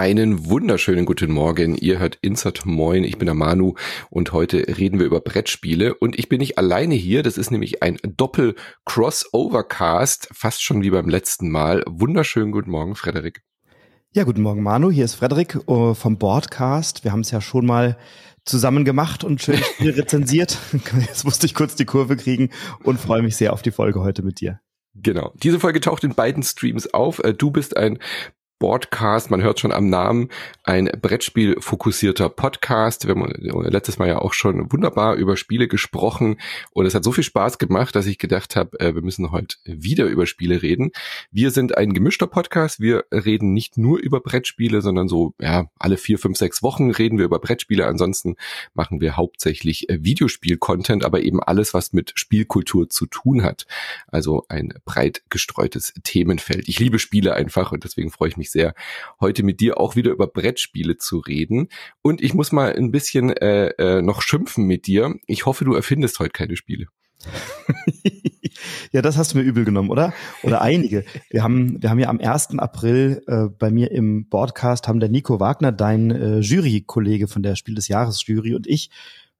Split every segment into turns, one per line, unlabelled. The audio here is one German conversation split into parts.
Einen wunderschönen guten Morgen. Ihr hört Insert Moin. Ich bin der Manu und heute reden wir über Brettspiele. Und ich bin nicht alleine hier. Das ist nämlich ein Doppel-Crossover-Cast, fast schon wie beim letzten Mal. Wunderschönen guten Morgen, Frederik.
Ja, guten Morgen, Manu. Hier ist Frederik uh, vom Boardcast. Wir haben es ja schon mal zusammen gemacht und schön rezensiert. Jetzt musste ich kurz die Kurve kriegen und freue mich sehr auf die Folge heute mit dir.
Genau. Diese Folge taucht in beiden Streams auf. Äh, du bist ein Boardcast, man hört schon am Namen, ein Brettspiel fokussierter Podcast. Wir haben letztes Mal ja auch schon wunderbar über Spiele gesprochen und es hat so viel Spaß gemacht, dass ich gedacht habe, äh, wir müssen heute wieder über Spiele reden. Wir sind ein gemischter Podcast. Wir reden nicht nur über Brettspiele, sondern so ja alle vier, fünf, sechs Wochen reden wir über Brettspiele. Ansonsten machen wir hauptsächlich äh, Videospiel-Content, aber eben alles, was mit Spielkultur zu tun hat. Also ein breit gestreutes Themenfeld. Ich liebe Spiele einfach und deswegen freue ich mich sehr, heute mit dir auch wieder über Brettspiele zu reden. Und ich muss mal ein bisschen äh, äh, noch schimpfen mit dir. Ich hoffe, du erfindest heute keine Spiele.
ja, das hast du mir übel genommen, oder? Oder einige. Wir haben, wir haben ja am 1. April äh, bei mir im Podcast haben der Nico Wagner, dein äh, Jury-Kollege von der Spiel des Jahres Jury und ich,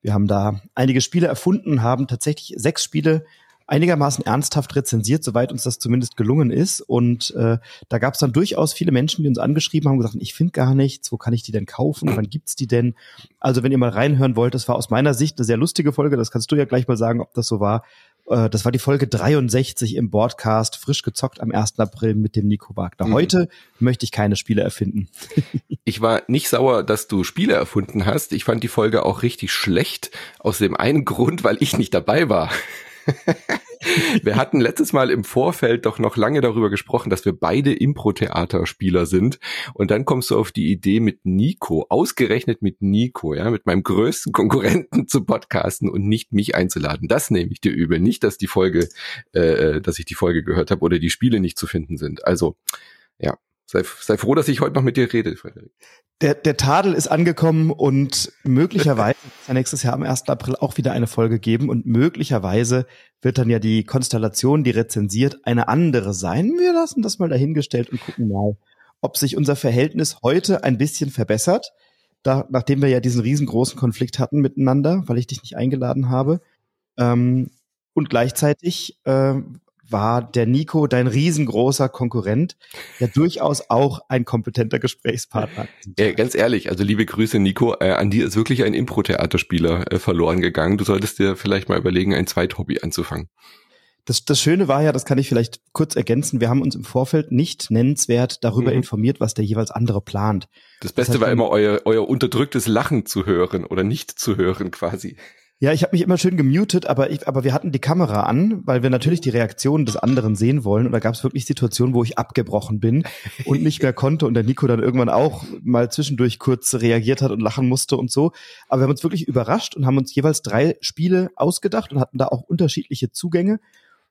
wir haben da einige Spiele erfunden, haben tatsächlich sechs Spiele einigermaßen ernsthaft rezensiert, soweit uns das zumindest gelungen ist. Und äh, da gab es dann durchaus viele Menschen, die uns angeschrieben haben, gesagt, ich finde gar nichts, wo kann ich die denn kaufen, wann gibt's die denn? Also wenn ihr mal reinhören wollt, das war aus meiner Sicht eine sehr lustige Folge, das kannst du ja gleich mal sagen, ob das so war. Äh, das war die Folge 63 im Broadcast, frisch gezockt am 1. April mit dem Nico Wagner. Mhm. Heute möchte ich keine Spiele erfinden.
ich war nicht sauer, dass du Spiele erfunden hast. Ich fand die Folge auch richtig schlecht, aus dem einen Grund, weil ich nicht dabei war. wir hatten letztes Mal im Vorfeld doch noch lange darüber gesprochen, dass wir beide Impro-Theaterspieler sind. Und dann kommst du auf die Idee mit Nico, ausgerechnet mit Nico, ja, mit meinem größten Konkurrenten zu podcasten und nicht mich einzuladen. Das nehme ich dir übel. Nicht, dass die Folge, äh, äh dass ich die Folge gehört habe oder die Spiele nicht zu finden sind. Also, ja, sei, sei froh, dass ich heute noch mit dir rede, Frederik.
Der, der Tadel ist angekommen und möglicherweise wird ja nächstes Jahr am 1. April auch wieder eine Folge geben und möglicherweise wird dann ja die Konstellation, die rezensiert, eine andere sein. Wir lassen das mal dahingestellt und gucken mal, ob sich unser Verhältnis heute ein bisschen verbessert, da, nachdem wir ja diesen riesengroßen Konflikt hatten miteinander, weil ich dich nicht eingeladen habe. Ähm, und gleichzeitig äh, war der Nico dein riesengroßer Konkurrent, der durchaus auch ein kompetenter Gesprächspartner.
Ja, ganz ehrlich, also liebe Grüße, Nico. Äh, an dir ist wirklich ein Impro-Theaterspieler äh, verloren gegangen. Du solltest dir vielleicht mal überlegen, ein Zweithobby anzufangen.
Das, das Schöne war ja, das kann ich vielleicht kurz ergänzen, wir haben uns im Vorfeld nicht nennenswert darüber mhm. informiert, was der jeweils andere plant.
Das Beste das heißt, war immer euer, euer unterdrücktes Lachen zu hören oder nicht zu hören quasi.
Ja, ich habe mich immer schön gemutet, aber ich, aber wir hatten die Kamera an, weil wir natürlich die Reaktionen des anderen sehen wollen. Und da gab es wirklich Situationen, wo ich abgebrochen bin und nicht mehr konnte und der Nico dann irgendwann auch mal zwischendurch kurz reagiert hat und lachen musste und so. Aber wir haben uns wirklich überrascht und haben uns jeweils drei Spiele ausgedacht und hatten da auch unterschiedliche Zugänge.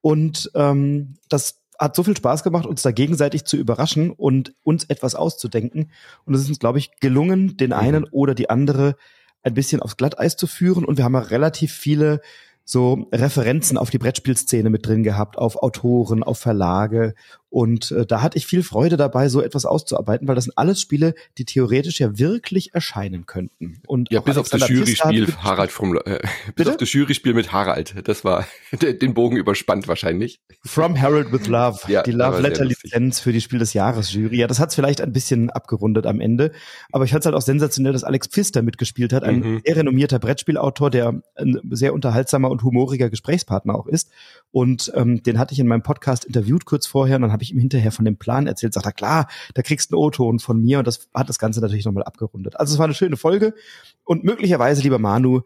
Und ähm, das hat so viel Spaß gemacht, uns da gegenseitig zu überraschen und uns etwas auszudenken. Und es ist uns, glaube ich, gelungen, den einen oder die andere ein bisschen aufs Glatteis zu führen. Und wir haben ja relativ viele so Referenzen auf die Brettspielszene mit drin gehabt, auf Autoren, auf Verlage und äh, da hatte ich viel Freude dabei, so etwas auszuarbeiten, weil das sind alles Spiele, die theoretisch ja wirklich erscheinen könnten. Und
ja, bis auf das Juryspiel Harald vom äh, bis auf das Juryspiel mit Harald, das war den Bogen überspannt wahrscheinlich.
From Harold with Love, ja, die Love Letter Lizenz für die Spiel des Jahres Jury. Ja, das hat's vielleicht ein bisschen abgerundet am Ende, aber ich fand es halt auch sensationell, dass Alex Pfister mitgespielt hat, ein mhm. sehr renommierter Brettspielautor, der ein sehr unterhaltsamer und humoriger Gesprächspartner auch ist und ähm, den hatte ich in meinem Podcast interviewt kurz vorher und dann habe ich ihm hinterher von dem Plan erzählt, sagt er, klar, da kriegst du einen O-Ton von mir und das hat das Ganze natürlich nochmal abgerundet. Also es war eine schöne Folge und möglicherweise, lieber Manu,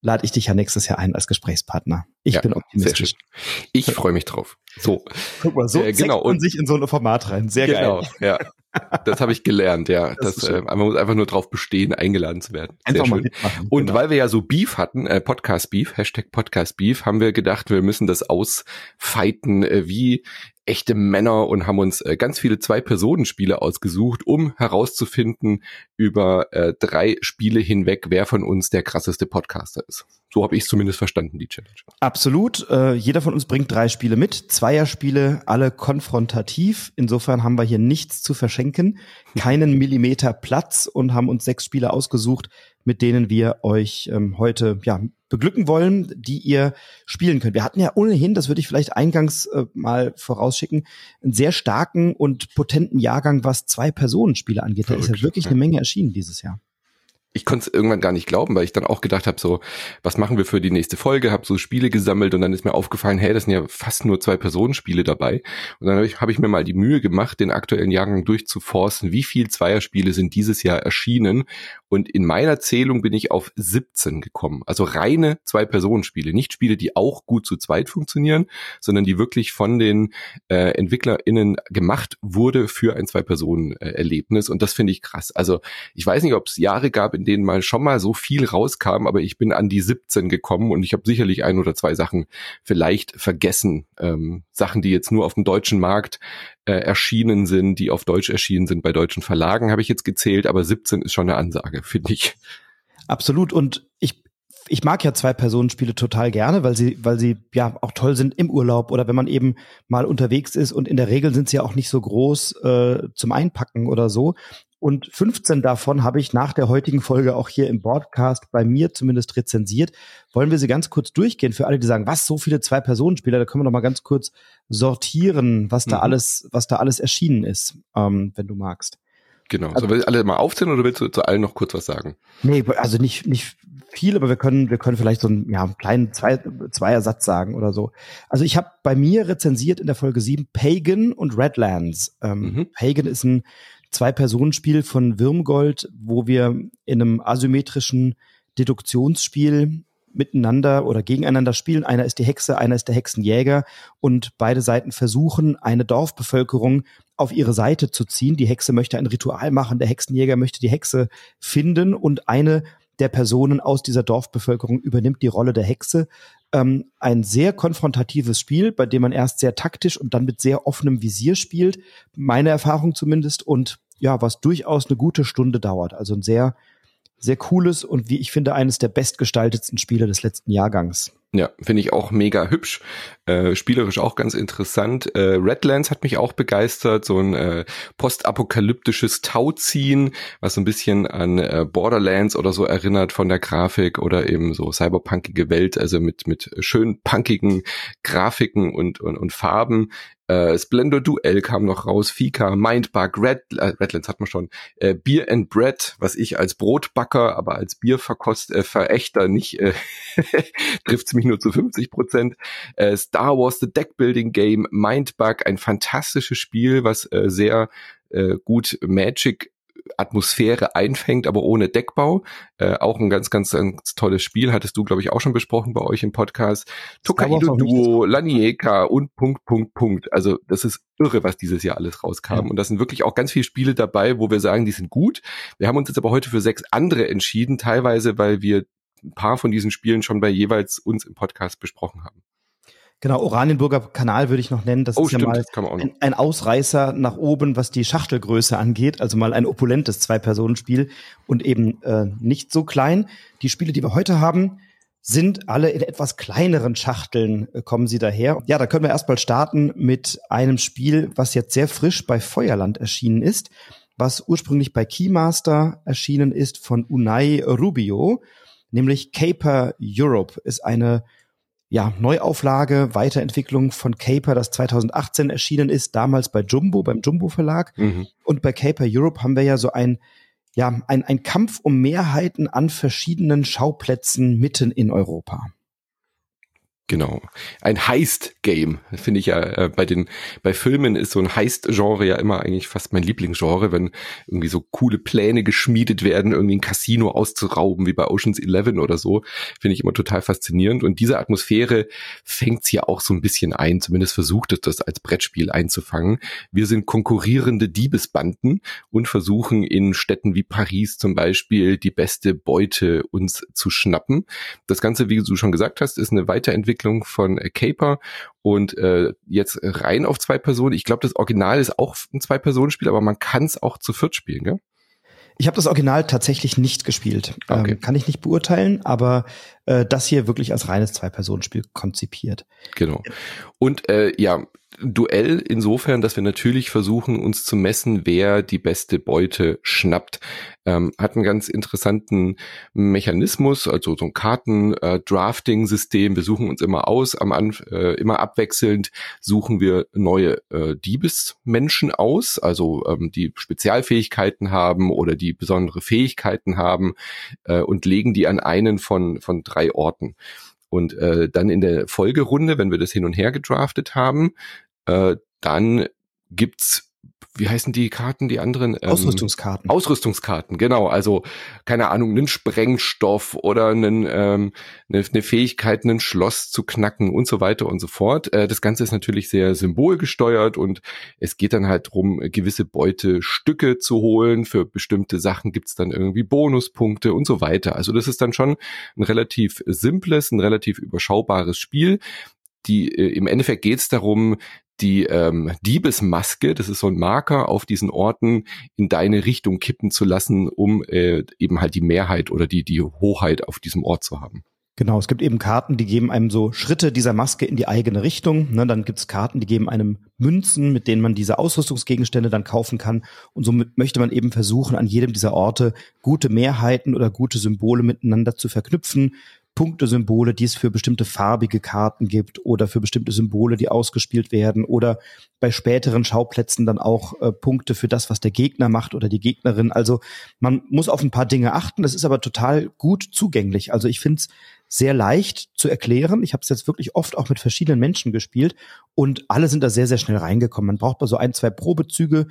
lade ich dich ja nächstes Jahr ein als Gesprächspartner. Ich ja, bin optimistisch.
Ich freue mich drauf. So.
Guck mal, so äh, genau. und sich in so ein Format rein. Sehr genau, geil.
Ja. Das habe ich gelernt, ja. Das, das äh, man muss einfach nur drauf bestehen, eingeladen zu werden. Sehr einfach schön. Und genau. weil wir ja so Beef hatten, äh, Podcast Beef, Hashtag Podcast Beef, haben wir gedacht, wir müssen das ausfeiten, äh, wie echte Männer und haben uns äh, ganz viele Zwei-Personen-Spiele ausgesucht, um herauszufinden über äh, drei Spiele hinweg, wer von uns der krasseste Podcaster ist. So habe ich zumindest verstanden, die Challenge.
Absolut. Äh, jeder von uns bringt drei Spiele mit. Zweierspiele, alle konfrontativ. Insofern haben wir hier nichts zu verschenken, keinen Millimeter Platz und haben uns sechs Spiele ausgesucht, mit denen wir euch ähm, heute ja, beglücken wollen, die ihr spielen könnt. Wir hatten ja ohnehin, das würde ich vielleicht eingangs äh, mal vorausschicken, einen sehr starken und potenten Jahrgang, was Zwei-Personen-Spiele angeht. Verrückt, da ist ja wirklich ja. eine Menge erschienen dieses Jahr
ich konnte es irgendwann gar nicht glauben, weil ich dann auch gedacht habe, so, was machen wir für die nächste Folge? Habe so Spiele gesammelt und dann ist mir aufgefallen, hey, das sind ja fast nur zwei Personenspiele dabei. Und dann habe ich, hab ich mir mal die Mühe gemacht, den aktuellen Jahrgang durchzuforsten, wie viel Zweierspiele sind dieses Jahr erschienen. Und in meiner Zählung bin ich auf 17 gekommen. Also reine Zwei-Personenspiele. Nicht Spiele, die auch gut zu zweit funktionieren, sondern die wirklich von den äh, EntwicklerInnen gemacht wurde für ein Zwei-Personen-Erlebnis. Und das finde ich krass. Also ich weiß nicht, ob es Jahre gab, in denen mal schon mal so viel rauskam, aber ich bin an die 17 gekommen und ich habe sicherlich ein oder zwei Sachen vielleicht vergessen. Ähm, Sachen, die jetzt nur auf dem deutschen Markt äh, erschienen sind, die auf Deutsch erschienen sind bei deutschen Verlagen, habe ich jetzt gezählt, aber 17 ist schon eine Ansage, finde ich.
Absolut. Und ich ich mag ja zwei Personenspiele total gerne, weil sie, weil sie ja auch toll sind im Urlaub oder wenn man eben mal unterwegs ist und in der Regel sind sie ja auch nicht so groß äh, zum Einpacken oder so. Und 15 davon habe ich nach der heutigen Folge auch hier im Broadcast bei mir zumindest rezensiert. Wollen wir sie ganz kurz durchgehen für alle, die sagen, was, so viele Zwei-Personen-Spieler? Da können wir noch mal ganz kurz sortieren, was da mhm. alles, was da alles erschienen ist, ähm, wenn du magst.
Genau. Also, Sollen wir alle mal aufzählen oder willst du zu allen noch kurz was sagen?
Nee, also nicht, nicht viel, aber wir können, wir können vielleicht so einen, ja, einen kleinen zwei, Zweiersatz sagen oder so. Also ich habe bei mir rezensiert in der Folge 7 Pagan und Redlands. Ähm, mhm. Pagan ist ein Zwei-Personen-Spiel von Würmgold, wo wir in einem asymmetrischen Deduktionsspiel miteinander oder gegeneinander spielen. Einer ist die Hexe, einer ist der Hexenjäger und beide Seiten versuchen, eine Dorfbevölkerung auf ihre Seite zu ziehen. Die Hexe möchte ein Ritual machen, der Hexenjäger möchte die Hexe finden und eine der Personen aus dieser Dorfbevölkerung übernimmt die Rolle der Hexe. Ähm, ein sehr konfrontatives Spiel, bei dem man erst sehr taktisch und dann mit sehr offenem Visier spielt, meine Erfahrung zumindest, und ja, was durchaus eine gute Stunde dauert. Also ein sehr, sehr cooles und wie ich finde, eines der bestgestaltetsten Spiele des letzten Jahrgangs.
Ja, finde ich auch mega hübsch. Äh, spielerisch auch ganz interessant. Äh, Redlands hat mich auch begeistert. So ein äh, postapokalyptisches Tauziehen, was so ein bisschen an äh, Borderlands oder so erinnert von der Grafik oder eben so cyberpunkige Welt, also mit, mit schön punkigen Grafiken und, und, und Farben. Äh, Splendor Duell kam noch raus, Fika, Mindbug, Red, äh, Redlands hat man schon, äh, Beer and Bread, was ich als Brotbacker, aber als Bierverkost äh, Verächter nicht äh, trifft's mich nur zu 50 Prozent. Äh, Star Wars The Deck Building Game, Mindbug, ein fantastisches Spiel, was äh, sehr äh, gut Magic Atmosphäre einfängt, aber ohne Deckbau. Äh, auch ein ganz, ganz, ganz tolles Spiel. Hattest du, glaube ich, auch schon besprochen bei euch im Podcast. Tokaido Duo, Lanieka und Punkt, Punkt, Punkt. Also das ist irre, was dieses Jahr alles rauskam. Ja. Und da sind wirklich auch ganz viele Spiele dabei, wo wir sagen, die sind gut. Wir haben uns jetzt aber heute für sechs andere entschieden, teilweise, weil wir ein paar von diesen Spielen schon bei jeweils uns im Podcast besprochen haben.
Genau, Oranienburger Kanal würde ich noch nennen. Das oh, ist stimmt, ja mal ein, ein, Ausreißer nach oben, was die Schachtelgröße angeht. Also mal ein opulentes Zwei-Personen-Spiel und eben äh, nicht so klein. Die Spiele, die wir heute haben, sind alle in etwas kleineren Schachteln, äh, kommen sie daher. Ja, da können wir erstmal starten mit einem Spiel, was jetzt sehr frisch bei Feuerland erschienen ist, was ursprünglich bei Keymaster erschienen ist von Unai Rubio nämlich Caper Europe ist eine ja, Neuauflage, Weiterentwicklung von Caper, das 2018 erschienen ist, damals bei Jumbo, beim Jumbo Verlag. Mhm. Und bei Caper Europe haben wir ja so ein, ja, ein, ein Kampf um Mehrheiten an verschiedenen Schauplätzen mitten in Europa.
Genau. Ein Heist-Game, finde ich ja äh, bei den, bei Filmen ist so ein Heist-Genre ja immer eigentlich fast mein Lieblingsgenre, wenn irgendwie so coole Pläne geschmiedet werden, irgendwie ein Casino auszurauben, wie bei Oceans 11 oder so, finde ich immer total faszinierend. Und diese Atmosphäre fängt's hier auch so ein bisschen ein, zumindest versucht es das als Brettspiel einzufangen. Wir sind konkurrierende Diebesbanden und versuchen in Städten wie Paris zum Beispiel die beste Beute uns zu schnappen. Das Ganze, wie du schon gesagt hast, ist eine Weiterentwicklung Entwicklung von äh, Caper und äh, jetzt rein auf zwei Personen. Ich glaube, das Original ist auch ein Zwei-Personen-Spiel, aber man kann es auch zu viert spielen, gell?
Ich habe das Original tatsächlich nicht gespielt. Okay. Ähm, kann ich nicht beurteilen, aber äh, das hier wirklich als reines Zwei-Personen-Spiel konzipiert.
Genau. Und äh, ja, Duell insofern, dass wir natürlich versuchen, uns zu messen, wer die beste Beute schnappt. Ähm, hat einen ganz interessanten Mechanismus, also so ein Karten-Drafting-System. Äh, wir suchen uns immer aus, am Anf äh, immer abwechselnd suchen wir neue äh, Diebesmenschen aus, also ähm, die Spezialfähigkeiten haben oder die besondere Fähigkeiten haben äh, und legen die an einen von, von drei Orten. Und äh, dann in der Folgerunde, wenn wir das hin und her gedraftet haben, äh, dann gibt's wie heißen die Karten, die anderen?
Ähm, Ausrüstungskarten.
Ausrüstungskarten, genau. Also, keine Ahnung, einen Sprengstoff oder einen, ähm, eine, eine Fähigkeit, ein Schloss zu knacken und so weiter und so fort. Äh, das Ganze ist natürlich sehr symbolgesteuert und es geht dann halt drum, gewisse Beutestücke zu holen. Für bestimmte Sachen gibt's dann irgendwie Bonuspunkte und so weiter. Also, das ist dann schon ein relativ simples, ein relativ überschaubares Spiel die äh, im Endeffekt geht es darum, die ähm, Diebesmaske, das ist so ein Marker auf diesen Orten, in deine Richtung kippen zu lassen, um äh, eben halt die Mehrheit oder die, die Hoheit auf diesem Ort zu haben.
Genau, es gibt eben Karten, die geben einem so Schritte dieser Maske in die eigene Richtung. Ne, dann gibt's Karten, die geben einem Münzen, mit denen man diese Ausrüstungsgegenstände dann kaufen kann. Und somit möchte man eben versuchen, an jedem dieser Orte gute Mehrheiten oder gute Symbole miteinander zu verknüpfen, Punktesymbole, die es für bestimmte farbige Karten gibt oder für bestimmte Symbole, die ausgespielt werden oder bei späteren Schauplätzen dann auch äh, Punkte für das, was der Gegner macht oder die Gegnerin. Also man muss auf ein paar Dinge achten. Das ist aber total gut zugänglich. Also ich finde es sehr leicht zu erklären. Ich habe es jetzt wirklich oft auch mit verschiedenen Menschen gespielt und alle sind da sehr, sehr schnell reingekommen. Man braucht mal so ein, zwei Probezüge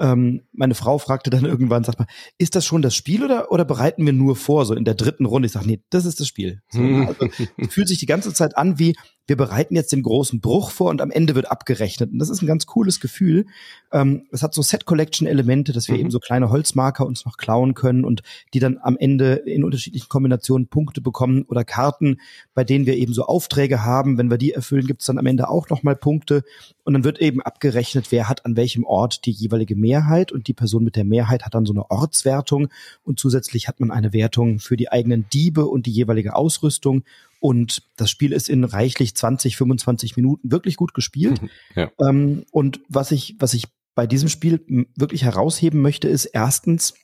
ähm, meine Frau fragte dann irgendwann, sag mal, ist das schon das Spiel oder, oder bereiten wir nur vor, so in der dritten Runde? Ich sage, nee, das ist das Spiel. So, also, fühlt sich die ganze Zeit an wie, wir bereiten jetzt den großen Bruch vor und am Ende wird abgerechnet. Und das ist ein ganz cooles Gefühl. Ähm, es hat so Set-Collection-Elemente, dass wir mhm. eben so kleine Holzmarker uns noch klauen können und die dann am Ende in unterschiedlichen Kombinationen Punkte bekommen oder Karten, bei denen wir eben so Aufträge haben. Wenn wir die erfüllen, gibt's dann am Ende auch nochmal Punkte. Und dann wird eben abgerechnet, wer hat an welchem Ort die jeweilige Mehrheit und die Person mit der Mehrheit hat dann so eine Ortswertung und zusätzlich hat man eine Wertung für die eigenen Diebe und die jeweilige Ausrüstung und das Spiel ist in reichlich 20, 25 Minuten wirklich gut gespielt. Ja. Ähm, und was ich, was ich bei diesem Spiel wirklich herausheben möchte, ist erstens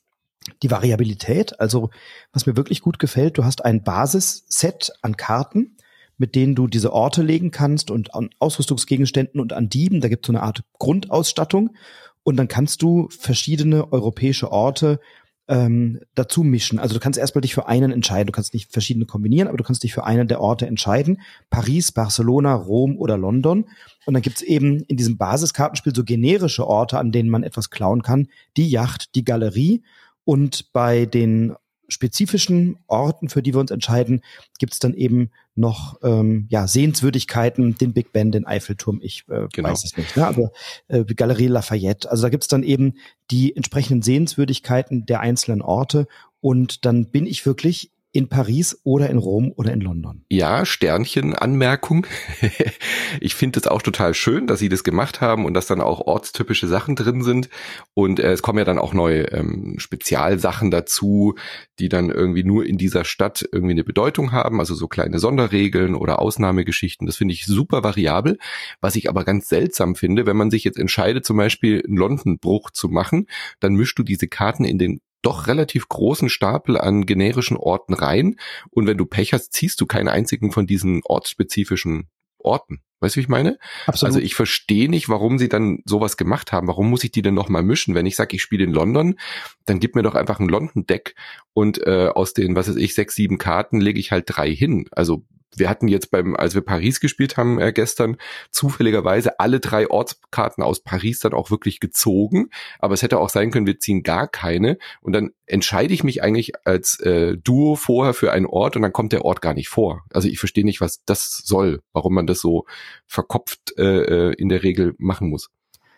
die Variabilität. Also was mir wirklich gut gefällt, du hast ein Basisset an Karten, mit denen du diese Orte legen kannst und an Ausrüstungsgegenständen und an Dieben. Da gibt es so eine Art Grundausstattung. Und dann kannst du verschiedene europäische Orte ähm, dazu mischen. Also du kannst erstmal dich für einen entscheiden. Du kannst nicht verschiedene kombinieren, aber du kannst dich für einen der Orte entscheiden. Paris, Barcelona, Rom oder London. Und dann gibt's eben in diesem Basiskartenspiel so generische Orte, an denen man etwas klauen kann. Die Yacht, die Galerie. Und bei den spezifischen Orten, für die wir uns entscheiden, gibt es dann eben noch ähm, ja, Sehenswürdigkeiten, den Big Ben, den Eiffelturm, ich äh, genau. weiß es nicht, ne? aber äh, Galerie Lafayette. Also da gibt es dann eben die entsprechenden Sehenswürdigkeiten der einzelnen Orte und dann bin ich wirklich in Paris oder in Rom oder in London.
Ja, Sternchen, Anmerkung. ich finde es auch total schön, dass sie das gemacht haben und dass dann auch ortstypische Sachen drin sind. Und äh, es kommen ja dann auch neue ähm, Spezialsachen dazu, die dann irgendwie nur in dieser Stadt irgendwie eine Bedeutung haben, also so kleine Sonderregeln oder Ausnahmegeschichten. Das finde ich super variabel. Was ich aber ganz seltsam finde, wenn man sich jetzt entscheidet, zum Beispiel einen London-Bruch zu machen, dann mischst du diese Karten in den doch relativ großen Stapel an generischen Orten rein und wenn du Pech hast, ziehst du keinen einzigen von diesen ortsspezifischen Orten. Weißt du, wie ich meine? Absolut. Also ich verstehe nicht, warum sie dann sowas gemacht haben. Warum muss ich die denn nochmal mischen? Wenn ich sage, ich spiele in London, dann gib mir doch einfach ein London-Deck und äh, aus den, was weiß ich, sechs, sieben Karten lege ich halt drei hin. Also wir hatten jetzt beim, als wir Paris gespielt haben äh, gestern, zufälligerweise alle drei Ortskarten aus Paris dann auch wirklich gezogen. Aber es hätte auch sein können, wir ziehen gar keine. Und dann entscheide ich mich eigentlich als äh, Duo vorher für einen Ort und dann kommt der Ort gar nicht vor. Also ich verstehe nicht, was das soll, warum man das so verkopft äh, äh in der Regel machen muss.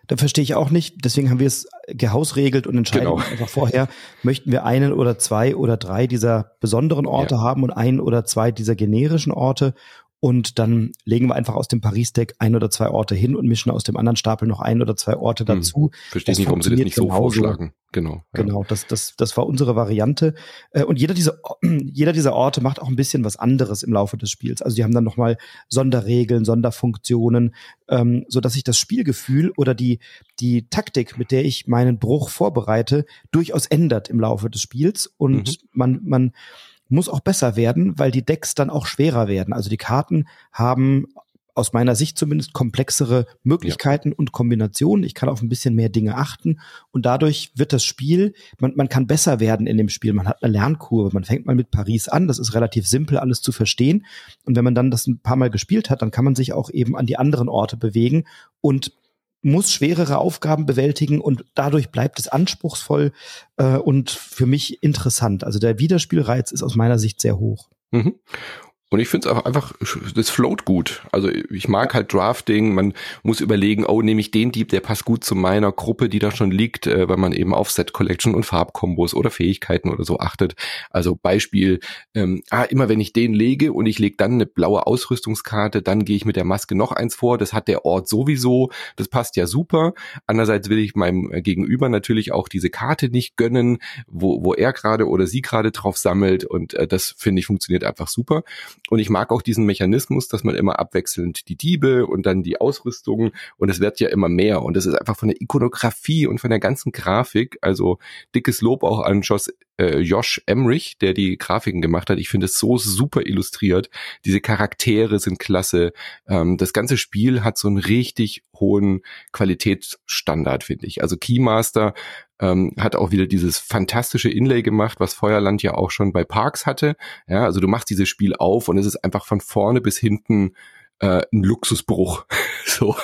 Da verstehe ich auch nicht. Deswegen haben wir es gehausregelt und entscheiden genau. einfach vorher, möchten wir einen oder zwei oder drei dieser besonderen Orte ja. haben und einen oder zwei dieser generischen Orte. Und dann legen wir einfach aus dem Paris-Deck ein oder zwei Orte hin und mischen aus dem anderen Stapel noch ein oder zwei Orte hm. dazu.
Hm. Verstehe nicht, warum sie das nicht so vorschlagen. Genau.
Ja. Genau, das, das, das war unsere Variante. Äh, und jeder dieser, jeder dieser Orte macht auch ein bisschen was anderes im Laufe des Spiels. Also die haben dann nochmal Sonderregeln, Sonderfunktionen, ähm, so dass sich das Spielgefühl oder die, die Taktik, mit der ich meinen Bruch vorbereite, durchaus ändert im Laufe des Spiels. Und mhm. man, man, muss auch besser werden, weil die Decks dann auch schwerer werden. Also die Karten haben aus meiner Sicht zumindest komplexere Möglichkeiten ja. und Kombinationen. Ich kann auf ein bisschen mehr Dinge achten und dadurch wird das Spiel, man, man kann besser werden in dem Spiel. Man hat eine Lernkurve. Man fängt mal mit Paris an. Das ist relativ simpel, alles zu verstehen. Und wenn man dann das ein paar Mal gespielt hat, dann kann man sich auch eben an die anderen Orte bewegen und muss schwerere Aufgaben bewältigen und dadurch bleibt es anspruchsvoll äh, und für mich interessant. Also der Wiederspielreiz ist aus meiner Sicht sehr hoch. Mhm.
Und ich finde es auch einfach, das float gut. Also ich mag halt Drafting, man muss überlegen, oh, nehme ich den Dieb, der passt gut zu meiner Gruppe, die da schon liegt, äh, weil man eben auf Set Collection und Farbkombos oder Fähigkeiten oder so achtet. Also Beispiel, ähm, ah, immer wenn ich den lege und ich lege dann eine blaue Ausrüstungskarte, dann gehe ich mit der Maske noch eins vor, das hat der Ort sowieso, das passt ja super. Andererseits will ich meinem Gegenüber natürlich auch diese Karte nicht gönnen, wo, wo er gerade oder sie gerade drauf sammelt und äh, das finde ich funktioniert einfach super. Und ich mag auch diesen Mechanismus, dass man immer abwechselnd die Diebe und dann die Ausrüstung und es wird ja immer mehr. Und das ist einfach von der Ikonografie und von der ganzen Grafik, also dickes Lob auch an Josh, äh, Josh Emrich, der die Grafiken gemacht hat. Ich finde es so super illustriert. Diese Charaktere sind klasse. Ähm, das ganze Spiel hat so einen richtig hohen Qualitätsstandard, finde ich. Also Keymaster ähm, hat auch wieder dieses fantastische Inlay gemacht, was Feuerland ja auch schon bei Parks hatte. Ja, also du machst dieses Spiel auf und es ist einfach von vorne bis hinten äh, ein Luxusbruch. so,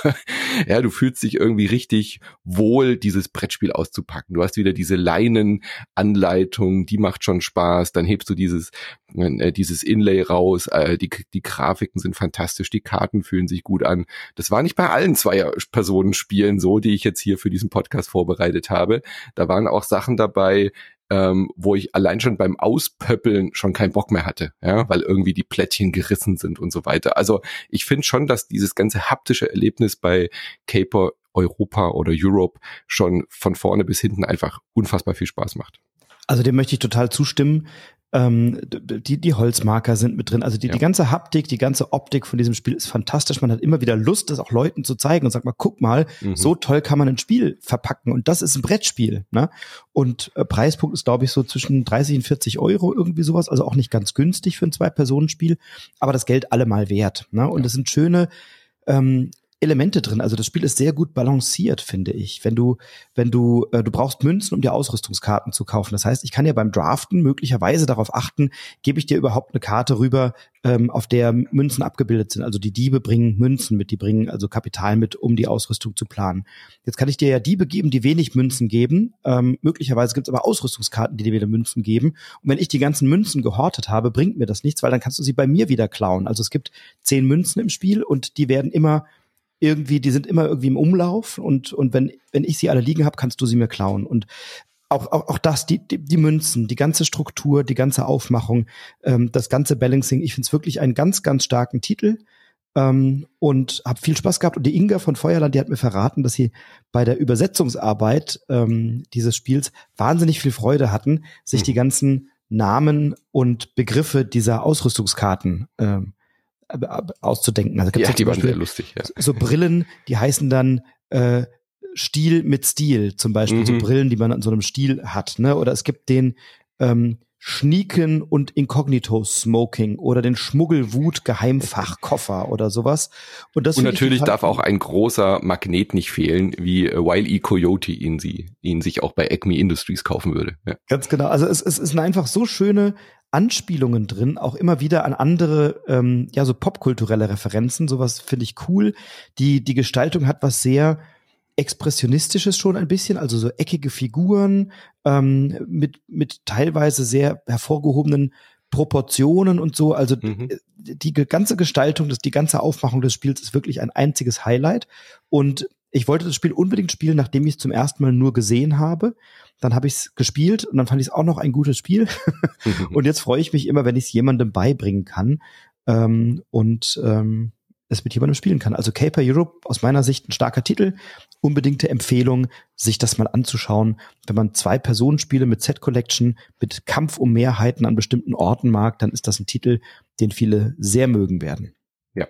ja, du fühlst dich irgendwie richtig wohl, dieses Brettspiel auszupacken. Du hast wieder diese Leinenanleitung, die macht schon Spaß. Dann hebst du dieses äh, dieses Inlay raus. Äh, die die Grafiken sind fantastisch, die Karten fühlen sich gut an. Das war nicht bei allen zwei Personen Spielen so, die ich jetzt hier für diesen Podcast vorbereitet habe. Da waren auch Sachen dabei, ähm, wo ich allein schon beim Auspöppeln schon keinen Bock mehr hatte, ja, weil irgendwie die Plättchen gerissen sind und so weiter. Also ich finde schon, dass dieses ganze haptische Erlebnis bei Caper Europa oder Europe schon von vorne bis hinten einfach unfassbar viel Spaß macht.
Also dem möchte ich total zustimmen. Ähm, die, die Holzmarker sind mit drin. Also die, ja. die ganze Haptik, die ganze Optik von diesem Spiel ist fantastisch. Man hat immer wieder Lust, das auch Leuten zu zeigen und sagt mal, guck mal, mhm. so toll kann man ein Spiel verpacken. Und das ist ein Brettspiel. Ne? Und äh, Preispunkt ist, glaube ich, so zwischen 30 und 40 Euro, irgendwie sowas. Also auch nicht ganz günstig für ein Zwei-Personen-Spiel, aber das Geld allemal wert. Ne? Und es ja. sind schöne ähm, Elemente drin. Also das Spiel ist sehr gut balanciert, finde ich. Wenn du, wenn du, äh, du brauchst Münzen, um dir Ausrüstungskarten zu kaufen. Das heißt, ich kann ja beim Draften möglicherweise darauf achten, gebe ich dir überhaupt eine Karte rüber, ähm, auf der Münzen abgebildet sind. Also die Diebe bringen Münzen mit, die bringen also Kapital mit, um die Ausrüstung zu planen. Jetzt kann ich dir ja Diebe geben, die wenig Münzen geben. Ähm, möglicherweise gibt es aber Ausrüstungskarten, die dir wieder Münzen geben. Und wenn ich die ganzen Münzen gehortet habe, bringt mir das nichts, weil dann kannst du sie bei mir wieder klauen. Also es gibt zehn Münzen im Spiel und die werden immer irgendwie, die sind immer irgendwie im Umlauf und, und wenn, wenn ich sie alle liegen habe, kannst du sie mir klauen. Und auch, auch, auch das, die, die, die Münzen, die ganze Struktur, die ganze Aufmachung, ähm, das ganze Balancing, ich finde es wirklich einen ganz, ganz starken Titel. Ähm, und habe viel Spaß gehabt. Und die Inga von Feuerland, die hat mir verraten, dass sie bei der Übersetzungsarbeit ähm, dieses Spiels wahnsinnig viel Freude hatten, sich mhm. die ganzen Namen und Begriffe dieser Ausrüstungskarten ähm, auszudenken.
Also gibt's ja, die waren sehr lustig. Ja.
So Brillen, die heißen dann äh, Stil mit Stil, zum Beispiel mhm. so Brillen, die man an so einem Stil hat. Ne? Oder es gibt den ähm, Schnieken und Inkognito Smoking oder den Schmuggelwut Geheimfachkoffer oder sowas.
Und, das und natürlich darf auch ein großer Magnet nicht fehlen, wie äh, Wile E. Coyote ihn sie, ihn sich auch bei Acme Industries kaufen würde.
Ja. Ganz genau. Also es, es ist einfach so schöne Anspielungen drin, auch immer wieder an andere, ähm, ja, so popkulturelle Referenzen. Sowas finde ich cool. Die, die Gestaltung hat was sehr Expressionistisches schon ein bisschen, also so eckige Figuren ähm, mit, mit teilweise sehr hervorgehobenen Proportionen und so. Also mhm. die ganze Gestaltung, das, die ganze Aufmachung des Spiels ist wirklich ein einziges Highlight. Und ich wollte das Spiel unbedingt spielen, nachdem ich es zum ersten Mal nur gesehen habe. Dann habe ich es gespielt und dann fand ich es auch noch ein gutes Spiel. und jetzt freue ich mich immer, wenn ich es jemandem beibringen kann. ähm, und ähm, es mit jemandem spielen kann. Also Caper Europe aus meiner Sicht ein starker Titel. Unbedingte Empfehlung, sich das mal anzuschauen. Wenn man zwei Personenspiele mit Set Collection, mit Kampf um Mehrheiten an bestimmten Orten mag, dann ist das ein Titel, den viele sehr mögen werden.
Ja.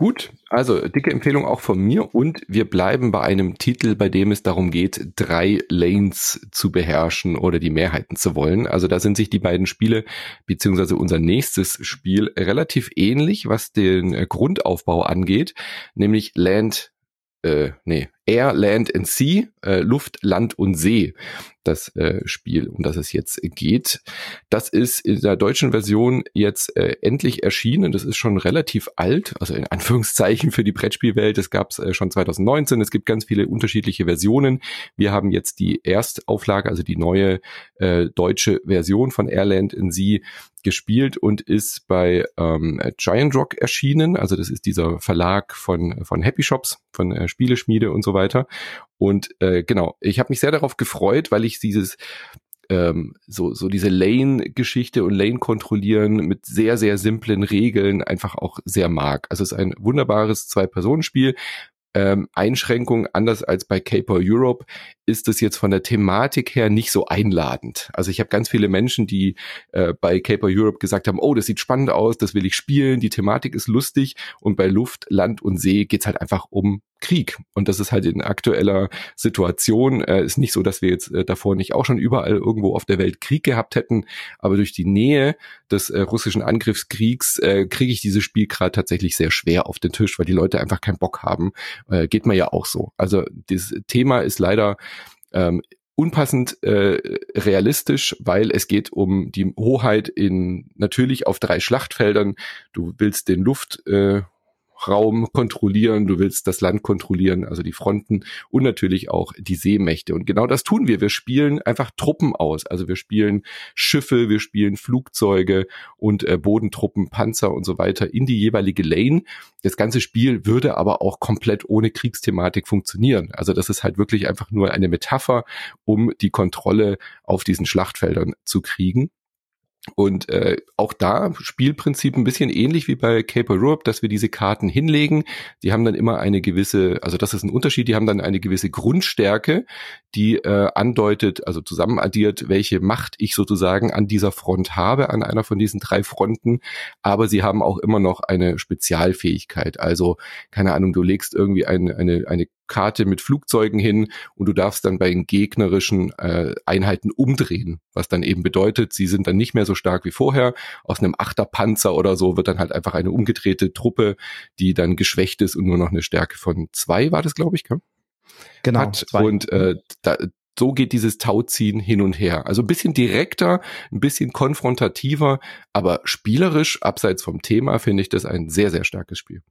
Gut, also dicke Empfehlung auch von mir und wir bleiben bei einem Titel, bei dem es darum geht, drei Lanes zu beherrschen oder die Mehrheiten zu wollen. Also da sind sich die beiden Spiele beziehungsweise unser nächstes Spiel relativ ähnlich, was den Grundaufbau angeht, nämlich Land äh, nee, Air, Land and Sea, äh, Luft, Land und See, das äh, Spiel, um das es jetzt geht. Das ist in der deutschen Version jetzt äh, endlich erschienen. Das ist schon relativ alt, also in Anführungszeichen für die Brettspielwelt. Das gab es äh, schon 2019. Es gibt ganz viele unterschiedliche Versionen. Wir haben jetzt die Erstauflage, also die neue äh, deutsche Version von Airland in Sea gespielt und ist bei ähm, Giant Rock erschienen. Also das ist dieser Verlag von, von Happy Shops, von äh, Spieleschmiede und so weiter. Und äh, genau, ich habe mich sehr darauf gefreut, weil ich dieses ähm, so, so diese Lane-Geschichte und Lane kontrollieren mit sehr, sehr simplen Regeln einfach auch sehr mag. Also es ist ein wunderbares Zwei-Personen-Spiel, ähm, Einschränkung, anders als bei Caper Europe, ist es jetzt von der Thematik her nicht so einladend. Also ich habe ganz viele Menschen, die äh, bei Caper Europe gesagt haben, oh, das sieht spannend aus, das will ich spielen, die Thematik ist lustig und bei Luft, Land und See geht's halt einfach um Krieg. Und das ist halt in aktueller Situation. Äh, ist nicht so, dass wir jetzt äh, davor nicht auch schon überall irgendwo auf der Welt Krieg gehabt hätten, aber durch die Nähe des äh, russischen Angriffskriegs äh, kriege ich dieses Spiel gerade tatsächlich sehr schwer auf den Tisch, weil die Leute einfach keinen Bock haben. Äh, geht mir ja auch so. Also das Thema ist leider ähm, unpassend äh, realistisch, weil es geht um die Hoheit in natürlich auf drei Schlachtfeldern. Du willst den Luft äh, Raum kontrollieren, du willst das Land kontrollieren, also die Fronten und natürlich auch die Seemächte. Und genau das tun wir. Wir spielen einfach Truppen aus. Also wir spielen Schiffe, wir spielen Flugzeuge und äh, Bodentruppen, Panzer und so weiter in die jeweilige Lane. Das ganze Spiel würde aber auch komplett ohne Kriegsthematik funktionieren. Also das ist halt wirklich einfach nur eine Metapher, um die Kontrolle auf diesen Schlachtfeldern zu kriegen. Und äh, auch da Spielprinzip ein bisschen ähnlich wie bei Caper Europe, dass wir diese Karten hinlegen. Die haben dann immer eine gewisse, also das ist ein Unterschied, die haben dann eine gewisse Grundstärke, die äh, andeutet, also zusammenaddiert, welche Macht ich sozusagen an dieser Front habe, an einer von diesen drei Fronten. Aber sie haben auch immer noch eine Spezialfähigkeit. Also, keine Ahnung, du legst irgendwie eine, eine, eine Karte mit Flugzeugen hin und du darfst dann bei den gegnerischen äh, Einheiten umdrehen, was dann eben bedeutet, sie sind dann nicht mehr so stark wie vorher. Aus einem Achterpanzer oder so wird dann halt einfach eine umgedrehte Truppe, die dann geschwächt ist und nur noch eine Stärke von zwei war das, glaube ich, gell?
Genau.
Hat. Und äh, da, so geht dieses Tauziehen hin und her. Also ein bisschen direkter, ein bisschen konfrontativer, aber spielerisch, abseits vom Thema, finde ich das ein sehr, sehr starkes Spiel.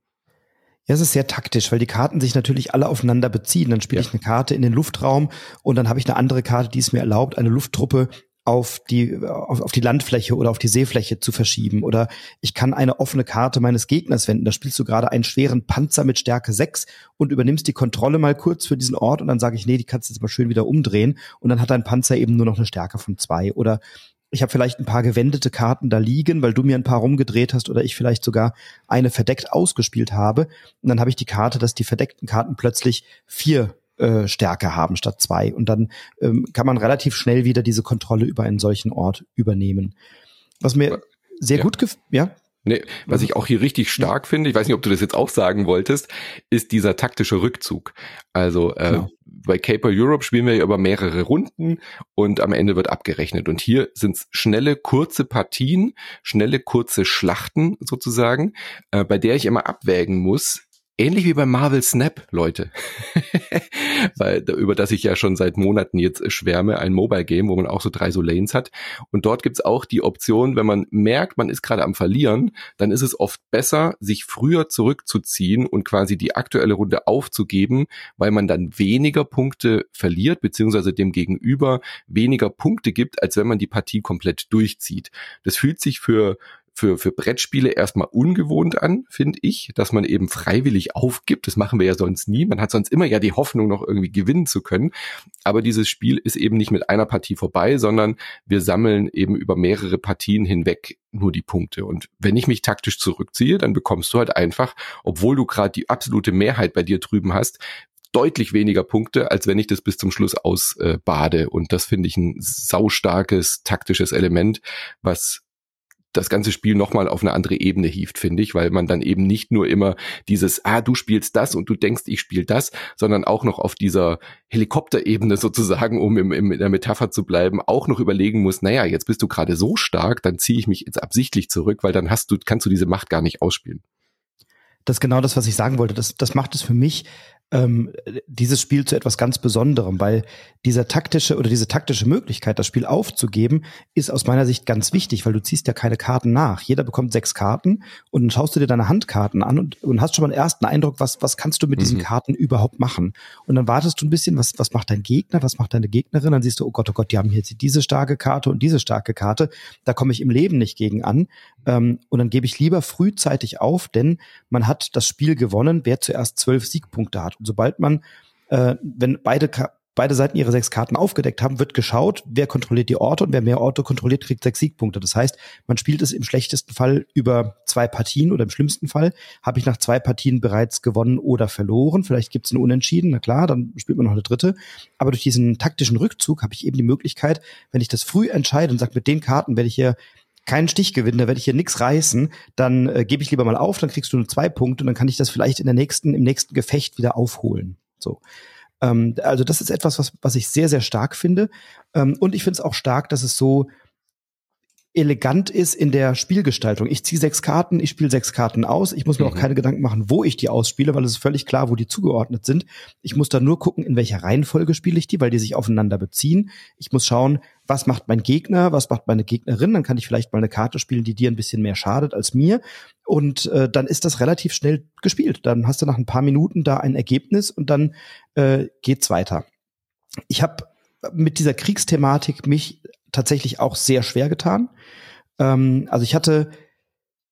Ja, es ist sehr taktisch, weil die Karten sich natürlich alle aufeinander beziehen. Dann spiele ja. ich eine Karte in den Luftraum und dann habe ich eine andere Karte, die es mir erlaubt, eine Lufttruppe auf die, auf, auf die Landfläche oder auf die Seefläche zu verschieben. Oder ich kann eine offene Karte meines Gegners wenden. Da spielst du gerade einen schweren Panzer mit Stärke 6 und übernimmst die Kontrolle mal kurz für diesen Ort und dann sage ich, nee, die kannst du jetzt mal schön wieder umdrehen. Und dann hat dein Panzer eben nur noch eine Stärke von zwei. Oder ich habe vielleicht ein paar gewendete Karten da liegen, weil du mir ein paar rumgedreht hast oder ich vielleicht sogar eine verdeckt ausgespielt habe. Und dann habe ich die Karte, dass die verdeckten Karten plötzlich vier äh, Stärke haben statt zwei. Und dann ähm, kann man relativ schnell wieder diese Kontrolle über einen solchen Ort übernehmen. Was mir sehr ja. gut gefällt, ja.
Nee, was ich auch hier richtig stark finde, ich weiß nicht, ob du das jetzt auch sagen wolltest, ist dieser taktische Rückzug. Also äh, genau. bei Caper Europe spielen wir ja über mehrere Runden und am Ende wird abgerechnet. Und hier sind es schnelle, kurze Partien, schnelle, kurze Schlachten sozusagen, äh, bei der ich immer abwägen muss, Ähnlich wie bei Marvel Snap, Leute. Weil, über das ich ja schon seit Monaten jetzt schwärme, ein Mobile Game, wo man auch so drei so Lanes hat. Und dort gibt's auch die Option, wenn man merkt, man ist gerade am Verlieren, dann ist es oft besser, sich früher zurückzuziehen und quasi die aktuelle Runde aufzugeben, weil man dann weniger Punkte verliert, beziehungsweise dem Gegenüber weniger Punkte gibt, als wenn man die Partie komplett durchzieht. Das fühlt sich für für, für Brettspiele erstmal ungewohnt an, finde ich, dass man eben freiwillig aufgibt. Das machen wir ja sonst nie. Man hat sonst immer ja die Hoffnung, noch irgendwie gewinnen zu können. Aber dieses Spiel ist eben nicht mit einer Partie vorbei, sondern wir sammeln eben über mehrere Partien hinweg nur die Punkte. Und wenn ich mich taktisch zurückziehe, dann bekommst du halt einfach, obwohl du gerade die absolute Mehrheit bei dir drüben hast, deutlich weniger Punkte, als wenn ich das bis zum Schluss ausbade. Äh, und das finde ich ein saustarkes taktisches Element, was das ganze Spiel nochmal auf eine andere Ebene hieft, finde ich, weil man dann eben nicht nur immer dieses, ah, du spielst das und du denkst, ich spiele das, sondern auch noch auf dieser Helikopterebene sozusagen, um im, im, in der Metapher zu bleiben, auch noch überlegen muss, naja, jetzt bist du gerade so stark, dann ziehe ich mich jetzt absichtlich zurück, weil dann hast du, kannst du diese Macht gar nicht ausspielen.
Das ist genau das, was ich sagen wollte. Das, das macht es für mich ähm, dieses Spiel zu etwas ganz Besonderem, weil dieser taktische oder diese taktische Möglichkeit, das Spiel aufzugeben, ist aus meiner Sicht ganz wichtig, weil du ziehst ja keine Karten nach. Jeder bekommt sechs Karten und dann schaust du dir deine Handkarten an und, und hast schon mal einen ersten Eindruck, was, was kannst du mit mhm. diesen Karten überhaupt machen. Und dann wartest du ein bisschen, was, was macht dein Gegner, was macht deine Gegnerin, dann siehst du, oh Gott, oh Gott, die haben jetzt diese starke Karte und diese starke Karte, da komme ich im Leben nicht gegen an. Ähm, und dann gebe ich lieber frühzeitig auf, denn man hat das Spiel gewonnen, wer zuerst zwölf Siegpunkte hat. Und sobald man, äh, wenn beide beide Seiten ihre sechs Karten aufgedeckt haben, wird geschaut, wer kontrolliert die Orte und wer mehr Orte kontrolliert, kriegt sechs Siegpunkte. Das heißt, man spielt es im schlechtesten Fall über zwei Partien oder im schlimmsten Fall habe ich nach zwei Partien bereits gewonnen oder verloren. Vielleicht gibt es einen Unentschieden, na klar, dann spielt man noch eine dritte. Aber durch diesen taktischen Rückzug habe ich eben die Möglichkeit, wenn ich das früh entscheide und sage, mit den Karten werde ich hier keinen Stich gewinnen, da werde ich hier nichts reißen, dann äh, gebe ich lieber mal auf, dann kriegst du nur zwei Punkte und dann kann ich das vielleicht in der nächsten, im nächsten Gefecht wieder aufholen. So. Ähm, also das ist etwas, was, was ich sehr, sehr stark finde. Ähm, und ich finde es auch stark, dass es so elegant ist in der Spielgestaltung. Ich ziehe sechs Karten, ich spiele sechs Karten aus. Ich muss mir mhm. auch keine Gedanken machen, wo ich die ausspiele, weil es ist völlig klar, wo die zugeordnet sind. Ich muss da nur gucken, in welcher Reihenfolge spiele ich die, weil die sich aufeinander beziehen. Ich muss schauen, was macht mein Gegner, was macht meine Gegnerin. Dann kann ich vielleicht mal eine Karte spielen, die dir ein bisschen mehr schadet als mir. Und äh, dann ist das relativ schnell gespielt. Dann hast du nach ein paar Minuten da ein Ergebnis und dann äh, geht's weiter. Ich habe mit dieser Kriegsthematik mich tatsächlich auch sehr schwer getan. Ähm, also ich hatte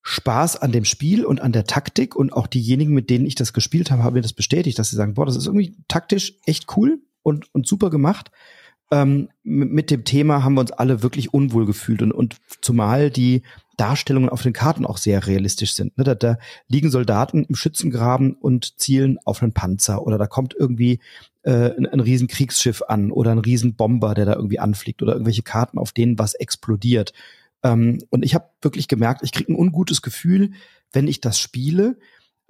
Spaß an dem Spiel und an der Taktik und auch diejenigen, mit denen ich das gespielt habe, haben mir das bestätigt, dass sie sagen, boah, das ist irgendwie taktisch echt cool und, und super gemacht. Ähm, mit dem Thema haben wir uns alle wirklich unwohl gefühlt und, und zumal die Darstellungen auf den Karten auch sehr realistisch sind. Ne? Da, da liegen Soldaten im Schützengraben und zielen auf einen Panzer oder da kommt irgendwie äh, ein, ein riesen Kriegsschiff an oder ein riesen Bomber, der da irgendwie anfliegt oder irgendwelche Karten, auf denen was explodiert. Ähm, und ich habe wirklich gemerkt, ich kriege ein ungutes Gefühl, wenn ich das spiele.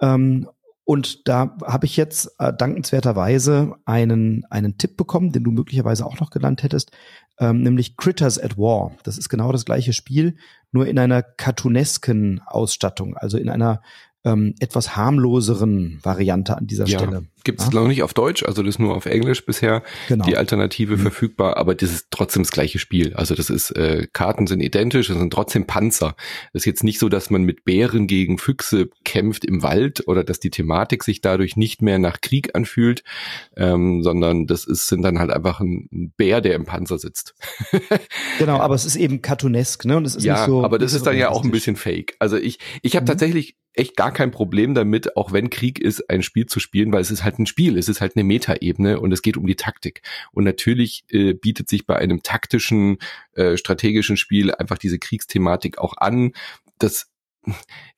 Ähm, und da habe ich jetzt äh, dankenswerterweise einen, einen Tipp bekommen, den du möglicherweise auch noch genannt hättest, ähm, nämlich Critters at War. Das ist genau das gleiche Spiel, nur in einer cartoonesken Ausstattung, also in einer ähm, etwas harmloseren Variante an dieser ja, Stelle.
Gibt es ja? noch nicht auf Deutsch, also das ist nur auf Englisch bisher genau. die Alternative mhm. verfügbar, aber das ist trotzdem das gleiche Spiel. Also das ist, äh, Karten sind identisch, es sind trotzdem Panzer. Das ist jetzt nicht so, dass man mit Bären gegen Füchse kämpft im Wald oder dass die Thematik sich dadurch nicht mehr nach Krieg anfühlt, ähm, sondern das ist, sind dann halt einfach ein Bär, der im Panzer sitzt.
genau, aber es ist eben cartoonesk, ne? Und es ist
ja,
nicht so.
Aber das ist dann ja auch ein bisschen fake. Also ich, ich habe mhm. tatsächlich echt gar kein Problem damit, auch wenn Krieg ist, ein Spiel zu spielen, weil es ist halt ein Spiel, es ist halt eine Metaebene und es geht um die Taktik. Und natürlich äh, bietet sich bei einem taktischen, äh, strategischen Spiel einfach diese Kriegsthematik auch an. Das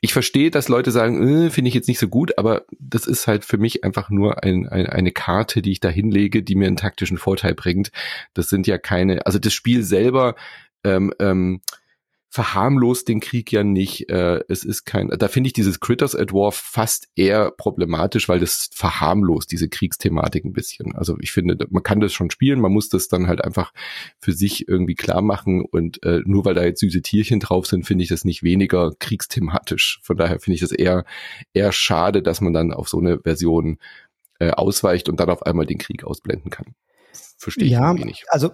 ich verstehe, dass Leute sagen, äh, finde ich jetzt nicht so gut, aber das ist halt für mich einfach nur ein, ein, eine Karte, die ich da hinlege, die mir einen taktischen Vorteil bringt. Das sind ja keine, also das Spiel selber ähm, ähm, verharmlost den Krieg ja nicht. Äh, es ist kein, da finde ich dieses Critters at War fast eher problematisch, weil das verharmlost diese Kriegsthematik ein bisschen. Also ich finde, man kann das schon spielen, man muss das dann halt einfach für sich irgendwie klar machen und äh, nur weil da jetzt süße Tierchen drauf sind, finde ich das nicht weniger kriegsthematisch. Von daher finde ich das eher eher schade, dass man dann auf so eine Version äh, ausweicht und dann auf einmal den Krieg ausblenden kann.
Verstehe ich ja, nicht. Also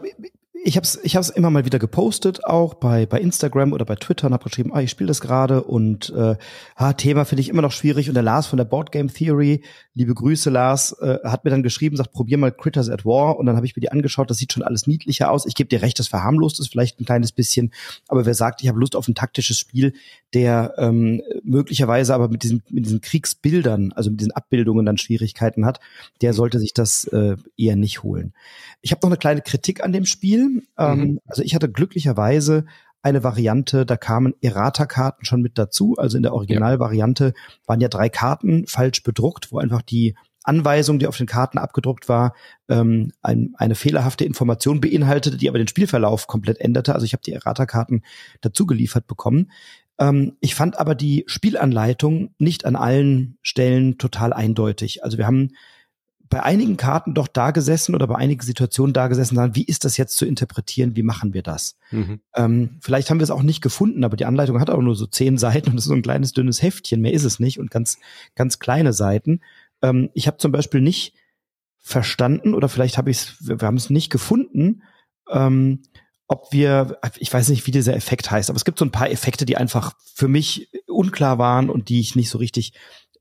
ich habe es ich hab's immer mal wieder gepostet, auch bei, bei Instagram oder bei Twitter und habe geschrieben, ah, ich spiele das gerade und äh, ah, Thema finde ich immer noch schwierig. Und der Lars von der Board Game Theory, liebe Grüße Lars, äh, hat mir dann geschrieben, sagt, probier mal Critters at War. Und dann habe ich mir die angeschaut, das sieht schon alles niedlicher aus. Ich gebe dir recht, das verharmlost ist vielleicht ein kleines bisschen, aber wer sagt, ich habe Lust auf ein taktisches Spiel, der ähm, möglicherweise aber mit diesen, mit diesen Kriegsbildern, also mit diesen Abbildungen dann Schwierigkeiten hat, der sollte sich das äh, eher nicht holen. Ich habe noch eine kleine Kritik an dem Spiel. Ähm, mhm. Also ich hatte glücklicherweise eine Variante, da kamen Errata-Karten schon mit dazu. Also in der Originalvariante waren ja drei Karten falsch bedruckt, wo einfach die Anweisung, die auf den Karten abgedruckt war, ähm, ein, eine fehlerhafte Information beinhaltete, die aber den Spielverlauf komplett änderte. Also ich habe die Errata-Karten dazu geliefert bekommen. Ähm, ich fand aber die Spielanleitung nicht an allen Stellen total eindeutig. Also wir haben bei einigen Karten doch da gesessen oder bei einigen Situationen da gesessen, sagen, wie ist das jetzt zu interpretieren, wie machen wir das? Mhm. Ähm, vielleicht haben wir es auch nicht gefunden, aber die Anleitung hat auch nur so zehn Seiten und das ist so ein kleines dünnes Heftchen, mehr ist es nicht und ganz, ganz kleine Seiten. Ähm, ich habe zum Beispiel nicht verstanden oder vielleicht habe ich es, wir haben es nicht gefunden, ähm, ob wir, ich weiß nicht, wie dieser Effekt heißt, aber es gibt so ein paar Effekte, die einfach für mich unklar waren und die ich nicht so richtig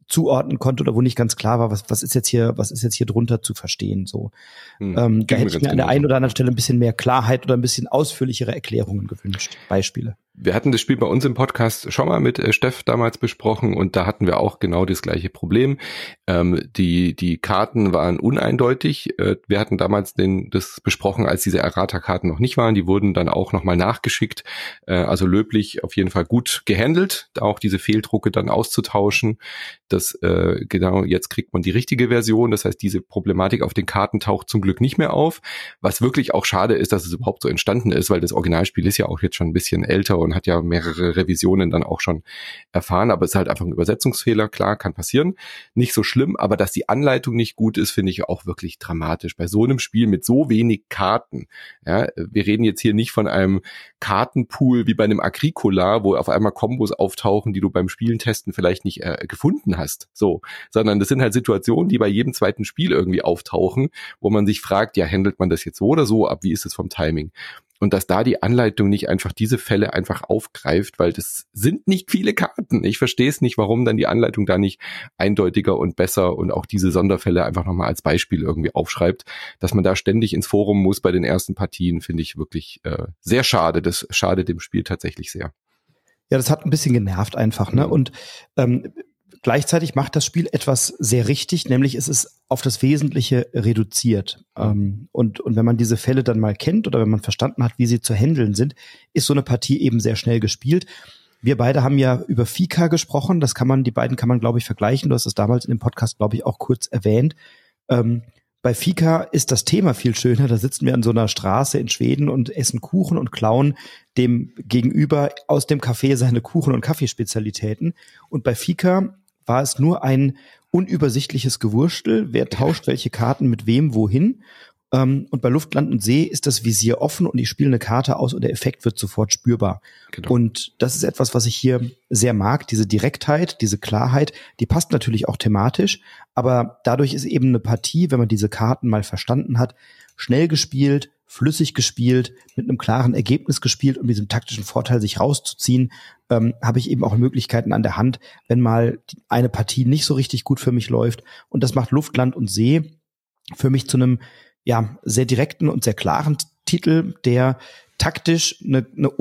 zuordnen konnte oder wo nicht ganz klar war, was, was ist jetzt hier, was ist jetzt hier drunter zu verstehen. So, hm, ähm, da hätte ich mir an der einen oder anderen Stelle ein bisschen mehr Klarheit oder ein bisschen ausführlichere Erklärungen gewünscht. Beispiele
wir hatten das Spiel bei uns im Podcast schon mal mit äh, Steff damals besprochen und da hatten wir auch genau das gleiche Problem. Ähm, die, die Karten waren uneindeutig. Äh, wir hatten damals den, das besprochen, als diese Errata-Karten noch nicht waren. Die wurden dann auch nochmal nachgeschickt. Äh, also löblich auf jeden Fall gut gehandelt, auch diese Fehldrucke dann auszutauschen. Das, äh, genau, jetzt kriegt man die richtige Version. Das heißt, diese Problematik auf den Karten taucht zum Glück nicht mehr auf. Was wirklich auch schade ist, dass es überhaupt so entstanden ist, weil das Originalspiel ist ja auch jetzt schon ein bisschen älter und hat ja mehrere Revisionen dann auch schon erfahren, aber es ist halt einfach ein Übersetzungsfehler, klar, kann passieren. Nicht so schlimm, aber dass die Anleitung nicht gut ist, finde ich auch wirklich dramatisch. Bei so einem Spiel mit so wenig Karten, ja, wir reden jetzt hier nicht von einem Kartenpool wie bei einem Agricola, wo auf einmal Kombos auftauchen, die du beim Spielen testen vielleicht nicht äh, gefunden hast, so, sondern das sind halt Situationen, die bei jedem zweiten Spiel irgendwie auftauchen, wo man sich fragt, ja, handelt man das jetzt so oder so ab, wie ist es vom Timing? Und dass da die Anleitung nicht einfach diese Fälle einfach aufgreift, weil das sind nicht viele Karten. Ich verstehe es nicht, warum dann die Anleitung da nicht eindeutiger und besser und auch diese Sonderfälle einfach nochmal als Beispiel irgendwie aufschreibt. Dass man da ständig ins Forum muss bei den ersten Partien, finde ich wirklich äh, sehr schade. Das schadet dem Spiel tatsächlich sehr.
Ja, das hat ein bisschen genervt einfach, ne? Und ähm, Gleichzeitig macht das Spiel etwas sehr richtig, nämlich es ist auf das Wesentliche reduziert. Ähm, und, und wenn man diese Fälle dann mal kennt oder wenn man verstanden hat, wie sie zu handeln sind, ist so eine Partie eben sehr schnell gespielt. Wir beide haben ja über Fika gesprochen. Das kann man, die beiden kann man, glaube ich, vergleichen. Du hast es damals in dem Podcast, glaube ich, auch kurz erwähnt. Ähm, bei Fika ist das Thema viel schöner. Da sitzen wir an so einer Straße in Schweden und essen Kuchen und klauen dem gegenüber aus dem Café seine Kuchen- und Kaffeespezialitäten. Und bei Fika war es nur ein unübersichtliches Gewurstel. Wer tauscht welche Karten mit wem wohin? Ähm, und bei Luft, Land und See ist das Visier offen und ich spiele eine Karte aus und der Effekt wird sofort spürbar. Genau. Und das ist etwas, was ich hier sehr mag, diese Direktheit, diese Klarheit, die passt natürlich auch thematisch, aber dadurch ist eben eine Partie, wenn man diese Karten mal verstanden hat, schnell gespielt, flüssig gespielt, mit einem klaren Ergebnis gespielt, um diesen taktischen Vorteil sich rauszuziehen, ähm, habe ich eben auch Möglichkeiten an der Hand, wenn mal eine Partie nicht so richtig gut für mich läuft. Und das macht Luft, Land und See für mich zu einem ja sehr direkten und sehr klaren Titel, der taktisch eine, eine,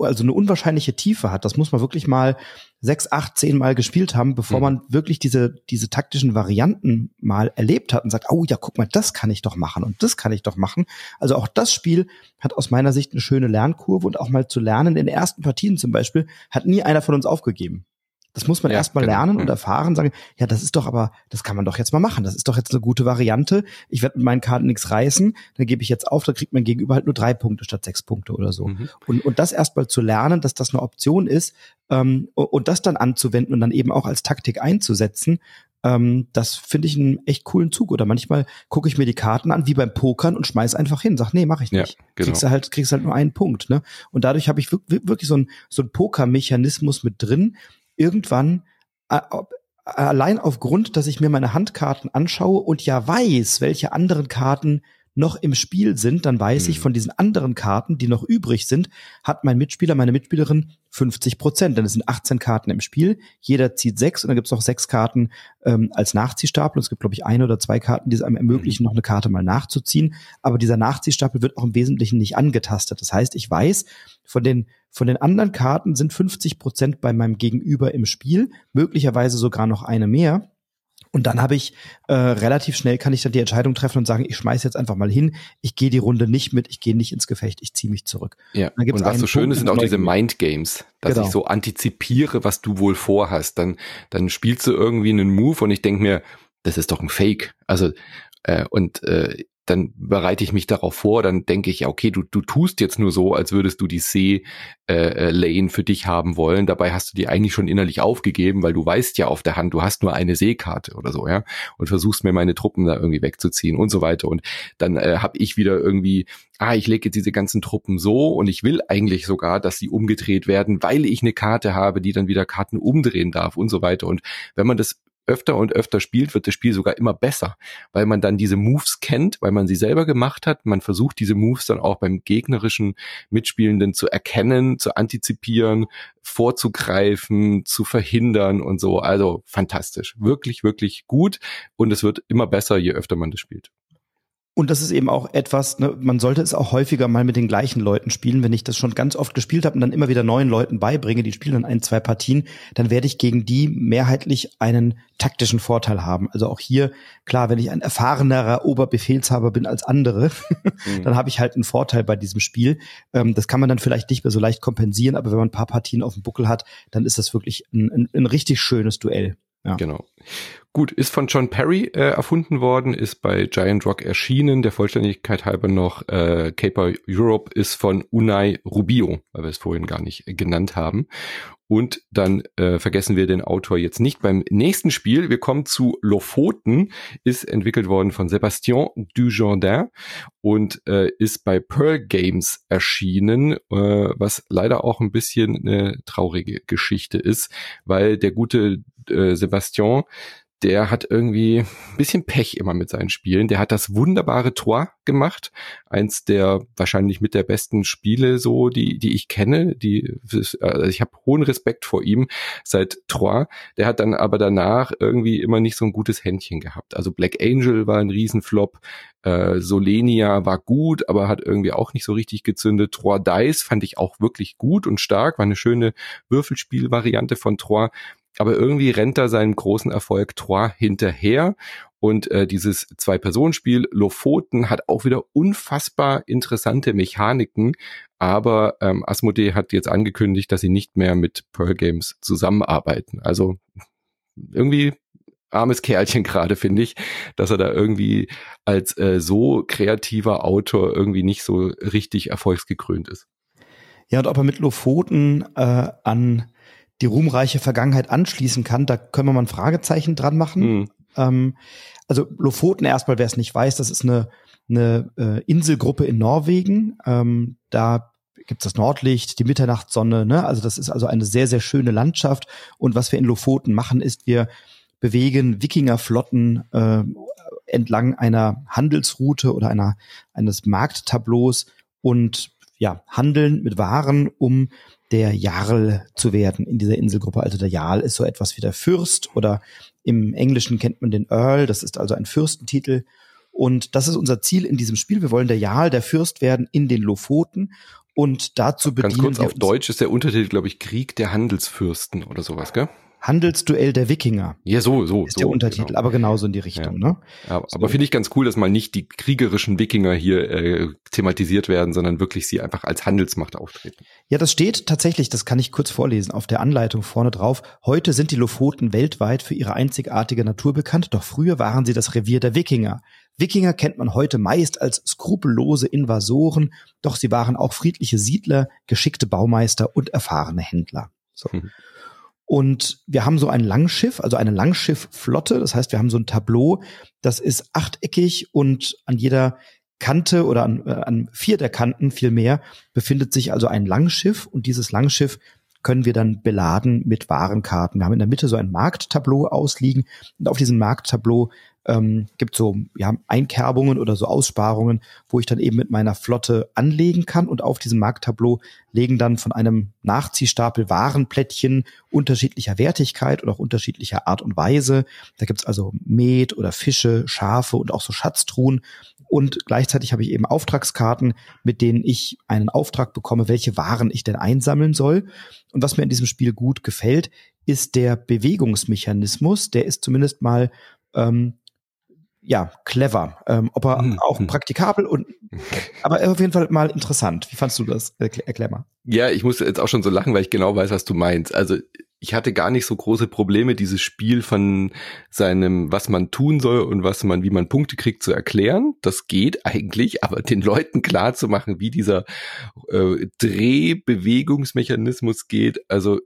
also eine unwahrscheinliche Tiefe hat. Das muss man wirklich mal sechs, acht, zehn Mal gespielt haben, bevor mhm. man wirklich diese, diese taktischen Varianten mal erlebt hat und sagt, oh ja, guck mal, das kann ich doch machen und das kann ich doch machen. Also auch das Spiel hat aus meiner Sicht eine schöne Lernkurve und auch mal zu lernen. In den ersten Partien zum Beispiel hat nie einer von uns aufgegeben. Das muss man ja, erst mal genau. lernen und mhm. erfahren, sagen, ja, das ist doch aber, das kann man doch jetzt mal machen. Das ist doch jetzt eine gute Variante. Ich werde mit meinen Karten nichts reißen, dann gebe ich jetzt auf, da kriegt mein Gegenüber halt nur drei Punkte statt sechs Punkte oder so. Mhm. Und, und das erst mal zu lernen, dass das eine Option ist ähm, und das dann anzuwenden und dann eben auch als Taktik einzusetzen, ähm, das finde ich einen echt coolen Zug. Oder manchmal gucke ich mir die Karten an, wie beim Pokern und schmeiß einfach hin. Sag, nee, mache ich nicht. Ja, genau. Kriegst du halt, kriegst halt nur einen Punkt. Ne? Und dadurch habe ich wirklich so ein so ein Pokermechanismus mit drin, irgendwann allein aufgrund, dass ich mir meine Handkarten anschaue und ja weiß, welche anderen Karten noch im Spiel sind, dann weiß mhm. ich von diesen anderen Karten, die noch übrig sind, hat mein Mitspieler, meine Mitspielerin 50 Prozent. Denn es sind 18 Karten im Spiel. Jeder zieht sechs und dann gibt es noch sechs Karten ähm, als Nachziehstapel. Und es gibt, glaube ich, eine oder zwei Karten, die es einem ermöglichen, mhm. noch eine Karte mal nachzuziehen. Aber dieser Nachziehstapel wird auch im Wesentlichen nicht angetastet. Das heißt, ich weiß, von den von den anderen Karten sind 50 Prozent bei meinem Gegenüber im Spiel, möglicherweise sogar noch eine mehr. Und dann habe ich äh, relativ schnell kann ich dann die Entscheidung treffen und sagen, ich schmeiß jetzt einfach mal hin, ich gehe die Runde nicht mit, ich gehe nicht ins Gefecht, ich ziehe mich zurück.
Ja. Und, und was so schön ist, sind auch diese Mind Games, dass genau. ich so antizipiere, was du wohl vorhast. Dann, dann spielst du irgendwie einen Move und ich denk mir, das ist doch ein Fake. Also äh, und äh, dann bereite ich mich darauf vor, dann denke ich, okay, du, du tust jetzt nur so, als würdest du die See-Lane äh, für dich haben wollen. Dabei hast du die eigentlich schon innerlich aufgegeben, weil du weißt ja auf der Hand, du hast nur eine Seekarte oder so, ja, und versuchst mir meine Truppen da irgendwie wegzuziehen und so weiter. Und dann äh, habe ich wieder irgendwie, ah, ich lege jetzt diese ganzen Truppen so und ich will eigentlich sogar, dass sie umgedreht werden, weil ich eine Karte habe, die dann wieder Karten umdrehen darf und so weiter. Und wenn man das öfter und öfter spielt, wird das Spiel sogar immer besser, weil man dann diese Moves kennt, weil man sie selber gemacht hat. Man versucht diese Moves dann auch beim gegnerischen Mitspielenden zu erkennen, zu antizipieren, vorzugreifen, zu verhindern und so. Also fantastisch. Wirklich, wirklich gut. Und es wird immer besser, je öfter man das spielt.
Und das ist eben auch etwas, ne, man sollte es auch häufiger mal mit den gleichen Leuten spielen. Wenn ich das schon ganz oft gespielt habe und dann immer wieder neuen Leuten beibringe, die spielen dann ein, zwei Partien, dann werde ich gegen die mehrheitlich einen taktischen Vorteil haben. Also auch hier, klar, wenn ich ein erfahrenerer Oberbefehlshaber bin als andere, mhm. dann habe ich halt einen Vorteil bei diesem Spiel. Ähm, das kann man dann vielleicht nicht mehr so leicht kompensieren, aber wenn man ein paar Partien auf dem Buckel hat, dann ist das wirklich ein, ein, ein richtig schönes Duell.
Ja. Genau. Gut, ist von John Perry äh, erfunden worden, ist bei Giant Rock erschienen. Der Vollständigkeit halber noch äh, Caper Europe ist von Unai Rubio, weil wir es vorhin gar nicht genannt haben. Und dann äh, vergessen wir den Autor jetzt nicht beim nächsten Spiel. Wir kommen zu Lofoten, ist entwickelt worden von Sébastien Dujardin und äh, ist bei Pearl Games erschienen, äh, was leider auch ein bisschen eine traurige Geschichte ist, weil der gute äh, Sebastian der hat irgendwie ein bisschen Pech immer mit seinen Spielen. Der hat das wunderbare Tor gemacht, eins der wahrscheinlich mit der besten Spiele so, die die ich kenne. Die also ich habe hohen Respekt vor ihm seit Tor. Der hat dann aber danach irgendwie immer nicht so ein gutes Händchen gehabt. Also Black Angel war ein Riesenflop, äh, Solenia war gut, aber hat irgendwie auch nicht so richtig gezündet. Trois Dice fand ich auch wirklich gut und stark, war eine schöne Würfelspielvariante von Trois aber irgendwie rennt er seinem großen Erfolg Trois hinterher und äh, dieses Zwei-Personen-Spiel Lofoten hat auch wieder unfassbar interessante Mechaniken, aber ähm, Asmodee hat jetzt angekündigt, dass sie nicht mehr mit Pearl Games zusammenarbeiten. Also irgendwie armes Kerlchen gerade, finde ich, dass er da irgendwie als äh, so kreativer Autor irgendwie nicht so richtig erfolgsgekrönt ist.
Ja, und ob er mit Lofoten äh, an die ruhmreiche Vergangenheit anschließen kann, da können wir mal ein Fragezeichen dran machen. Mhm. Ähm, also Lofoten erstmal, wer es nicht weiß, das ist eine, eine äh, Inselgruppe in Norwegen. Ähm, da gibt's das Nordlicht, die Mitternachtssonne. Ne? Also das ist also eine sehr, sehr schöne Landschaft. Und was wir in Lofoten machen, ist, wir bewegen Wikingerflotten äh, entlang einer Handelsroute oder einer eines Markttableaus und ja, handeln mit Waren, um der Jarl zu werden in dieser Inselgruppe. Also der Jarl ist so etwas wie der Fürst oder im Englischen kennt man den Earl, das ist also ein Fürstentitel. Und das ist unser Ziel in diesem Spiel. Wir wollen der Jarl, der Fürst werden in den Lofoten. Und dazu bedienen
Ganz kurz, auf Deutsch ist der Untertitel, glaube ich, Krieg der Handelsfürsten oder sowas, gell?
Handelsduell der Wikinger.
Ja, so, so.
Ist
so,
der Untertitel, genau. aber genauso in die Richtung,
ja.
ne?
Ja, so. Aber finde ich ganz cool, dass mal nicht die kriegerischen Wikinger hier äh, thematisiert werden, sondern wirklich sie einfach als Handelsmacht auftreten.
Ja, das steht tatsächlich, das kann ich kurz vorlesen, auf der Anleitung vorne drauf. Heute sind die Lofoten weltweit für ihre einzigartige Natur bekannt, doch früher waren sie das Revier der Wikinger. Wikinger kennt man heute meist als skrupellose Invasoren, doch sie waren auch friedliche Siedler, geschickte Baumeister und erfahrene Händler. So. Mhm. Und wir haben so ein Langschiff, also eine Langschiffflotte. Das heißt, wir haben so ein Tableau, das ist achteckig und an jeder Kante oder an, äh, an vier der Kanten vielmehr befindet sich also ein Langschiff und dieses Langschiff können wir dann beladen mit Warenkarten. Wir haben in der Mitte so ein Markttableau ausliegen und auf diesem Markttableau ähm, gibt so ja, Einkerbungen oder so Aussparungen, wo ich dann eben mit meiner Flotte anlegen kann und auf diesem Markttableau legen dann von einem Nachziehstapel Warenplättchen unterschiedlicher Wertigkeit und auch unterschiedlicher Art und Weise. Da gibt's also Met oder Fische, Schafe und auch so Schatztruhen. Und gleichzeitig habe ich eben Auftragskarten, mit denen ich einen Auftrag bekomme, welche Waren ich denn einsammeln soll. Und was mir in diesem Spiel gut gefällt, ist der Bewegungsmechanismus. Der ist zumindest mal ähm, ja, clever. Ähm, ob er mhm. auch hm. praktikabel und aber auf jeden Fall mal interessant. Wie fandst du das? Erklär, erklär mal.
Ja, ich muss jetzt auch schon so lachen, weil ich genau weiß, was du meinst. Also ich hatte gar nicht so große Probleme, dieses Spiel von seinem, was man tun soll und was man, wie man Punkte kriegt, zu erklären. Das geht eigentlich, aber den Leuten klar zu machen, wie dieser äh, Drehbewegungsmechanismus geht, also äh,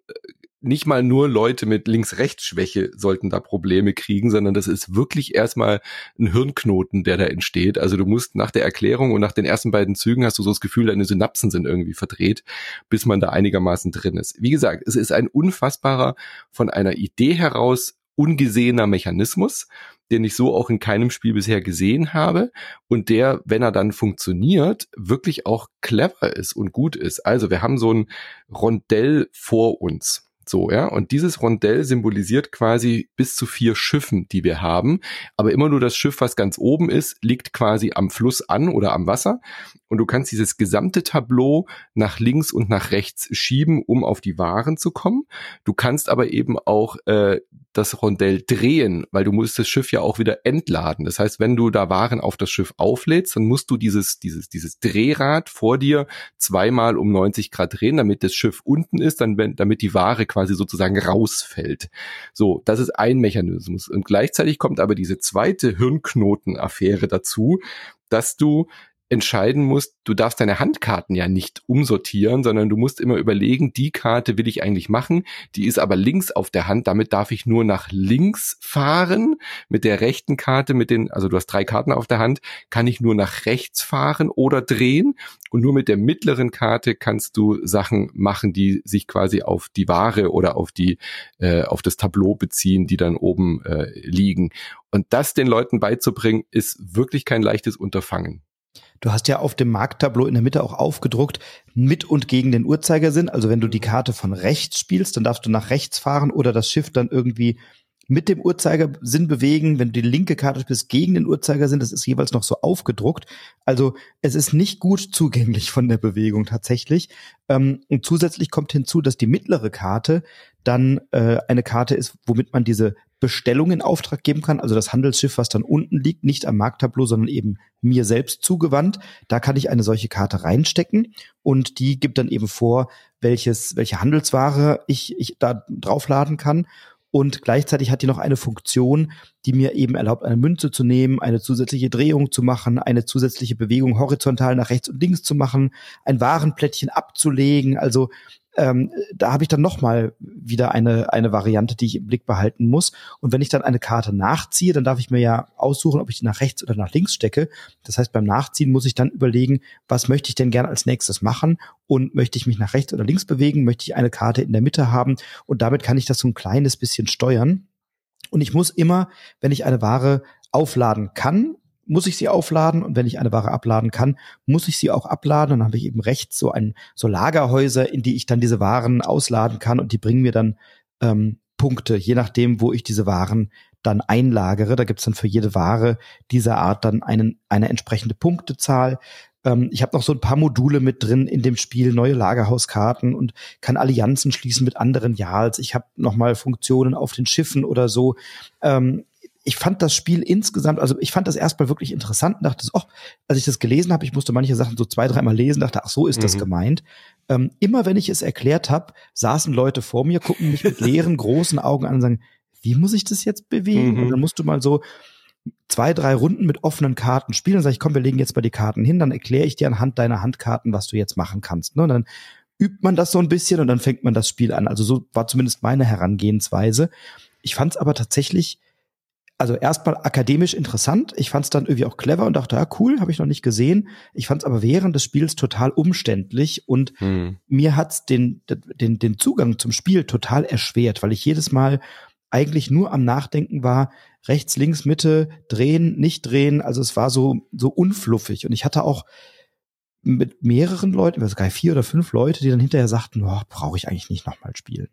nicht mal nur Leute mit Links-Rechts-Schwäche sollten da Probleme kriegen, sondern das ist wirklich erstmal ein Hirnknoten, der da entsteht. Also du musst nach der Erklärung und nach den ersten beiden Zügen hast du so das Gefühl, deine Synapsen sind irgendwie verdreht, bis man da einigermaßen drin ist. Wie gesagt, es ist ein unfassbarer von einer Idee heraus ungesehener Mechanismus, den ich so auch in keinem Spiel bisher gesehen habe und der, wenn er dann funktioniert, wirklich auch clever ist und gut ist. Also wir haben so ein Rondell vor uns so, ja. Und dieses Rondell symbolisiert quasi bis zu vier Schiffen, die wir haben. Aber immer nur das Schiff, was ganz oben ist, liegt quasi am Fluss an oder am Wasser. Und du kannst dieses gesamte Tableau nach links und nach rechts schieben, um auf die Waren zu kommen. Du kannst aber eben auch äh, das Rondell drehen, weil du musst das Schiff ja auch wieder entladen. Das heißt, wenn du da Waren auf das Schiff auflädst, dann musst du dieses, dieses, dieses Drehrad vor dir zweimal um 90 Grad drehen, damit das Schiff unten ist, dann, wenn, damit die Ware quasi sozusagen rausfällt. So, das ist ein Mechanismus. Und gleichzeitig kommt aber diese zweite Hirnknotenaffäre dazu, dass du entscheiden musst, du darfst deine Handkarten ja nicht umsortieren, sondern du musst immer überlegen, die Karte will ich eigentlich machen, die ist aber links auf der Hand, damit darf ich nur nach links fahren. Mit der rechten Karte, mit den, also du hast drei Karten auf der Hand, kann ich nur nach rechts fahren oder drehen und nur mit der mittleren Karte kannst du Sachen machen, die sich quasi auf die Ware oder auf die, äh, auf das Tableau beziehen, die dann oben äh, liegen. Und das den Leuten beizubringen, ist wirklich kein leichtes Unterfangen.
Du hast ja auf dem Markttableau in der Mitte auch aufgedruckt, mit und gegen den Uhrzeigersinn. Also wenn du die Karte von rechts spielst, dann darfst du nach rechts fahren oder das Schiff dann irgendwie mit dem Uhrzeigersinn bewegen. Wenn du die linke Karte spielst gegen den Uhrzeigersinn, das ist jeweils noch so aufgedruckt. Also es ist nicht gut zugänglich von der Bewegung tatsächlich. Ähm, und zusätzlich kommt hinzu, dass die mittlere Karte dann äh, eine Karte ist, womit man diese Bestellung in Auftrag geben kann. Also das Handelsschiff, was dann unten liegt, nicht am Markttableau, sondern eben mir selbst zugewandt. Da kann ich eine solche Karte reinstecken und die gibt dann eben vor, welches, welche Handelsware ich, ich da draufladen kann. Und gleichzeitig hat die noch eine Funktion, die mir eben erlaubt, eine Münze zu nehmen, eine zusätzliche Drehung zu machen, eine zusätzliche Bewegung horizontal nach rechts und links zu machen, ein Warenplättchen abzulegen. Also ähm, da habe ich dann nochmal wieder eine, eine Variante, die ich im Blick behalten muss. Und wenn ich dann eine Karte nachziehe, dann darf ich mir ja aussuchen, ob ich die nach rechts oder nach links stecke. Das heißt, beim Nachziehen muss ich dann überlegen, was möchte ich denn gern als nächstes machen? Und möchte ich mich nach rechts oder links bewegen? Möchte ich eine Karte in der Mitte haben? Und damit kann ich das so ein kleines bisschen steuern. Und ich muss immer, wenn ich eine Ware aufladen kann, muss ich sie aufladen und wenn ich eine Ware abladen kann, muss ich sie auch abladen. Und dann habe ich eben rechts so ein so Lagerhäuser, in die ich dann diese Waren ausladen kann und die bringen mir dann ähm, Punkte, je nachdem, wo ich diese Waren dann einlagere. Da gibt's dann für jede Ware dieser Art dann einen, eine entsprechende Punktezahl. Ähm, ich habe noch so ein paar Module mit drin in dem Spiel, neue Lagerhauskarten und kann Allianzen schließen mit anderen Jals. Ich habe noch mal Funktionen auf den Schiffen oder so. Ähm, ich fand das Spiel insgesamt, also ich fand das erstmal wirklich interessant und dachte, oh, als ich das gelesen habe, ich musste manche Sachen so zwei, dreimal lesen, dachte, ach so ist mhm. das gemeint. Ähm, immer wenn ich es erklärt habe, saßen Leute vor mir, gucken mich mit leeren, großen Augen an und sagen, wie muss ich das jetzt bewegen? Mhm. Und dann musst du mal so zwei, drei Runden mit offenen Karten spielen und sag ich, komm, wir legen jetzt mal die Karten hin, dann erkläre ich dir anhand deiner Handkarten, was du jetzt machen kannst. Ne? Und dann übt man das so ein bisschen und dann fängt man das Spiel an. Also so war zumindest meine Herangehensweise. Ich fand es aber tatsächlich also erstmal akademisch interessant. Ich fand es dann irgendwie auch clever und dachte, ja, cool, habe ich noch nicht gesehen. Ich fand es aber während des Spiels total umständlich und hm. mir hat's den, den, den Zugang zum Spiel total erschwert, weil ich jedes Mal eigentlich nur am Nachdenken war, rechts, links, Mitte, drehen, nicht drehen. Also es war so, so unfluffig. Und ich hatte auch mit mehreren Leuten, sogar vier oder fünf Leute, die dann hinterher sagten, oh, brauche ich eigentlich nicht nochmal spielen.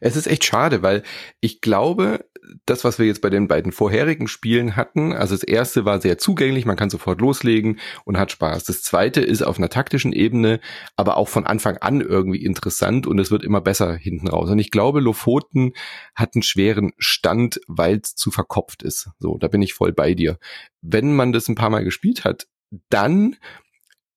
Es ist echt schade, weil ich glaube, das, was wir jetzt bei den beiden vorherigen Spielen hatten, also das erste war sehr zugänglich, man kann sofort loslegen und hat Spaß. Das zweite ist auf einer taktischen Ebene, aber auch von Anfang an irgendwie interessant und es wird immer besser hinten raus. Und ich glaube, Lofoten hat einen schweren Stand, weil es zu verkopft ist. So, da bin ich voll bei dir. Wenn man das ein paar Mal gespielt hat, dann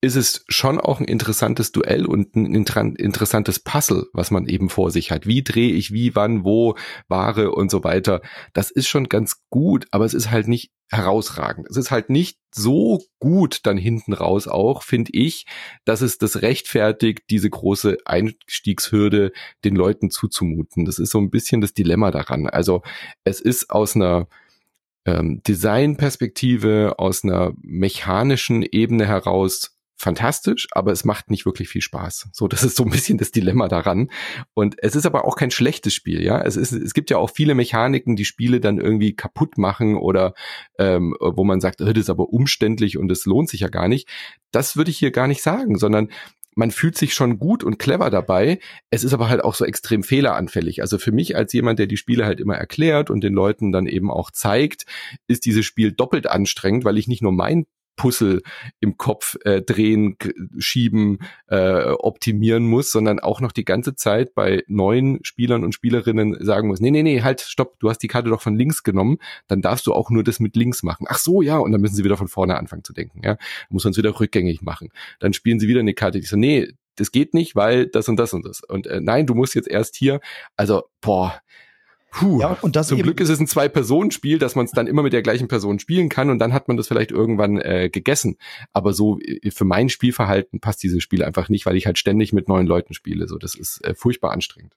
ist es schon auch ein interessantes Duell und ein interessantes Puzzle, was man eben vor sich hat. Wie drehe ich wie, wann, wo, Ware und so weiter. Das ist schon ganz gut, aber es ist halt nicht herausragend. Es ist halt nicht so gut dann hinten raus auch, finde ich, dass es das rechtfertigt, diese große Einstiegshürde den Leuten zuzumuten. Das ist so ein bisschen das Dilemma daran. Also es ist aus einer ähm, Designperspektive, aus einer mechanischen Ebene heraus fantastisch, aber es macht nicht wirklich viel Spaß. So, das ist so ein bisschen das Dilemma daran. Und es ist aber auch kein schlechtes Spiel, ja. Es ist, es gibt ja auch viele Mechaniken, die Spiele dann irgendwie kaputt machen oder ähm, wo man sagt, das ist aber umständlich und es lohnt sich ja gar nicht. Das würde ich hier gar nicht sagen, sondern man fühlt sich schon gut und clever dabei. Es ist aber halt auch so extrem fehleranfällig. Also für mich als jemand, der die Spiele halt immer erklärt und den Leuten dann eben auch zeigt, ist dieses Spiel doppelt anstrengend, weil ich nicht nur mein Puzzle im Kopf äh, drehen, schieben, äh, optimieren muss, sondern auch noch die ganze Zeit bei neuen Spielern und Spielerinnen sagen muss, nee, nee, nee, halt, stopp, du hast die Karte doch von links genommen, dann darfst du auch nur das mit links machen. Ach so, ja, und dann müssen sie wieder von vorne anfangen zu denken, ja. Dann muss man es wieder rückgängig machen. Dann spielen sie wieder eine Karte, die so, nee, das geht nicht, weil das und das und das. Und äh, nein, du musst jetzt erst hier, also, boah, Puh, ja, und das zum Glück ist es ein Zwei-Personen-Spiel, dass man es dann immer mit der gleichen Person spielen kann und dann hat man das vielleicht irgendwann äh, gegessen. Aber so äh, für mein Spielverhalten passt dieses Spiel einfach nicht, weil ich halt ständig mit neuen Leuten spiele. So, das ist äh, furchtbar anstrengend.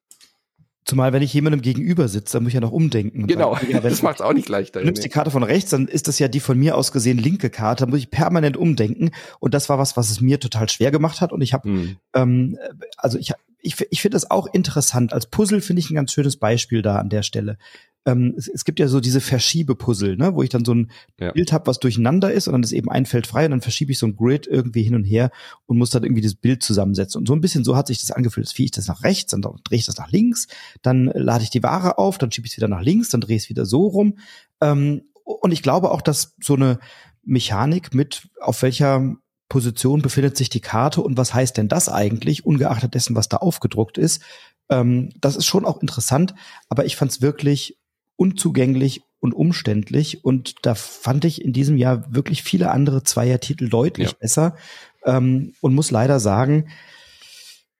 Zumal, wenn ich jemandem gegenüber sitze, dann muss ich ja noch umdenken.
Genau, ja, das macht es auch nicht leichter.
Du nimmst die Karte von rechts, dann ist das ja die von mir aus gesehen linke Karte, da muss ich permanent umdenken. Und das war was, was es mir total schwer gemacht hat. Und ich habe, hm. ähm, also ich, ich, ich finde das auch interessant. Als Puzzle finde ich ein ganz schönes Beispiel da an der Stelle. Ähm, es, es, gibt ja so diese Verschiebepuzzle, ne, wo ich dann so ein ja. Bild habe, was durcheinander ist und dann ist eben ein Feld frei und dann verschiebe ich so ein Grid irgendwie hin und her und muss dann irgendwie das Bild zusammensetzen. Und so ein bisschen so hat sich das angefühlt. Jetzt ziehe ich das nach rechts, dann drehe ich das nach links, dann lade ich die Ware auf, dann schiebe ich es wieder nach links, dann drehe ich es wieder so rum. Ähm, und ich glaube auch, dass so eine Mechanik mit, auf welcher Position befindet sich die Karte und was heißt denn das eigentlich, ungeachtet dessen, was da aufgedruckt ist. Ähm, das ist schon auch interessant, aber ich fand es wirklich unzugänglich und umständlich und da fand ich in diesem Jahr wirklich viele andere Zweiertitel deutlich ja. besser ähm, und muss leider sagen,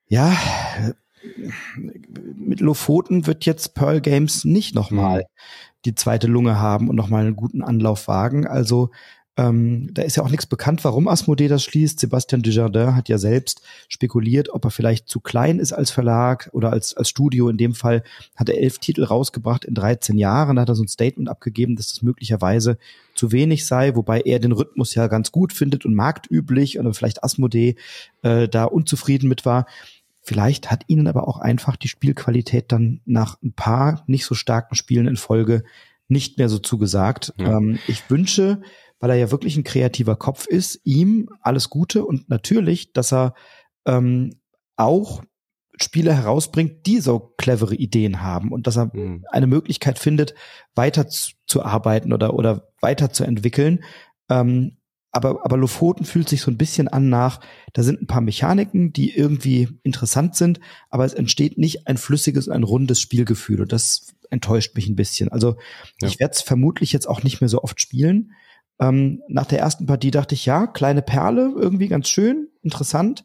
ja, mit Lofoten wird jetzt Pearl Games nicht nochmal mhm. die zweite Lunge haben und nochmal einen guten Anlauf wagen. Also ähm, da ist ja auch nichts bekannt, warum Asmodee das schließt. Sebastian Dujardin hat ja selbst spekuliert, ob er vielleicht zu klein ist als Verlag oder als, als Studio. In dem Fall hat er elf Titel rausgebracht in 13 Jahren. Da hat er so ein Statement abgegeben, dass das möglicherweise zu wenig sei, wobei er den Rhythmus ja ganz gut findet und marktüblich und vielleicht Asmodee äh, da unzufrieden mit war. Vielleicht hat ihnen aber auch einfach die Spielqualität dann nach ein paar nicht so starken Spielen in Folge nicht mehr so zugesagt. Ja. Ähm, ich wünsche, weil er ja wirklich ein kreativer Kopf ist, ihm alles Gute und natürlich, dass er ähm, auch Spiele herausbringt, die so clevere Ideen haben und dass er mhm. eine Möglichkeit findet, weiter zu, zu, arbeiten oder, oder weiter zu entwickeln. Ähm, aber, aber Lofoten fühlt sich so ein bisschen an nach, da sind ein paar Mechaniken, die irgendwie interessant sind, aber es entsteht nicht ein flüssiges, ein rundes Spielgefühl und das enttäuscht mich ein bisschen. Also ja. ich werde es vermutlich jetzt auch nicht mehr so oft spielen, ähm, nach der ersten Partie dachte ich, ja, kleine Perle, irgendwie ganz schön, interessant.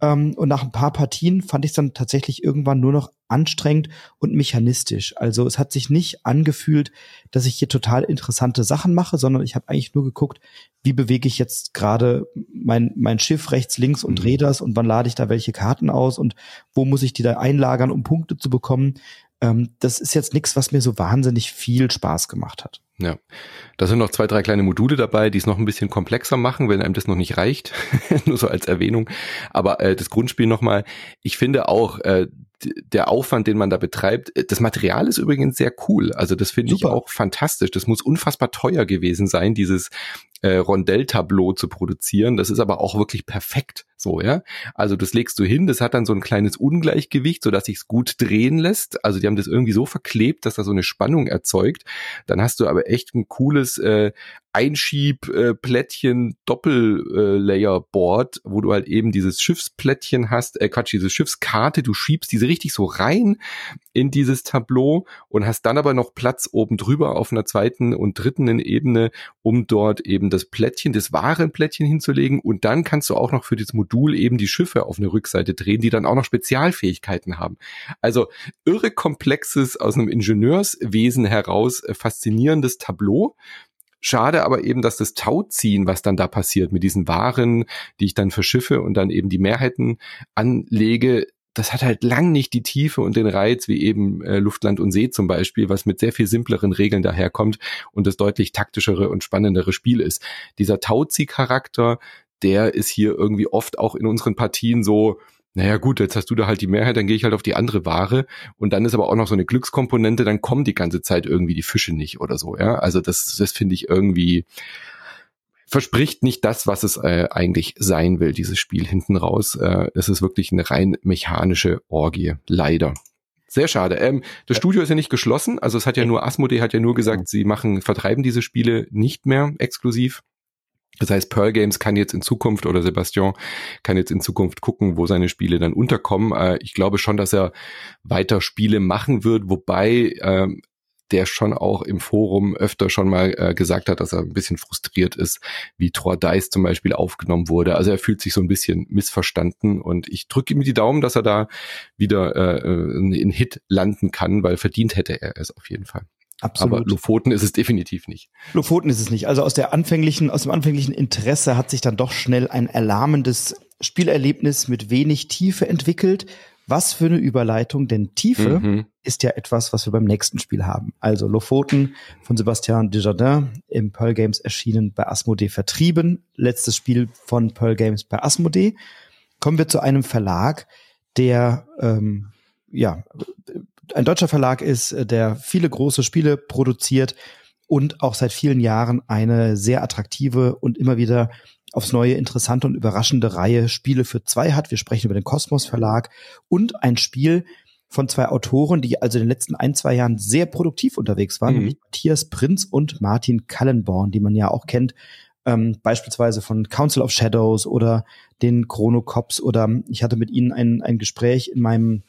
Ähm, und nach ein paar Partien fand ich es dann tatsächlich irgendwann nur noch anstrengend und mechanistisch. Also es hat sich nicht angefühlt, dass ich hier total interessante Sachen mache, sondern ich habe eigentlich nur geguckt, wie bewege ich jetzt gerade mein, mein Schiff rechts, links und mhm. drehe das und wann lade ich da welche Karten aus und wo muss ich die da einlagern, um Punkte zu bekommen. Ähm, das ist jetzt nichts, was mir so wahnsinnig viel Spaß gemacht hat.
Ja, da sind noch zwei, drei kleine Module dabei, die es noch ein bisschen komplexer machen, wenn einem das noch nicht reicht. Nur so als Erwähnung. Aber äh, das Grundspiel nochmal, ich finde auch, äh, der Aufwand, den man da betreibt, äh, das Material ist übrigens sehr cool. Also das finde ich auch fantastisch. Das muss unfassbar teuer gewesen sein, dieses äh, Rondell-Tableau zu produzieren. Das ist aber auch wirklich perfekt so, ja. Also das legst du hin, das hat dann so ein kleines Ungleichgewicht, so dass sich's gut drehen lässt. Also die haben das irgendwie so verklebt, dass da so eine Spannung erzeugt. Dann hast du aber echt ein cooles äh, Einschiebplättchen Doppel-Layer-Board, wo du halt eben dieses Schiffsplättchen hast, äh Quatsch, diese Schiffskarte, du schiebst diese richtig so rein in dieses Tableau und hast dann aber noch Platz oben drüber auf einer zweiten und dritten Ebene, um dort eben das Plättchen, das Warenplättchen hinzulegen und dann kannst du auch noch für das Modul eben die Schiffe auf eine Rückseite drehen, die dann auch noch Spezialfähigkeiten haben. Also irre komplexes aus einem Ingenieurswesen heraus äh, faszinierendes Tableau Schade aber eben, dass das Tauziehen, was dann da passiert mit diesen Waren, die ich dann verschiffe und dann eben die Mehrheiten anlege, das hat halt lang nicht die Tiefe und den Reiz wie eben äh, Luft, Land und See zum Beispiel, was mit sehr viel simpleren Regeln daherkommt und das deutlich taktischere und spannendere Spiel ist. Dieser Tauzieh-Charakter, der ist hier irgendwie oft auch in unseren Partien so, naja gut, jetzt hast du da halt die Mehrheit, dann gehe ich halt auf die andere Ware und dann ist aber auch noch so eine Glückskomponente, dann kommen die ganze Zeit irgendwie die Fische nicht oder so, ja. Also das, das finde ich irgendwie verspricht nicht das, was es äh, eigentlich sein will, dieses Spiel hinten raus. Äh, es ist wirklich eine rein mechanische Orgie, leider. Sehr schade. Ähm, das Studio ist ja nicht geschlossen, also es hat ja nur Asmodee hat ja nur gesagt, sie machen vertreiben diese Spiele nicht mehr exklusiv. Das heißt, Pearl Games kann jetzt in Zukunft oder Sebastian kann jetzt in Zukunft gucken, wo seine Spiele dann unterkommen. Äh, ich glaube schon, dass er weiter Spiele machen wird, wobei äh, der schon auch im Forum öfter schon mal äh, gesagt hat, dass er ein bisschen frustriert ist, wie Thor Dice zum Beispiel aufgenommen wurde. Also er fühlt sich so ein bisschen missverstanden und ich drücke ihm die Daumen, dass er da wieder äh, in Hit landen kann, weil verdient hätte er es auf jeden Fall. Absolut. Aber Lofoten ist es definitiv nicht.
Lofoten ist es nicht. Also aus der anfänglichen, aus dem anfänglichen Interesse hat sich dann doch schnell ein erlahmendes Spielerlebnis mit wenig Tiefe entwickelt. Was für eine Überleitung, denn Tiefe mhm. ist ja etwas, was wir beim nächsten Spiel haben. Also Lofoten von Sebastian Desjardins im Pearl Games erschienen bei Asmodee vertrieben. Letztes Spiel von Pearl Games bei Asmodee. Kommen wir zu einem Verlag, der ähm, ja ein deutscher Verlag ist, äh, der viele große Spiele produziert und auch seit vielen Jahren eine sehr attraktive und immer wieder aufs neue interessante und überraschende Reihe Spiele für zwei hat. Wir sprechen über den Kosmos Verlag und ein Spiel von zwei Autoren, die also in den letzten ein, zwei Jahren sehr produktiv unterwegs waren, mhm. nämlich Matthias Prinz und Martin Kallenborn, die man ja auch kennt, ähm, beispielsweise von Council of Shadows oder den Chrono Cops oder ich hatte mit ihnen ein, ein Gespräch in meinem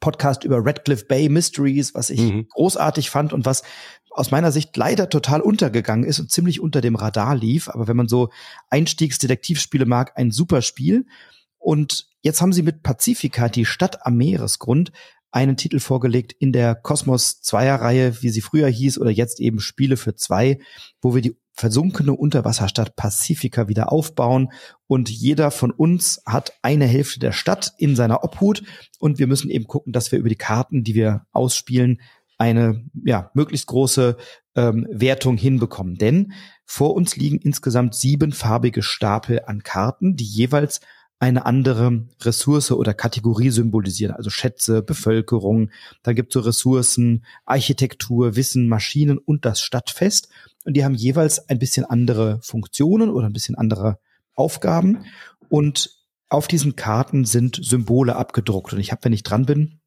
Podcast über Redcliffe Bay Mysteries, was ich mhm. großartig fand und was aus meiner Sicht leider total untergegangen ist und ziemlich unter dem Radar lief. Aber wenn man so Einstiegsdetektivspiele mag, ein super Spiel. Und jetzt haben sie mit Pacifica, die Stadt am Meeresgrund, einen Titel vorgelegt in der Kosmos Zweier-Reihe, wie sie früher hieß, oder jetzt eben Spiele für zwei, wo wir die versunkene Unterwasserstadt Pacifica wieder aufbauen und jeder von uns hat eine Hälfte der Stadt in seiner Obhut und wir müssen eben gucken, dass wir über die Karten, die wir ausspielen, eine ja möglichst große ähm, Wertung hinbekommen. Denn vor uns liegen insgesamt sieben farbige Stapel an Karten, die jeweils eine andere Ressource oder Kategorie symbolisieren, also Schätze, Bevölkerung, dann gibt es so Ressourcen, Architektur, Wissen, Maschinen und das Stadtfest. Und die haben jeweils ein bisschen andere Funktionen oder ein bisschen andere Aufgaben. Und auf diesen Karten sind Symbole abgedruckt. Und ich habe, wenn ich dran bin,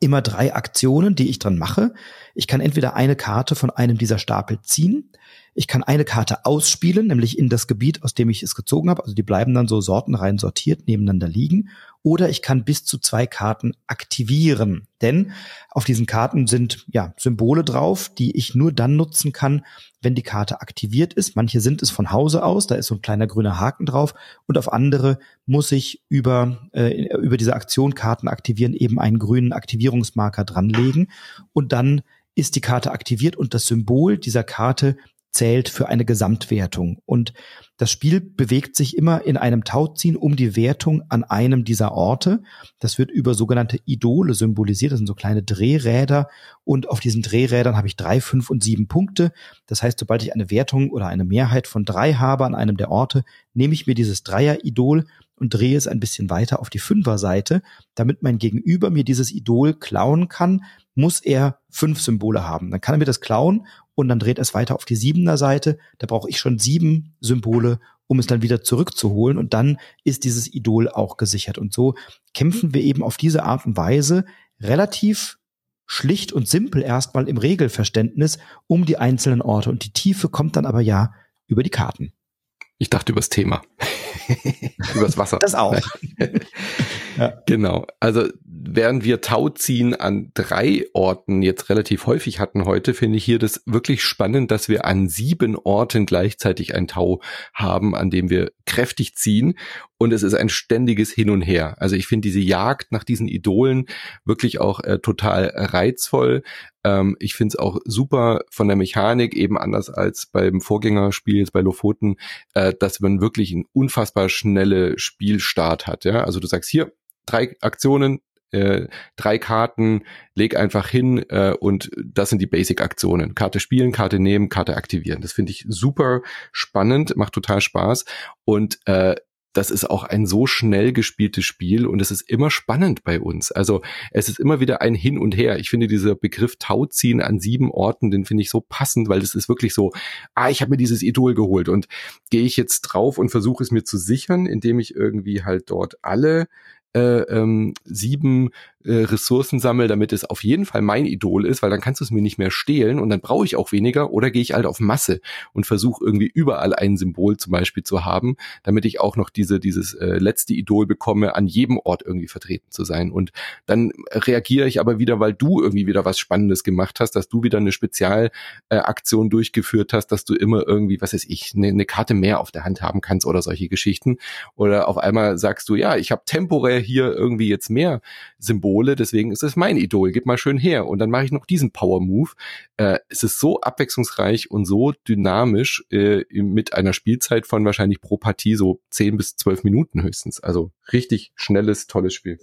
immer drei Aktionen, die ich dran mache. Ich kann entweder eine Karte von einem dieser Stapel ziehen, ich kann eine Karte ausspielen, nämlich in das Gebiet, aus dem ich es gezogen habe. Also die bleiben dann so sortenrein sortiert nebeneinander liegen. Oder ich kann bis zu zwei Karten aktivieren. Denn auf diesen Karten sind ja Symbole drauf, die ich nur dann nutzen kann, wenn die Karte aktiviert ist. Manche sind es von Hause aus, da ist so ein kleiner grüner Haken drauf. Und auf andere muss ich über, äh, über diese Aktion Karten aktivieren eben einen grünen Aktivierungsmarker dranlegen. Und dann ist die Karte aktiviert und das Symbol dieser Karte zählt für eine Gesamtwertung. Und das Spiel bewegt sich immer in einem Tauziehen um die Wertung an einem dieser Orte. Das wird über sogenannte Idole symbolisiert. Das sind so kleine Drehräder. Und auf diesen Drehrädern habe ich drei, fünf und sieben Punkte. Das heißt, sobald ich eine Wertung oder eine Mehrheit von drei habe an einem der Orte, nehme ich mir dieses Dreier-Idol und drehe es ein bisschen weiter auf die Fünfer-Seite. Damit mein Gegenüber mir dieses Idol klauen kann, muss er fünf Symbole haben. Dann kann er mir das klauen und dann dreht es weiter auf die siebener Seite. Da brauche ich schon sieben Symbole, um es dann wieder zurückzuholen und dann ist dieses Idol auch gesichert. Und so kämpfen wir eben auf diese Art und Weise relativ schlicht und simpel erstmal im Regelverständnis um die einzelnen Orte. Und die Tiefe kommt dann aber ja über die Karten.
Ich dachte übers Thema. übers Wasser.
Das auch.
ja. Genau. Also während wir Tauziehen an drei Orten jetzt relativ häufig hatten heute, finde ich hier das wirklich spannend, dass wir an sieben Orten gleichzeitig ein Tau haben, an dem wir kräftig ziehen. Und es ist ein ständiges Hin und Her. Also ich finde diese Jagd nach diesen Idolen wirklich auch äh, total reizvoll. Ähm, ich finde es auch super von der Mechanik, eben anders als beim Vorgängerspiel jetzt bei Lofoten, äh, dass man wirklich einen unfassbar schnelle Spielstart hat. Ja? Also du sagst hier, drei Aktionen, äh, drei Karten, leg einfach hin äh, und das sind die Basic-Aktionen. Karte spielen, Karte nehmen, Karte aktivieren. Das finde ich super spannend, macht total Spaß und äh, das ist auch ein so schnell gespieltes Spiel und es ist immer spannend bei uns. Also es ist immer wieder ein Hin und Her. Ich finde dieser Begriff Tauziehen an sieben Orten, den finde ich so passend, weil das ist wirklich so, ah, ich habe mir dieses Idol geholt und gehe ich jetzt drauf und versuche es mir zu sichern, indem ich irgendwie halt dort alle äh, ähm, sieben äh, Ressourcen sammle, damit es auf jeden Fall mein Idol ist, weil dann kannst du es mir nicht mehr stehlen und dann brauche ich auch weniger oder gehe ich halt auf Masse und versuche irgendwie überall ein Symbol zum Beispiel zu haben, damit ich auch noch diese dieses äh, letzte Idol bekomme, an jedem Ort irgendwie vertreten zu sein. Und dann reagiere ich aber wieder, weil du irgendwie wieder was Spannendes gemacht hast, dass du wieder eine Spezialaktion äh, durchgeführt hast, dass du immer irgendwie, was weiß ich, eine, eine Karte mehr auf der Hand haben kannst oder solche Geschichten. Oder auf einmal sagst du, ja, ich habe temporär hier irgendwie jetzt mehr Symbole, deswegen ist es mein Idol, gib mal schön her. Und dann mache ich noch diesen Power-Move. Äh, es ist so abwechslungsreich und so dynamisch äh, mit einer Spielzeit von wahrscheinlich pro Partie so 10 bis 12 Minuten höchstens. Also richtig schnelles, tolles Spiel.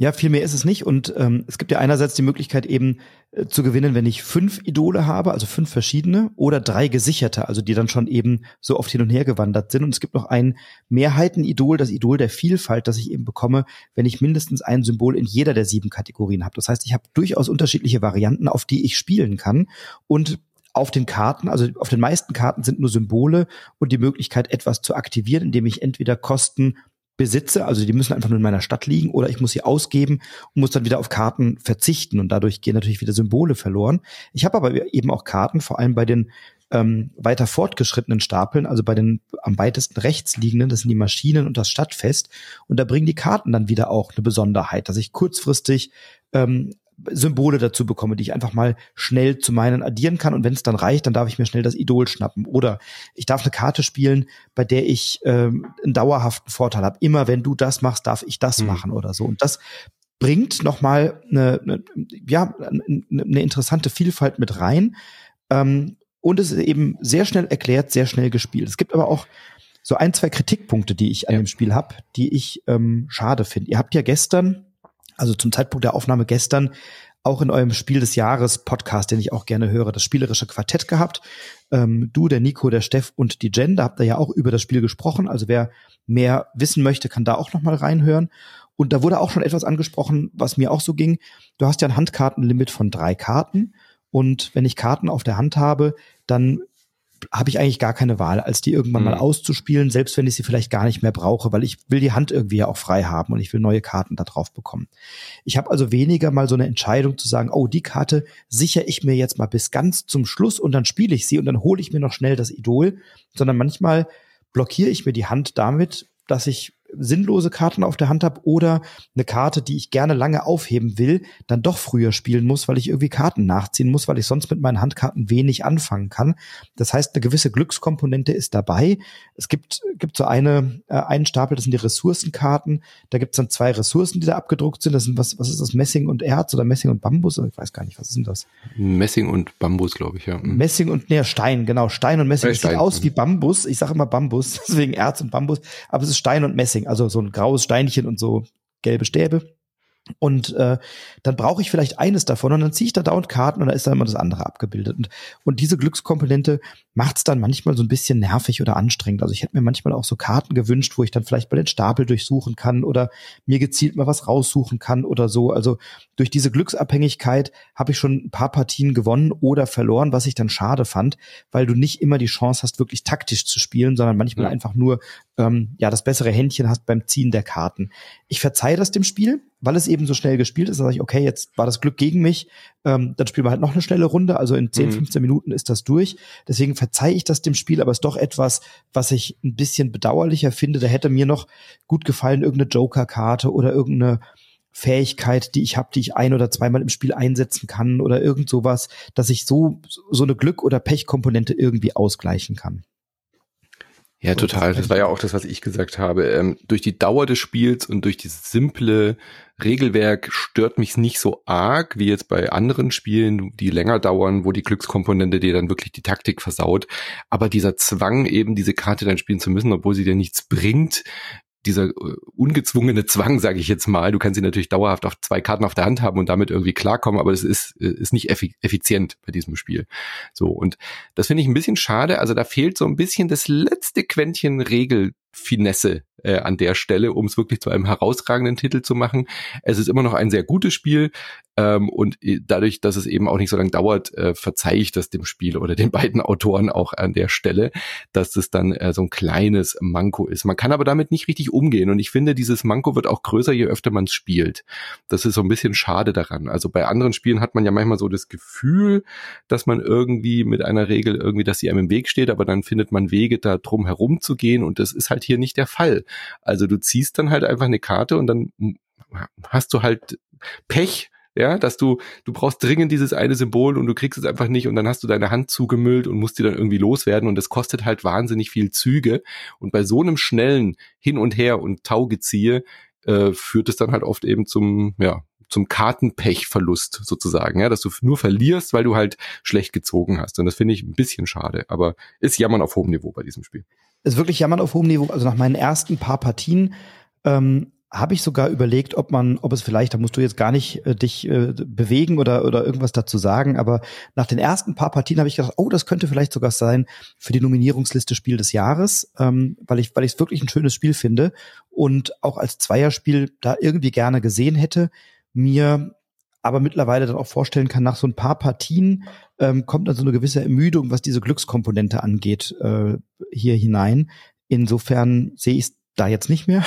Ja, viel mehr ist es nicht. Und ähm, es gibt ja einerseits die Möglichkeit eben äh, zu gewinnen, wenn ich fünf Idole habe, also fünf verschiedene, oder drei gesicherte, also die dann schon eben so oft hin und her gewandert sind. Und es gibt noch ein Mehrheitenidol, das Idol der Vielfalt, das ich eben bekomme, wenn ich mindestens ein Symbol in jeder der sieben Kategorien habe. Das heißt, ich habe durchaus unterschiedliche Varianten, auf die ich spielen kann. Und auf den Karten, also auf den meisten Karten sind nur Symbole und die Möglichkeit, etwas zu aktivieren, indem ich entweder Kosten besitze, also die müssen einfach nur in meiner Stadt liegen oder ich muss sie ausgeben und muss dann wieder auf Karten verzichten und dadurch gehen natürlich wieder Symbole verloren. Ich habe aber eben auch Karten, vor allem bei den ähm, weiter fortgeschrittenen Stapeln, also bei den am weitesten rechts liegenden, das sind die Maschinen und das Stadtfest. Und da bringen die Karten dann wieder auch eine Besonderheit, dass ich kurzfristig ähm, Symbole dazu bekomme, die ich einfach mal schnell zu meinen addieren kann. Und wenn es dann reicht, dann darf ich mir schnell das Idol schnappen. Oder ich darf eine Karte spielen, bei der ich ähm, einen dauerhaften Vorteil habe. Immer wenn du das machst, darf ich das mhm. machen oder so. Und das bringt nochmal eine, eine, ja, eine interessante Vielfalt mit rein. Ähm, und es ist eben sehr schnell erklärt, sehr schnell gespielt. Es gibt aber auch so ein, zwei Kritikpunkte, die ich an ja. dem Spiel habe, die ich ähm, schade finde. Ihr habt ja gestern also zum Zeitpunkt der Aufnahme gestern, auch in eurem Spiel des Jahres Podcast, den ich auch gerne höre, das spielerische Quartett gehabt. Ähm, du, der Nico, der Steff und die Jen, da habt ihr ja auch über das Spiel gesprochen. Also wer mehr wissen möchte, kann da auch noch mal reinhören. Und da wurde auch schon etwas angesprochen, was mir auch so ging. Du hast ja ein Handkartenlimit von drei Karten. Und wenn ich Karten auf der Hand habe, dann habe ich eigentlich gar keine Wahl, als die irgendwann mhm. mal auszuspielen, selbst wenn ich sie vielleicht gar nicht mehr brauche, weil ich will die Hand irgendwie ja auch frei haben und ich will neue Karten da drauf bekommen. Ich habe also weniger mal so eine Entscheidung zu sagen, oh, die Karte sichere ich mir jetzt mal bis ganz zum Schluss und dann spiele ich sie und dann hole ich mir noch schnell das Idol, sondern manchmal blockiere ich mir die Hand damit, dass ich sinnlose Karten auf der Hand habe oder eine Karte, die ich gerne lange aufheben will, dann doch früher spielen muss, weil ich irgendwie Karten nachziehen muss, weil ich sonst mit meinen Handkarten wenig anfangen kann. Das heißt, eine gewisse Glückskomponente ist dabei. Es gibt, gibt so eine, äh, einen Stapel, das sind die Ressourcenkarten. Da gibt es dann zwei Ressourcen, die da abgedruckt sind. Das sind, was, was ist das? Messing und Erz oder Messing und Bambus? Ich weiß gar nicht, was ist denn das?
Messing und Bambus, glaube ich, ja.
Mhm. Messing und, nee, Stein, genau. Stein und Messing. Äh, Stein. Sieht aus wie Bambus. Ich sage immer Bambus, deswegen Erz und Bambus. Aber es ist Stein und Messing. Also so ein graues Steinchen und so gelbe Stäbe. Und äh, dann brauche ich vielleicht eines davon und dann ziehe ich da dauernd Karten und da ist dann immer das andere abgebildet. Und, und diese Glückskomponente macht es dann manchmal so ein bisschen nervig oder anstrengend. Also ich hätte mir manchmal auch so Karten gewünscht, wo ich dann vielleicht mal den Stapel durchsuchen kann oder mir gezielt mal was raussuchen kann oder so. Also durch diese Glücksabhängigkeit habe ich schon ein paar Partien gewonnen oder verloren, was ich dann schade fand, weil du nicht immer die Chance hast, wirklich taktisch zu spielen, sondern manchmal ja. einfach nur ähm, ja das bessere Händchen hast beim Ziehen der Karten. Ich verzeihe das dem Spiel weil es eben so schnell gespielt ist, dann sage ich, okay, jetzt war das Glück gegen mich, ähm, dann spielen wir halt noch eine schnelle Runde, also in 10, mhm. 15 Minuten ist das durch. Deswegen verzeihe ich das dem Spiel, aber es ist doch etwas, was ich ein bisschen bedauerlicher finde. Da hätte mir noch gut gefallen, irgendeine Joker-Karte oder irgendeine Fähigkeit, die ich habe, die ich ein oder zweimal im Spiel einsetzen kann oder irgend sowas, dass ich so, so eine Glück- oder Pechkomponente irgendwie ausgleichen kann.
Ja, total. Das war ja auch das, was ich gesagt habe. Ähm, durch die Dauer des Spiels und durch dieses simple Regelwerk stört mich nicht so arg wie jetzt bei anderen Spielen, die länger dauern, wo die Glückskomponente dir dann wirklich die Taktik versaut. Aber dieser Zwang, eben diese Karte dann spielen zu müssen, obwohl sie dir nichts bringt, dieser äh, ungezwungene Zwang, sage ich jetzt mal, du kannst sie natürlich dauerhaft auf zwei Karten auf der Hand haben und damit irgendwie klarkommen, aber das ist, äh, ist nicht effizient bei diesem Spiel. So, und das finde ich ein bisschen schade. Also da fehlt so ein bisschen das letzte Quäntchen Regelfinesse äh, an der Stelle, um es wirklich zu einem herausragenden Titel zu machen. Es ist immer noch ein sehr gutes Spiel ähm, und dadurch, dass es eben auch nicht so lange dauert, äh, verzeihe ich das dem Spiel oder den beiden Autoren auch an der Stelle, dass es dann äh, so ein kleines Manko ist. Man kann aber damit nicht richtig umgehen und ich finde, dieses Manko wird auch größer, je öfter man es spielt. Das ist so ein bisschen schade daran. Also bei anderen Spielen hat man ja manchmal so das Gefühl, dass man irgendwie mit einer Regel irgendwie, dass sie einem im Weg steht, aber dann findet man Wege, da drum herum zu gehen und das ist halt hier nicht der Fall. Also du ziehst dann halt einfach eine Karte und dann hast du halt Pech, ja, dass du, du brauchst dringend dieses eine Symbol und du kriegst es einfach nicht und dann hast du deine Hand zugemüllt und musst die dann irgendwie loswerden und das kostet halt wahnsinnig viel Züge. Und bei so einem schnellen Hin und Her und Taugeziehe äh, führt es dann halt oft eben zum, ja, zum Kartenpechverlust sozusagen, ja, dass du nur verlierst, weil du halt schlecht gezogen hast. Und das finde ich ein bisschen schade, aber ist Jammern auf hohem Niveau bei diesem Spiel
ist wirklich jammern auf hohem Niveau. Also nach meinen ersten paar Partien ähm, habe ich sogar überlegt, ob man, ob es vielleicht, da musst du jetzt gar nicht äh, dich äh, bewegen oder oder irgendwas dazu sagen, aber nach den ersten paar Partien habe ich gedacht, oh, das könnte vielleicht sogar sein für die Nominierungsliste Spiel des Jahres, ähm, weil ich weil ich es wirklich ein schönes Spiel finde und auch als Zweierspiel da irgendwie gerne gesehen hätte. Mir aber mittlerweile dann auch vorstellen kann, nach so ein paar Partien ähm, kommt dann so eine gewisse Ermüdung, was diese Glückskomponente angeht, äh, hier hinein. Insofern sehe ich es da jetzt nicht mehr.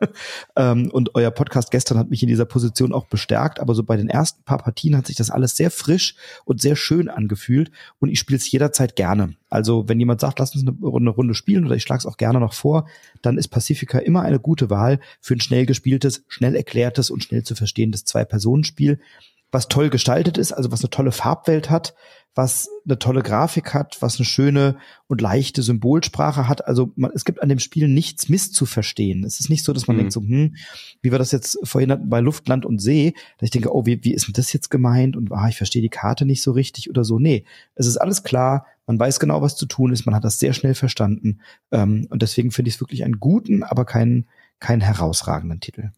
ähm, und euer Podcast gestern hat mich in dieser Position auch bestärkt. Aber so bei den ersten paar Partien hat sich das alles sehr frisch und sehr schön angefühlt. Und ich spiele es jederzeit gerne. Also wenn jemand sagt, lass uns eine, eine Runde spielen oder ich schlage es auch gerne noch vor, dann ist Pacifica immer eine gute Wahl für ein schnell gespieltes, schnell erklärtes und schnell zu verstehendes Zwei-Personen-Spiel was toll gestaltet ist, also was eine tolle Farbwelt hat, was eine tolle Grafik hat, was eine schöne und leichte Symbolsprache hat. Also man, es gibt an dem Spiel nichts misszuverstehen. Es ist nicht so, dass man mhm. denkt so, hm, wie wir das jetzt vorhin hatten bei Luft, Land und See, dass ich denke, oh, wie, wie ist denn das jetzt gemeint? Und ah, ich verstehe die Karte nicht so richtig oder so. Nee, es ist alles klar. Man weiß genau, was zu tun ist. Man hat das sehr schnell verstanden. Ähm, und deswegen finde ich es wirklich einen guten, aber keinen, keinen herausragenden Titel.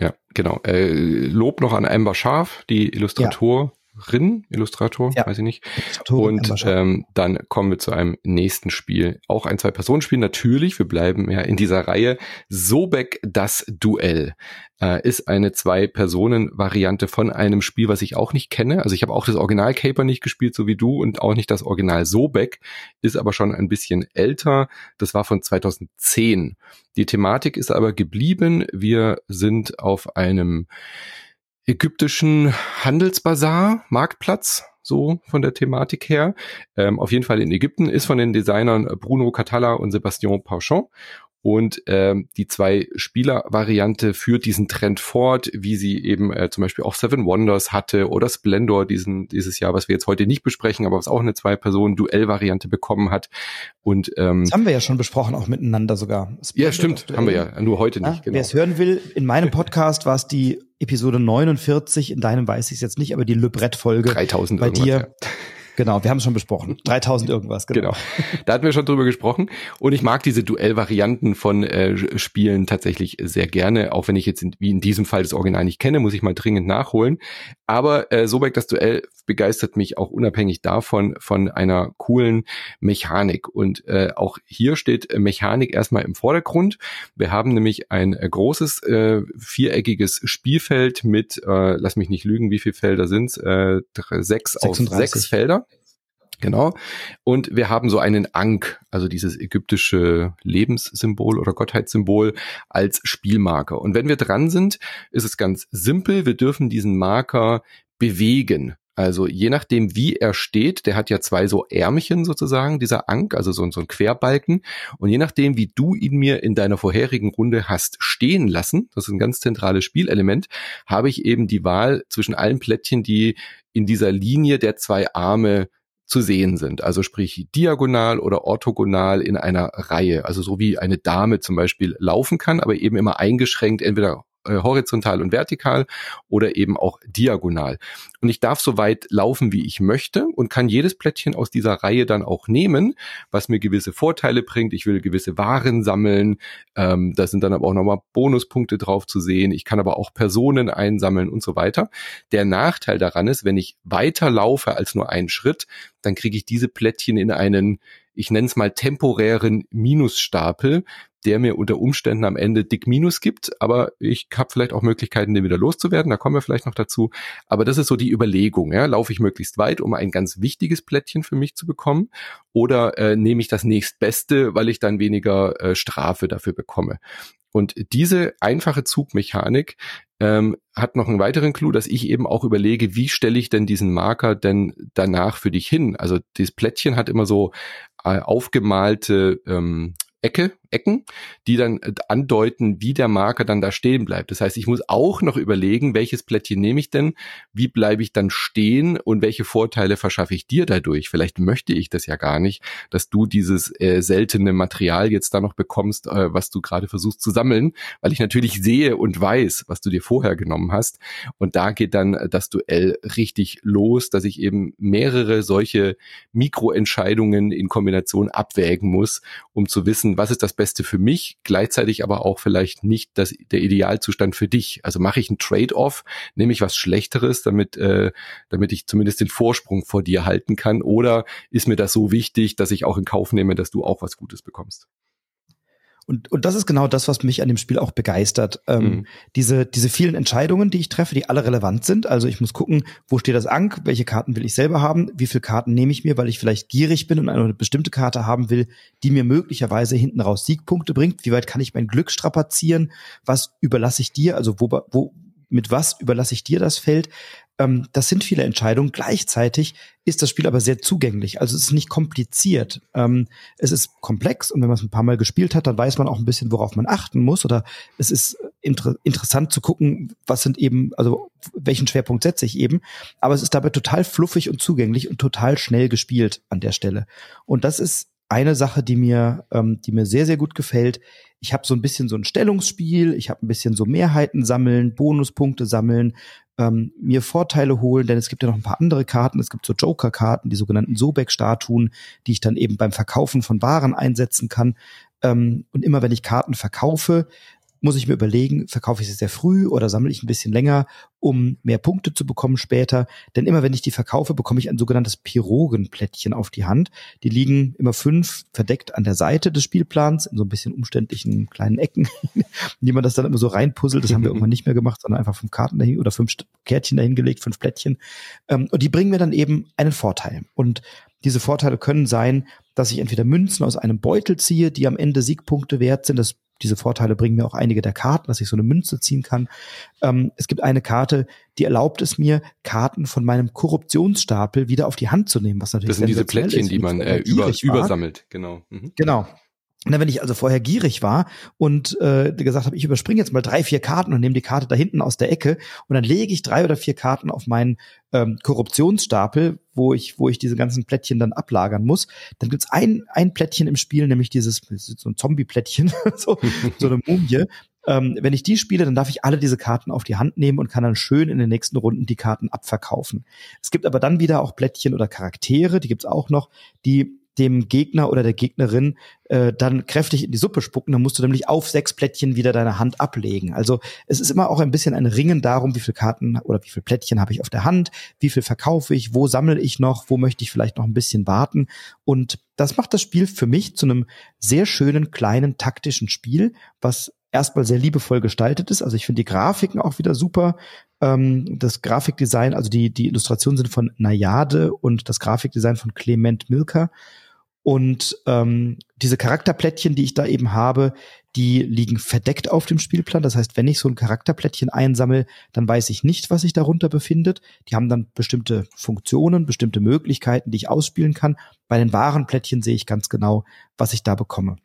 Ja, genau. Äh, Lob noch an Amber Scharf, die Illustrator. Rin, Illustrator, ja. weiß ich nicht. Und ähm, dann kommen wir zu einem nächsten Spiel. Auch ein Zwei-Personen-Spiel, natürlich. Wir bleiben ja in dieser Reihe. Sobek das Duell äh, ist eine Zwei-Personen-Variante von einem Spiel, was ich auch nicht kenne. Also ich habe auch das Original Caper nicht gespielt, so wie du, und auch nicht das Original Sobek, ist aber schon ein bisschen älter. Das war von 2010. Die Thematik ist aber geblieben. Wir sind auf einem ägyptischen Handelsbazar, Marktplatz, so von der Thematik her. Ähm, auf jeden Fall in Ägypten, ist von den Designern Bruno Catalla und Sebastian Pauchon. Und ähm, die zwei Spieler-Variante führt diesen Trend fort, wie sie eben äh, zum Beispiel auch Seven Wonders hatte oder Splendor diesen, dieses Jahr, was wir jetzt heute nicht besprechen, aber was auch eine Zwei-Personen-Duell-Variante bekommen hat. Und ähm,
das haben wir ja schon besprochen, auch miteinander sogar.
Splendor ja, stimmt, haben wir ja, nur heute nicht. Ja,
genau. Wer es hören will, in meinem Podcast war es die Episode 49, in deinem weiß ich es jetzt nicht, aber die Le Brett-Folge
3000
bei dir. Ja. Genau, wir haben es schon besprochen. 3000 irgendwas,
genau. genau. Da hatten wir schon drüber gesprochen. Und ich mag diese Duellvarianten von äh, Spielen tatsächlich sehr gerne, auch wenn ich jetzt in, wie in diesem Fall das Original nicht kenne, muss ich mal dringend nachholen. Aber äh, Sobek das Duell begeistert mich auch unabhängig davon von einer coolen Mechanik. Und äh, auch hier steht Mechanik erstmal im Vordergrund. Wir haben nämlich ein äh, großes äh, viereckiges Spielfeld mit, äh, lass mich nicht lügen, wie viele Felder sind's? Äh, sechs 36. aus sechs Felder. Genau. Und wir haben so einen Ankh, also dieses ägyptische Lebenssymbol oder Gottheitssymbol als Spielmarker. Und wenn wir dran sind, ist es ganz simpel. Wir dürfen diesen Marker bewegen. Also je nachdem, wie er steht, der hat ja zwei so Ärmchen sozusagen, dieser Ankh, also so, so ein Querbalken. Und je nachdem, wie du ihn mir in deiner vorherigen Runde hast stehen lassen, das ist ein ganz zentrales Spielelement, habe ich eben die Wahl zwischen allen Plättchen, die in dieser Linie der zwei Arme zu sehen sind. Also sprich diagonal oder orthogonal in einer Reihe. Also so wie eine Dame zum Beispiel laufen kann, aber eben immer eingeschränkt entweder äh, horizontal und vertikal oder eben auch diagonal. Und ich darf so weit laufen, wie ich möchte und kann jedes Plättchen aus dieser Reihe dann auch nehmen, was mir gewisse Vorteile bringt. Ich will gewisse Waren sammeln. Ähm, da sind dann aber auch nochmal Bonuspunkte drauf zu sehen. Ich kann aber auch Personen einsammeln und so weiter. Der Nachteil daran ist, wenn ich weiter laufe als nur einen Schritt, dann kriege ich diese Plättchen in einen ich nenne es mal temporären Minusstapel, der mir unter Umständen am Ende dick Minus gibt, aber ich habe vielleicht auch Möglichkeiten, den wieder loszuwerden, da kommen wir vielleicht noch dazu. Aber das ist so die Überlegung, ja, laufe ich möglichst weit, um ein ganz wichtiges Plättchen für mich zu bekommen, oder äh, nehme ich das nächstbeste, weil ich dann weniger äh, Strafe dafür bekomme. Und diese einfache Zugmechanik ähm, hat noch einen weiteren Clou, dass ich eben auch überlege, wie stelle ich denn diesen Marker denn danach für dich hin? Also das Plättchen hat immer so äh, aufgemalte ähm, Ecke, Ecken, die dann äh, andeuten, wie der Marker dann da stehen bleibt. Das heißt, ich muss auch noch überlegen, welches Plättchen nehme ich denn, wie bleibe ich dann stehen und welche Vorteile verschaffe ich dir dadurch. Vielleicht möchte ich das ja gar nicht, dass du dieses äh, seltene Material jetzt da noch bekommst, äh, was du gerade versuchst zu sammeln, weil ich natürlich sehe und weiß, was du dir vorher genommen hast. Und da geht dann das Duell richtig los, dass ich eben mehrere solche Mikroentscheidungen in Kombination abwägen muss, um zu wissen, was ist das für mich, gleichzeitig aber auch vielleicht nicht das, der Idealzustand für dich. Also mache ich einen Trade-off, nehme ich was Schlechteres, damit, äh, damit ich zumindest den Vorsprung vor dir halten kann, oder ist mir das so wichtig, dass ich auch in Kauf nehme, dass du auch was Gutes bekommst?
Und, und das ist genau das, was mich an dem Spiel auch begeistert. Ähm, mhm. diese, diese vielen Entscheidungen, die ich treffe, die alle relevant sind. Also ich muss gucken, wo steht das Ank, welche Karten will ich selber haben, wie viele Karten nehme ich mir, weil ich vielleicht gierig bin und eine bestimmte Karte haben will, die mir möglicherweise hinten raus Siegpunkte bringt. Wie weit kann ich mein Glück strapazieren? Was überlasse ich dir? Also wo, wo, mit was überlasse ich dir das Feld? Ähm, das sind viele Entscheidungen. Gleichzeitig ist das Spiel aber sehr zugänglich. Also es ist nicht kompliziert. Ähm, es ist komplex und wenn man es ein paar Mal gespielt hat, dann weiß man auch ein bisschen, worauf man achten muss. Oder es ist inter interessant zu gucken, was sind eben, also welchen Schwerpunkt setze ich eben. Aber es ist dabei total fluffig und zugänglich und total schnell gespielt an der Stelle. Und das ist eine Sache, die mir, ähm, die mir sehr, sehr gut gefällt. Ich habe so ein bisschen so ein Stellungsspiel, ich habe ein bisschen so Mehrheiten sammeln, Bonuspunkte sammeln, ähm, mir Vorteile holen, denn es gibt ja noch ein paar andere Karten. Es gibt so Joker-Karten, die sogenannten Sobek-Statuen, die ich dann eben beim Verkaufen von Waren einsetzen kann. Ähm, und immer wenn ich Karten verkaufe, muss ich mir überlegen, verkaufe ich sie sehr früh oder sammle ich ein bisschen länger, um mehr Punkte zu bekommen später. Denn immer wenn ich die verkaufe, bekomme ich ein sogenanntes Pirogenplättchen auf die Hand. Die liegen immer fünf verdeckt an der Seite des Spielplans in so ein bisschen umständlichen kleinen Ecken, die man das dann immer so reinpuzzelt. Das haben wir irgendwann nicht mehr gemacht, sondern einfach fünf Karten dahin oder fünf Kärtchen dahingelegt, fünf Plättchen. Ähm, und die bringen mir dann eben einen Vorteil. Und diese Vorteile können sein, dass ich entweder Münzen aus einem Beutel ziehe, die am Ende Siegpunkte wert sind. Das diese Vorteile bringen mir auch einige der Karten, dass ich so eine Münze ziehen kann. Ähm, es gibt eine Karte, die erlaubt es mir, Karten von meinem Korruptionsstapel wieder auf die Hand zu nehmen, was natürlich
Das sind diese Plättchen, ist, die man äh, über, übersammelt, genau.
Mhm. Genau. Na, wenn ich also vorher gierig war und äh, gesagt habe, ich überspringe jetzt mal drei, vier Karten und nehme die Karte da hinten aus der Ecke und dann lege ich drei oder vier Karten auf meinen ähm, Korruptionsstapel, wo ich, wo ich diese ganzen Plättchen dann ablagern muss, dann gibt's ein, ein Plättchen im Spiel, nämlich dieses so ein Zombie-Plättchen, so, so eine Mumie. Ähm, wenn ich die spiele, dann darf ich alle diese Karten auf die Hand nehmen und kann dann schön in den nächsten Runden die Karten abverkaufen. Es gibt aber dann wieder auch Plättchen oder Charaktere, die gibt's auch noch, die dem Gegner oder der Gegnerin äh, dann kräftig in die Suppe spucken, dann musst du nämlich auf sechs Plättchen wieder deine Hand ablegen. Also es ist immer auch ein bisschen ein Ringen darum, wie viele Karten oder wie viele Plättchen habe ich auf der Hand, wie viel verkaufe ich, wo sammle ich noch, wo möchte ich vielleicht noch ein bisschen warten. Und das macht das Spiel für mich zu einem sehr schönen, kleinen, taktischen Spiel, was erstmal sehr liebevoll gestaltet ist. Also ich finde die Grafiken auch wieder super. Ähm, das Grafikdesign, also die, die Illustrationen sind von Nayade und das Grafikdesign von Clement Milker. Und ähm, diese Charakterplättchen, die ich da eben habe, die liegen verdeckt auf dem Spielplan. Das heißt, wenn ich so ein Charakterplättchen einsammle, dann weiß ich nicht, was sich darunter befindet. Die haben dann bestimmte Funktionen, bestimmte Möglichkeiten, die ich ausspielen kann. Bei den wahren Plättchen sehe ich ganz genau, was ich da bekomme.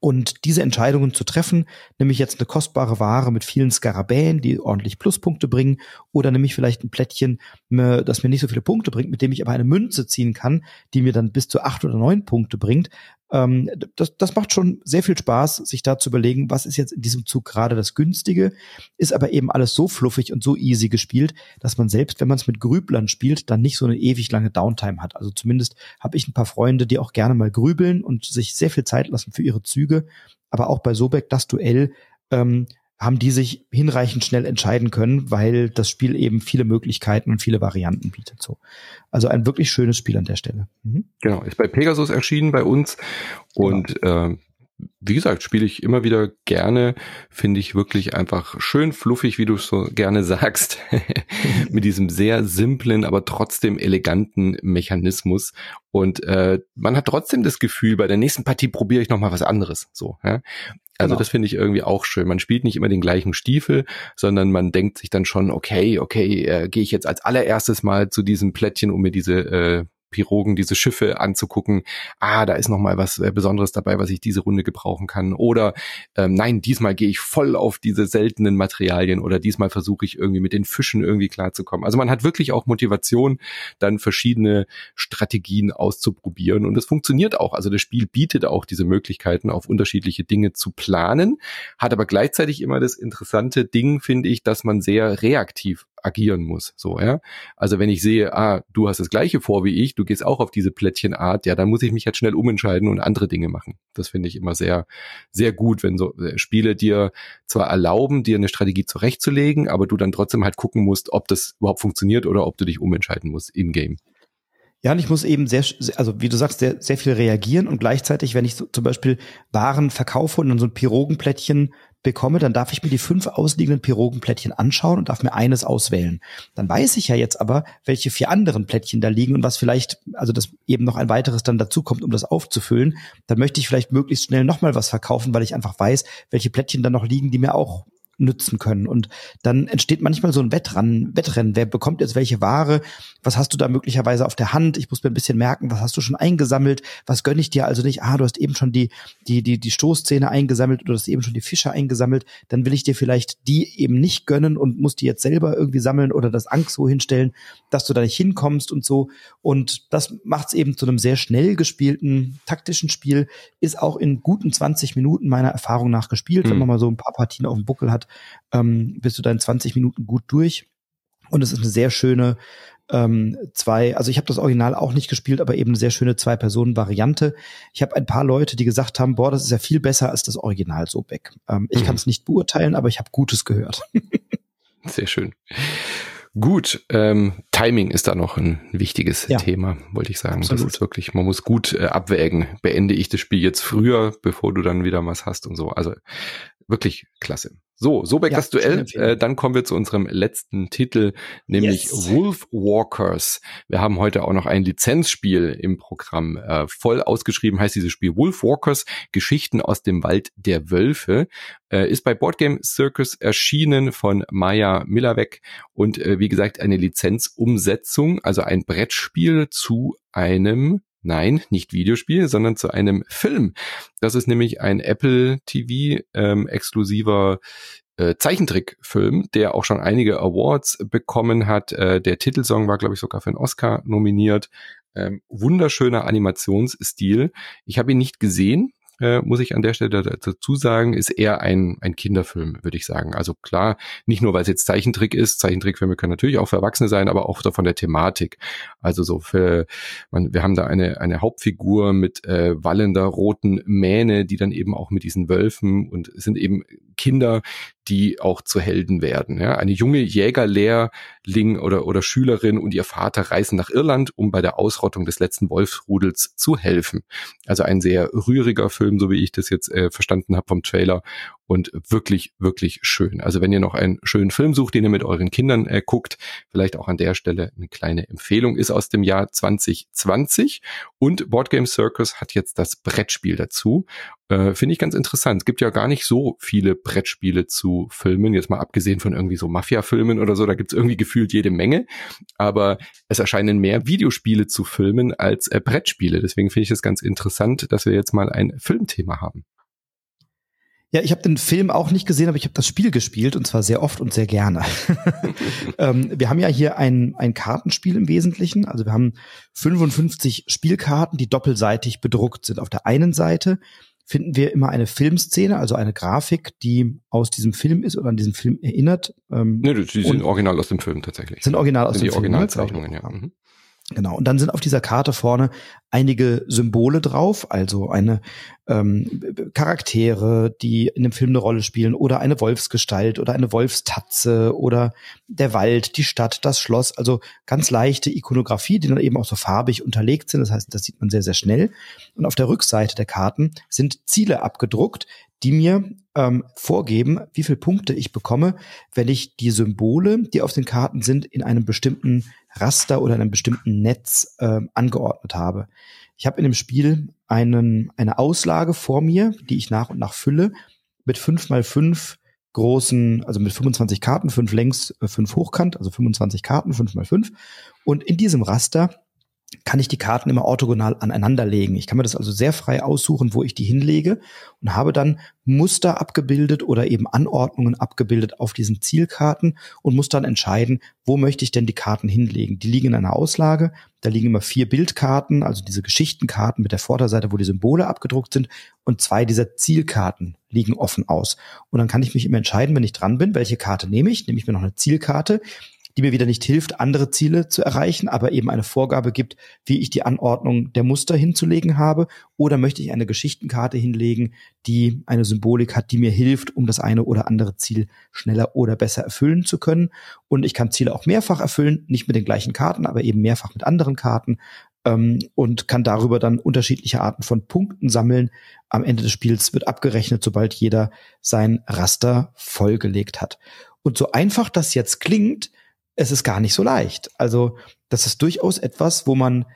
Und diese Entscheidungen zu treffen, nämlich jetzt eine kostbare Ware mit vielen Skarabäen, die ordentlich Pluspunkte bringen, oder nämlich vielleicht ein Plättchen, das mir nicht so viele Punkte bringt, mit dem ich aber eine Münze ziehen kann, die mir dann bis zu acht oder neun Punkte bringt, ähm, das, das macht schon sehr viel Spaß, sich da zu überlegen, was ist jetzt in diesem Zug gerade das Günstige, ist aber eben alles so fluffig und so easy gespielt, dass man selbst, wenn man es mit Grüblern spielt, dann nicht so eine ewig lange Downtime hat. Also zumindest habe ich ein paar Freunde, die auch gerne mal grübeln und sich sehr viel Zeit lassen für ihre Züge. Aber auch bei Sobek das Duell ähm, haben die sich hinreichend schnell entscheiden können, weil das Spiel eben viele Möglichkeiten und viele Varianten bietet. So, also ein wirklich schönes Spiel an der Stelle.
Mhm. Genau, ist bei Pegasus erschienen bei uns und genau. äh, wie gesagt, spiele ich immer wieder gerne, finde ich wirklich einfach schön fluffig, wie du so gerne sagst, mit diesem sehr simplen, aber trotzdem eleganten Mechanismus. Und äh, man hat trotzdem das Gefühl, bei der nächsten Partie probiere ich noch mal was anderes. So, ja? Also genau. das finde ich irgendwie auch schön. Man spielt nicht immer den gleichen Stiefel, sondern man denkt sich dann schon, okay, okay, äh, gehe ich jetzt als allererstes mal zu diesem Plättchen, um mir diese äh, Pirogen, diese Schiffe anzugucken. Ah, da ist noch mal was äh, Besonderes dabei, was ich diese Runde gebrauchen kann. Oder ähm, nein, diesmal gehe ich voll auf diese seltenen Materialien oder diesmal versuche ich irgendwie mit den Fischen irgendwie klarzukommen. Also man hat wirklich auch Motivation, dann verschiedene Strategien auszuprobieren und das funktioniert auch. Also das Spiel bietet auch diese Möglichkeiten, auf unterschiedliche Dinge zu planen, hat aber gleichzeitig immer das interessante Ding, finde ich, dass man sehr reaktiv agieren muss. So, ja. Also wenn ich sehe, ah, du hast das gleiche vor wie ich, du gehst auch auf diese Plättchenart, ja, dann muss ich mich halt schnell umentscheiden und andere Dinge machen. Das finde ich immer sehr, sehr gut, wenn so äh, Spiele dir zwar erlauben, dir eine Strategie zurechtzulegen, aber du dann trotzdem halt gucken musst, ob das überhaupt funktioniert oder ob du dich umentscheiden musst in-game.
Ja, und ich muss eben sehr, also wie du sagst, sehr, sehr viel reagieren und gleichzeitig, wenn ich so, zum Beispiel Waren verkaufe und dann so ein Pirogenplättchen bekomme, dann darf ich mir die fünf ausliegenden Pirogenplättchen anschauen und darf mir eines auswählen. Dann weiß ich ja jetzt aber, welche vier anderen Plättchen da liegen und was vielleicht, also dass eben noch ein weiteres dann dazukommt, um das aufzufüllen. Dann möchte ich vielleicht möglichst schnell nochmal was verkaufen, weil ich einfach weiß, welche Plättchen da noch liegen, die mir auch nützen können. Und dann entsteht manchmal so ein Wettrennen, Wettrennen. Wer bekommt jetzt welche Ware? Was hast du da möglicherweise auf der Hand? Ich muss mir ein bisschen merken, was hast du schon eingesammelt? Was gönne ich dir also nicht? Ah, du hast eben schon die, die, die, die Stoßzähne eingesammelt oder du hast eben schon die Fische eingesammelt. Dann will ich dir vielleicht die eben nicht gönnen und muss die jetzt selber irgendwie sammeln oder das Angst so hinstellen, dass du da nicht hinkommst und so. Und das macht es eben zu einem sehr schnell gespielten taktischen Spiel. Ist auch in guten 20 Minuten meiner Erfahrung nach gespielt, mhm. wenn man mal so ein paar Partien auf dem Buckel hat ähm, bist du dann 20 Minuten gut durch. Und es ist eine sehr schöne ähm, zwei, also ich habe das Original auch nicht gespielt, aber eben eine sehr schöne Zwei-Personen-Variante. Ich habe ein paar Leute, die gesagt haben, boah, das ist ja viel besser als das Original so weg. Ähm, ich mhm. kann es nicht beurteilen, aber ich habe Gutes gehört.
sehr schön. Gut, ähm, Timing ist da noch ein wichtiges ja. Thema, wollte ich sagen. Absolut. Das ist wirklich, man muss gut äh, abwägen. Beende ich das Spiel jetzt früher, bevor du dann wieder was hast und so. Also wirklich klasse. So, Sobek ja, das Duell. Äh, dann kommen wir zu unserem letzten Titel, nämlich yes. Wolf Walkers. Wir haben heute auch noch ein Lizenzspiel im Programm. Äh, voll ausgeschrieben heißt dieses Spiel Wolf Walkers, Geschichten aus dem Wald der Wölfe. Äh, ist bei Boardgame Circus erschienen von Maya Millerweg und äh, wie gesagt eine Lizenzumsetzung, also ein Brettspiel zu einem Nein, nicht Videospiel, sondern zu einem Film. Das ist nämlich ein Apple TV ähm, exklusiver äh, Zeichentrickfilm, der auch schon einige Awards bekommen hat. Äh, der Titelsong war, glaube ich, sogar für einen Oscar nominiert. Ähm, wunderschöner Animationsstil. Ich habe ihn nicht gesehen, äh, muss ich an der Stelle dazu sagen, ist eher ein, ein Kinderfilm, würde ich sagen. Also klar, nicht nur, weil es jetzt Zeichentrick ist, Zeichentrickfilme können natürlich auch für Erwachsene sein, aber auch von der Thematik. Also so für, man, wir haben da eine, eine Hauptfigur mit äh, wallender roten Mähne, die dann eben auch mit diesen Wölfen und sind eben Kinder, die auch zu Helden werden. Ja, eine junge Jägerlehrling oder, oder Schülerin und ihr Vater reisen nach Irland, um bei der Ausrottung des letzten Wolfsrudels zu helfen. Also ein sehr rühriger Film, so wie ich das jetzt äh, verstanden habe vom Trailer und wirklich, wirklich schön. Also wenn ihr noch einen schönen Film sucht, den ihr mit euren Kindern äh, guckt, vielleicht auch an der Stelle eine kleine Empfehlung, ist aus dem Jahr 2020 und Board Game Circus hat jetzt das Brettspiel dazu. Äh, Finde ich ganz interessant. Es gibt ja gar nicht so viele Brettspiele zu Filmen, jetzt mal abgesehen von irgendwie so Mafia-Filmen oder so, da gibt es irgendwie gefühlt jede Menge, aber es erscheinen mehr Videospiele zu Filmen als äh, Brettspiele. Deswegen finde ich es ganz interessant, dass wir jetzt mal ein Filmthema haben.
Ja, ich habe den Film auch nicht gesehen, aber ich habe das Spiel gespielt und zwar sehr oft und sehr gerne. ähm, wir haben ja hier ein, ein Kartenspiel im Wesentlichen. Also wir haben 55 Spielkarten, die doppelseitig bedruckt sind. Auf der einen Seite finden wir immer eine Filmszene, also eine Grafik, die aus diesem Film ist oder an diesen Film erinnert.
Ähm, nee, die sind original aus dem Film tatsächlich.
Sind original aus
sind
dem
die Film. Die ne? Originalzeichnungen, ja. Mhm.
Genau. Und dann sind auf dieser Karte vorne einige Symbole drauf, also eine ähm, Charaktere, die in dem Film eine Rolle spielen, oder eine Wolfsgestalt oder eine Wolfstatze oder der Wald, die Stadt, das Schloss. Also ganz leichte Ikonografie, die dann eben auch so farbig unterlegt sind. Das heißt, das sieht man sehr, sehr schnell. Und auf der Rückseite der Karten sind Ziele abgedruckt, die mir ähm, vorgeben, wie viele Punkte ich bekomme, wenn ich die Symbole, die auf den Karten sind, in einem bestimmten Raster oder in einem bestimmten Netz äh, angeordnet habe. Ich habe in dem Spiel einen, eine Auslage vor mir, die ich nach und nach fülle, mit fünf mal fünf großen, also mit 25 Karten, fünf längs, äh, fünf hochkant, also 25 Karten, fünf mal fünf. Und in diesem Raster kann ich die Karten immer orthogonal aneinander legen. Ich kann mir das also sehr frei aussuchen, wo ich die hinlege und habe dann Muster abgebildet oder eben Anordnungen abgebildet auf diesen Zielkarten und muss dann entscheiden, wo möchte ich denn die Karten hinlegen. Die liegen in einer Auslage, da liegen immer vier Bildkarten, also diese Geschichtenkarten mit der Vorderseite, wo die Symbole abgedruckt sind und zwei dieser Zielkarten liegen offen aus. Und dann kann ich mich immer entscheiden, wenn ich dran bin, welche Karte nehme ich. Nehme ich mir noch eine Zielkarte, die mir wieder nicht hilft, andere Ziele zu erreichen, aber eben eine Vorgabe gibt, wie ich die Anordnung der Muster hinzulegen habe. Oder möchte ich eine Geschichtenkarte hinlegen, die eine Symbolik hat, die mir hilft, um das eine oder andere Ziel schneller oder besser erfüllen zu können. Und ich kann Ziele auch mehrfach erfüllen, nicht mit den gleichen Karten, aber eben mehrfach mit anderen Karten ähm, und kann darüber dann unterschiedliche Arten von Punkten sammeln. Am Ende des Spiels wird abgerechnet, sobald jeder sein Raster vollgelegt hat. Und so einfach das jetzt klingt, es ist gar nicht so leicht. Also das ist durchaus etwas, wo man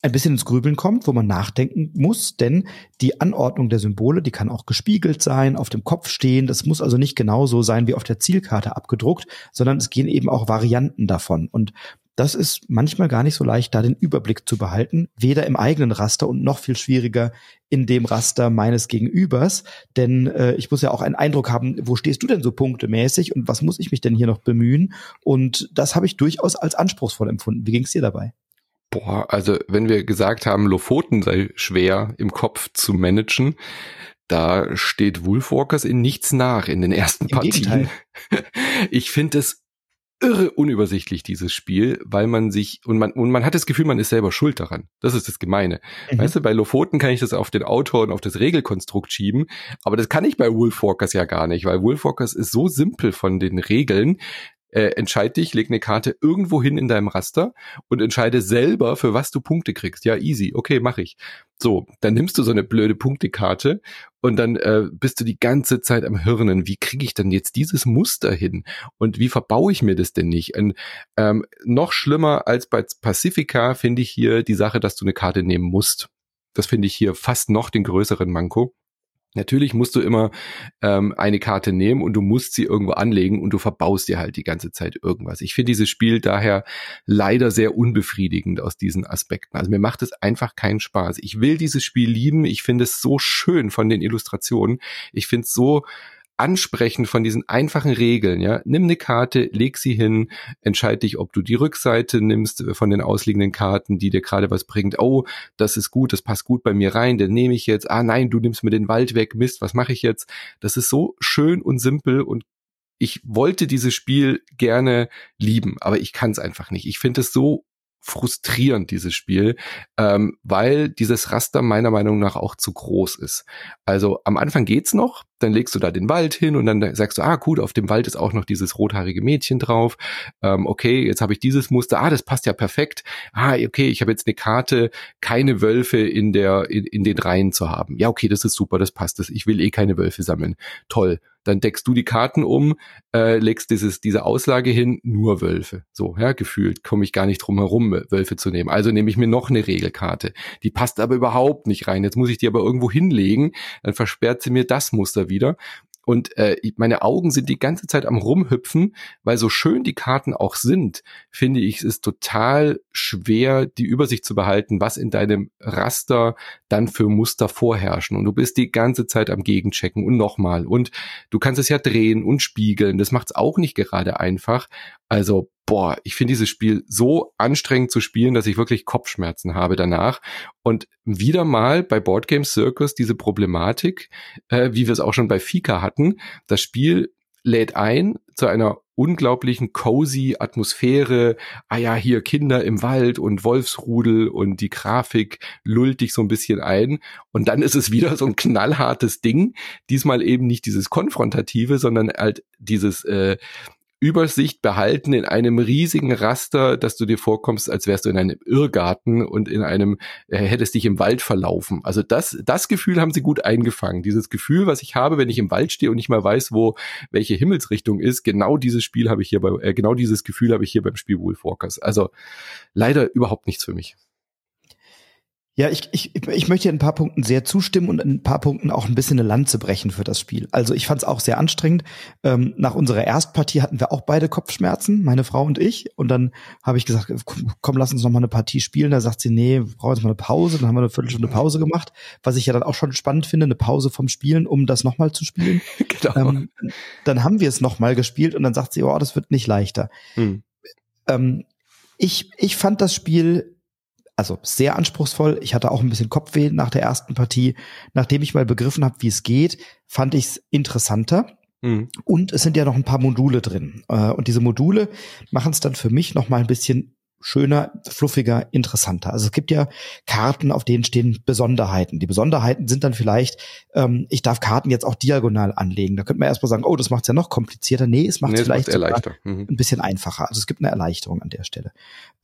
ein bisschen ins Grübeln kommt, wo man nachdenken muss, denn die Anordnung der Symbole, die kann auch gespiegelt sein, auf dem Kopf stehen. Das muss also nicht genauso sein wie auf der Zielkarte abgedruckt, sondern es gehen eben auch Varianten davon. Und das ist manchmal gar nicht so leicht, da den Überblick zu behalten, weder im eigenen Raster und noch viel schwieriger in dem Raster meines Gegenübers. Denn äh, ich muss ja auch einen Eindruck haben, wo stehst du denn so punktemäßig und was muss ich mich denn hier noch bemühen? Und das habe ich durchaus als anspruchsvoll empfunden. Wie ging es dir dabei?
Boah, also wenn wir gesagt haben, Lofoten sei schwer im Kopf zu managen, da steht Wolfwalkers in nichts nach in den ersten Im Partien. Gegenteil. Ich finde es irre unübersichtlich, dieses Spiel, weil man sich, und man, und man hat das Gefühl, man ist selber schuld daran. Das ist das Gemeine. Mhm. Weißt du, bei Lofoten kann ich das auf den Autor und auf das Regelkonstrukt schieben, aber das kann ich bei Wolfwalkers ja gar nicht, weil Wolfwalkers ist so simpel von den Regeln, äh, entscheid dich, leg eine Karte irgendwo hin in deinem Raster und entscheide selber, für was du Punkte kriegst. Ja, easy, okay, mach ich. So, dann nimmst du so eine blöde Punktekarte und dann äh, bist du die ganze Zeit am Hirnen. Wie kriege ich denn jetzt dieses Muster hin? Und wie verbaue ich mir das denn nicht? Und, ähm, noch schlimmer als bei Pacifica finde ich hier die Sache, dass du eine Karte nehmen musst. Das finde ich hier fast noch den größeren Manko. Natürlich musst du immer ähm, eine Karte nehmen und du musst sie irgendwo anlegen und du verbaust dir halt die ganze Zeit irgendwas. Ich finde dieses Spiel daher leider sehr unbefriedigend aus diesen Aspekten. Also mir macht es einfach keinen Spaß. Ich will dieses Spiel lieben. Ich finde es so schön von den Illustrationen. Ich finde es so Ansprechen von diesen einfachen Regeln, ja. Nimm eine Karte, leg sie hin, entscheid dich, ob du die Rückseite nimmst äh, von den ausliegenden Karten, die dir gerade was bringt. Oh, das ist gut, das passt gut bei mir rein, den nehme ich jetzt. Ah nein, du nimmst mir den Wald weg, Mist, was mache ich jetzt? Das ist so schön und simpel und ich wollte dieses Spiel gerne lieben, aber ich kann es einfach nicht. Ich finde es so frustrierend, dieses Spiel, ähm, weil dieses Raster meiner Meinung nach auch zu groß ist. Also am Anfang geht's noch, dann legst du da den Wald hin und dann sagst du, ah gut, auf dem Wald ist auch noch dieses rothaarige Mädchen drauf. Ähm, okay, jetzt habe ich dieses Muster, ah, das passt ja perfekt. Ah, okay, ich habe jetzt eine Karte, keine Wölfe in der in, in den Reihen zu haben. Ja, okay, das ist super, das passt. Das, ich will eh keine Wölfe sammeln. Toll dann deckst du die Karten um, äh, legst dieses, diese Auslage hin, nur Wölfe. So, ja, gefühlt komme ich gar nicht drum herum, Wölfe zu nehmen. Also nehme ich mir noch eine Regelkarte. Die passt aber überhaupt nicht rein. Jetzt muss ich die aber irgendwo hinlegen, dann versperrt sie mir das Muster wieder. Und äh, meine Augen sind die ganze Zeit am Rumhüpfen, weil so schön die Karten auch sind, finde ich, es ist total schwer, die Übersicht zu behalten, was in deinem Raster dann für Muster vorherrschen. Und du bist die ganze Zeit am Gegenchecken und nochmal. Und du kannst es ja drehen und spiegeln. Das macht es auch nicht gerade einfach. Also boah, ich finde dieses Spiel so anstrengend zu spielen, dass ich wirklich Kopfschmerzen habe danach. Und wieder mal bei Board Game Circus diese Problematik, äh, wie wir es auch schon bei Fika hatten. Das Spiel lädt ein zu einer unglaublichen cozy Atmosphäre. Ah ja, hier Kinder im Wald und Wolfsrudel und die Grafik lullt dich so ein bisschen ein. Und dann ist es wieder so ein knallhartes Ding. Diesmal eben nicht dieses konfrontative, sondern halt dieses äh, Übersicht behalten in einem riesigen Raster, dass du dir vorkommst, als wärst du in einem Irrgarten und in einem, äh, hättest dich im Wald verlaufen. Also das, das Gefühl haben sie gut eingefangen. Dieses Gefühl, was ich habe, wenn ich im Wald stehe und nicht mal weiß, wo welche Himmelsrichtung ist, genau dieses Spiel habe ich hier bei, äh, genau dieses Gefühl habe ich hier beim Spiel Wolfwalkers. Also leider überhaupt nichts für mich.
Ja, ich, ich, ich möchte hier ein paar Punkten sehr zustimmen und ein paar Punkten auch ein bisschen eine Lanze brechen für das Spiel. Also ich fand es auch sehr anstrengend. Ähm, nach unserer Erstpartie hatten wir auch beide Kopfschmerzen, meine Frau und ich. Und dann habe ich gesagt, komm, lass uns noch mal eine Partie spielen. Da sagt sie, nee, wir brauchen jetzt mal eine Pause. Dann haben wir eine Viertelstunde Pause gemacht, was ich ja dann auch schon spannend finde, eine Pause vom Spielen, um das nochmal zu spielen. genau. Ähm, dann haben wir es nochmal gespielt und dann sagt sie, oh, das wird nicht leichter. Hm. Ähm, ich, ich fand das Spiel also sehr anspruchsvoll. Ich hatte auch ein bisschen Kopfweh nach der ersten Partie. Nachdem ich mal begriffen habe, wie es geht, fand ich es interessanter. Mhm. Und es sind ja noch ein paar Module drin. Äh, und diese Module machen es dann für mich noch mal ein bisschen schöner, fluffiger, interessanter. Also es gibt ja Karten, auf denen stehen Besonderheiten. Die Besonderheiten sind dann vielleicht, ähm, ich darf Karten jetzt auch diagonal anlegen. Da könnte man erstmal sagen, oh, das macht es ja noch komplizierter. Nee, es macht es nee, vielleicht mhm. ein bisschen einfacher. Also es gibt eine Erleichterung an der Stelle.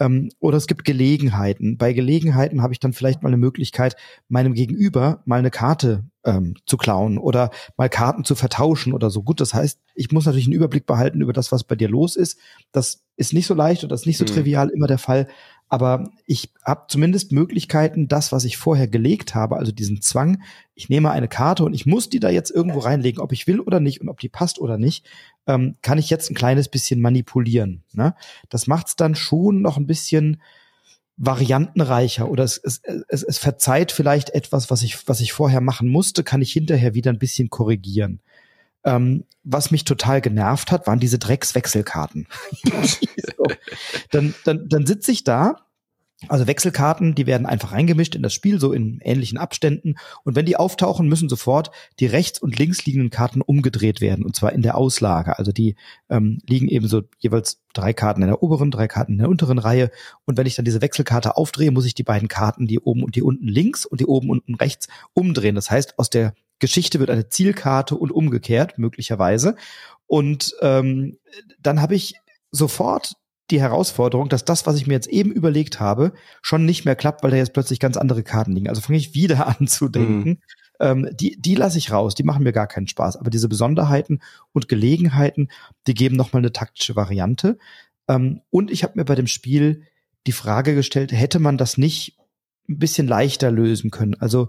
Ähm, oder es gibt Gelegenheiten. Bei Gelegenheiten habe ich dann vielleicht mal eine Möglichkeit, meinem Gegenüber mal eine Karte ähm, zu klauen oder mal Karten zu vertauschen oder so. Gut, das heißt, ich muss natürlich einen Überblick behalten über das, was bei dir los ist. Das ist nicht so leicht oder das ist nicht so mhm. trivial immer der Fall. Aber ich habe zumindest Möglichkeiten, das, was ich vorher gelegt habe, also diesen Zwang, ich nehme eine Karte und ich muss die da jetzt irgendwo reinlegen, ob ich will oder nicht und ob die passt oder nicht, ähm, kann ich jetzt ein kleines bisschen manipulieren. Ne? Das macht es dann schon noch ein bisschen variantenreicher oder es, es, es, es verzeiht vielleicht etwas, was ich, was ich vorher machen musste, kann ich hinterher wieder ein bisschen korrigieren. Ähm, was mich total genervt hat, waren diese Dreckswechselkarten. so. Dann, dann, dann sitze ich da also Wechselkarten, die werden einfach reingemischt in das Spiel, so in ähnlichen Abständen. Und wenn die auftauchen, müssen sofort die rechts und links liegenden Karten umgedreht werden, und zwar in der Auslage. Also die ähm, liegen eben so jeweils drei Karten in der oberen, drei Karten in der unteren Reihe. Und wenn ich dann diese Wechselkarte aufdrehe, muss ich die beiden Karten, die oben und die unten links und die oben und unten rechts, umdrehen. Das heißt, aus der Geschichte wird eine Zielkarte und umgekehrt, möglicherweise. Und ähm, dann habe ich sofort die Herausforderung, dass das, was ich mir jetzt eben überlegt habe, schon nicht mehr klappt, weil da jetzt plötzlich ganz andere Karten liegen. Also fange ich wieder an zu denken. Mhm. Ähm, die die lasse ich raus, die machen mir gar keinen Spaß. Aber diese Besonderheiten und Gelegenheiten, die geben nochmal eine taktische Variante. Ähm, und ich habe mir bei dem Spiel die Frage gestellt, hätte man das nicht ein bisschen leichter lösen können? Also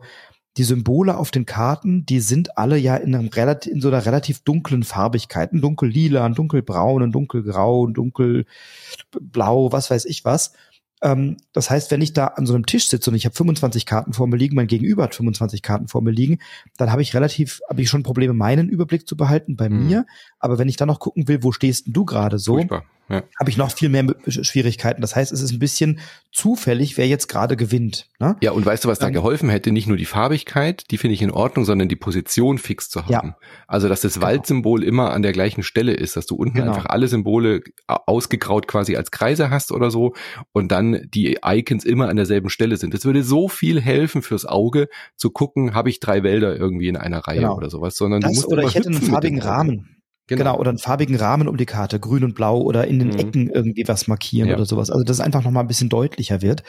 die Symbole auf den Karten, die sind alle ja in, einem relativ, in so einer relativ dunklen Farbigkeit. Ein dunkel-lila, ein dunkelbraun, ein dunkelgrau, ein dunkelblau, was weiß ich was. Ähm, das heißt, wenn ich da an so einem Tisch sitze und ich habe 25 Karten vor mir liegen, mein Gegenüber hat 25 Karten vor mir liegen, dann habe ich relativ, habe ich schon Probleme, meinen Überblick zu behalten bei mhm. mir. Aber wenn ich dann noch gucken will, wo stehst denn du gerade so, Furchtbar ja. habe ich noch viel mehr Schwierigkeiten. Das heißt, es ist ein bisschen zufällig, wer jetzt gerade gewinnt. Ne?
Ja, und weißt du, was da ähm, geholfen hätte? Nicht nur die Farbigkeit, die finde ich in Ordnung, sondern die Position fix zu haben. Ja. Also, dass das genau. Waldsymbol immer an der gleichen Stelle ist, dass du unten genau. einfach alle Symbole ausgegraut quasi als Kreise hast oder so und dann die Icons immer an derselben Stelle sind. Das würde so viel helfen fürs Auge, zu gucken, habe ich drei Wälder irgendwie in einer Reihe genau. oder sowas, sondern
das,
du musst
oder ich hätte einen farbigen Rahmen. Genau. genau. oder einen farbigen Rahmen um die Karte, grün und blau oder in den mhm. Ecken irgendwie was markieren ja. oder sowas. Also dass es einfach nochmal ein bisschen deutlicher wird.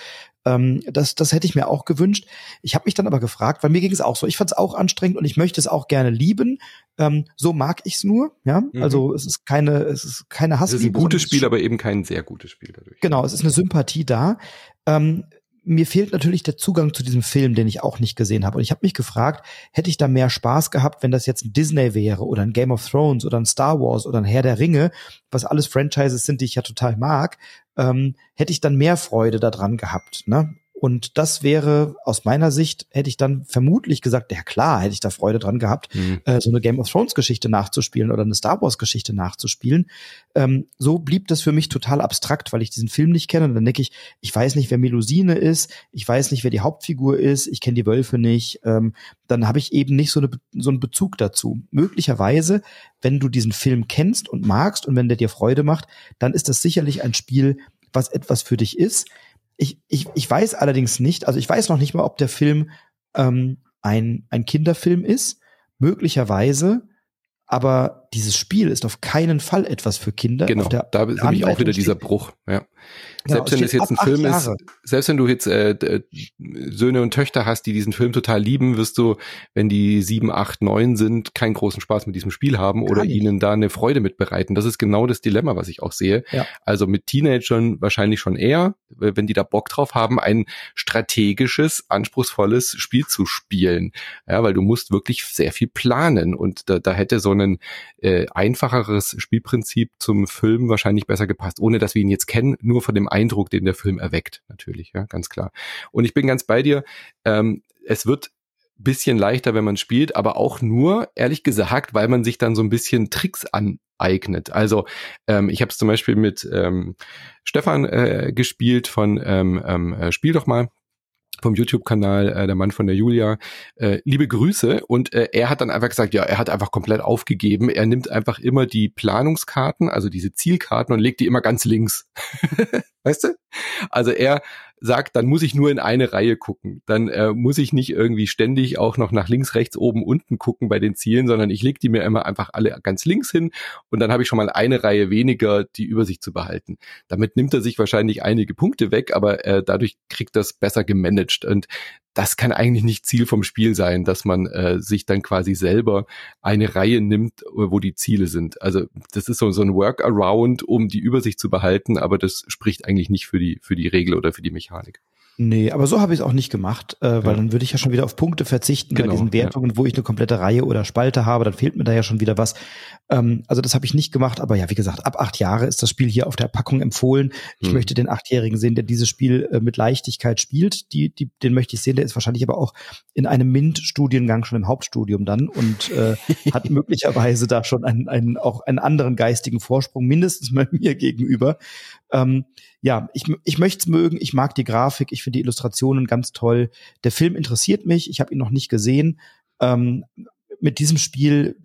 Ähm, das, das hätte ich mir auch gewünscht. Ich habe mich dann aber gefragt, weil mir ging es auch so. Ich fand es auch anstrengend und ich möchte es auch gerne lieben. Ähm, so mag ich es nur. Ja, mhm. also es ist keine, es ist keine Hassliebe.
Es ist ein gutes Spiel, aber eben kein sehr gutes Spiel dadurch.
Genau, es ist eine Sympathie da. Ähm, mir fehlt natürlich der Zugang zu diesem Film, den ich auch nicht gesehen habe. Und ich habe mich gefragt, hätte ich da mehr Spaß gehabt, wenn das jetzt ein Disney wäre oder ein Game of Thrones oder ein Star Wars oder ein Herr der Ringe, was alles Franchises sind, die ich ja total mag, ähm, hätte ich dann mehr Freude daran gehabt. Ne? Und das wäre aus meiner Sicht, hätte ich dann vermutlich gesagt, ja klar, hätte ich da Freude dran gehabt, mhm. äh, so eine Game of Thrones Geschichte nachzuspielen oder eine Star Wars Geschichte nachzuspielen. Ähm, so blieb das für mich total abstrakt, weil ich diesen Film nicht kenne. Und dann denke ich, ich weiß nicht, wer Melusine ist, ich weiß nicht, wer die Hauptfigur ist, ich kenne die Wölfe nicht. Ähm, dann habe ich eben nicht so, eine, so einen Bezug dazu. Möglicherweise, wenn du diesen Film kennst und magst und wenn der dir Freude macht, dann ist das sicherlich ein Spiel, was etwas für dich ist. Ich, ich, ich weiß allerdings nicht, also ich weiß noch nicht mal, ob der Film ähm, ein, ein Kinderfilm ist. Möglicherweise, aber dieses Spiel ist auf keinen Fall etwas für Kinder.
Genau, da ist nämlich auch wieder dieser Bruch. Ja. Genau, selbst wenn es jetzt ein Film ist, selbst wenn du jetzt äh, Söhne und Töchter hast, die diesen Film total lieben, wirst du, wenn die sieben, acht, neun sind, keinen großen Spaß mit diesem Spiel haben oder ihnen da eine Freude mitbereiten. Das ist genau das Dilemma, was ich auch sehe. Ja. Also mit Teenagern wahrscheinlich schon eher, wenn die da Bock drauf haben, ein strategisches, anspruchsvolles Spiel zu spielen. Ja, weil du musst wirklich sehr viel planen und da, da hätte so ein äh, einfacheres Spielprinzip zum Film wahrscheinlich besser gepasst, ohne dass wir ihn jetzt kennen, nur von dem Eindruck, den der Film erweckt, natürlich, ja, ganz klar. Und ich bin ganz bei dir, ähm, es wird bisschen leichter, wenn man spielt, aber auch nur, ehrlich gesagt, weil man sich dann so ein bisschen Tricks aneignet. Also ähm, ich habe es zum Beispiel mit ähm, Stefan äh, gespielt von ähm, ähm, äh, Spiel doch mal vom YouTube-Kanal, äh, der Mann von der Julia, äh, liebe Grüße. Und äh, er hat dann einfach gesagt, ja, er hat einfach komplett aufgegeben. Er nimmt einfach immer die Planungskarten, also diese Zielkarten und legt die immer ganz links. weißt du? Also er sagt, dann muss ich nur in eine Reihe gucken. Dann äh, muss ich nicht irgendwie ständig auch noch nach links, rechts, oben, unten gucken bei den Zielen, sondern ich lege die mir immer einfach alle ganz links hin und dann habe ich schon mal eine Reihe weniger, die Übersicht zu behalten. Damit nimmt er sich wahrscheinlich einige Punkte weg, aber äh, dadurch kriegt das besser gemanagt. Und das kann eigentlich nicht Ziel vom Spiel sein, dass man äh, sich dann quasi selber eine Reihe nimmt, wo die Ziele sind. Also das ist so, so ein Workaround, um die Übersicht zu behalten, aber das spricht eigentlich nicht für die, für die Regel oder für die Mechanik.
Nee, aber so habe ich es auch nicht gemacht, äh, weil ja. dann würde ich ja schon wieder auf Punkte verzichten genau, bei diesen Wertungen, ja. wo ich eine komplette Reihe oder Spalte habe, dann fehlt mir da ja schon wieder was. Ähm, also das habe ich nicht gemacht, aber ja, wie gesagt, ab acht Jahre ist das Spiel hier auf der Packung empfohlen. Ich hm. möchte den Achtjährigen sehen, der dieses Spiel äh, mit Leichtigkeit spielt. Die, die, den möchte ich sehen, der ist wahrscheinlich aber auch in einem MINT-Studiengang schon im Hauptstudium dann und äh, hat möglicherweise da schon einen, einen, auch einen anderen geistigen Vorsprung, mindestens mal mir gegenüber. Ähm, ja, ich, ich möchte es mögen, ich mag die Grafik, ich finde die Illustrationen ganz toll. Der Film interessiert mich, ich habe ihn noch nicht gesehen. Ähm, mit diesem Spiel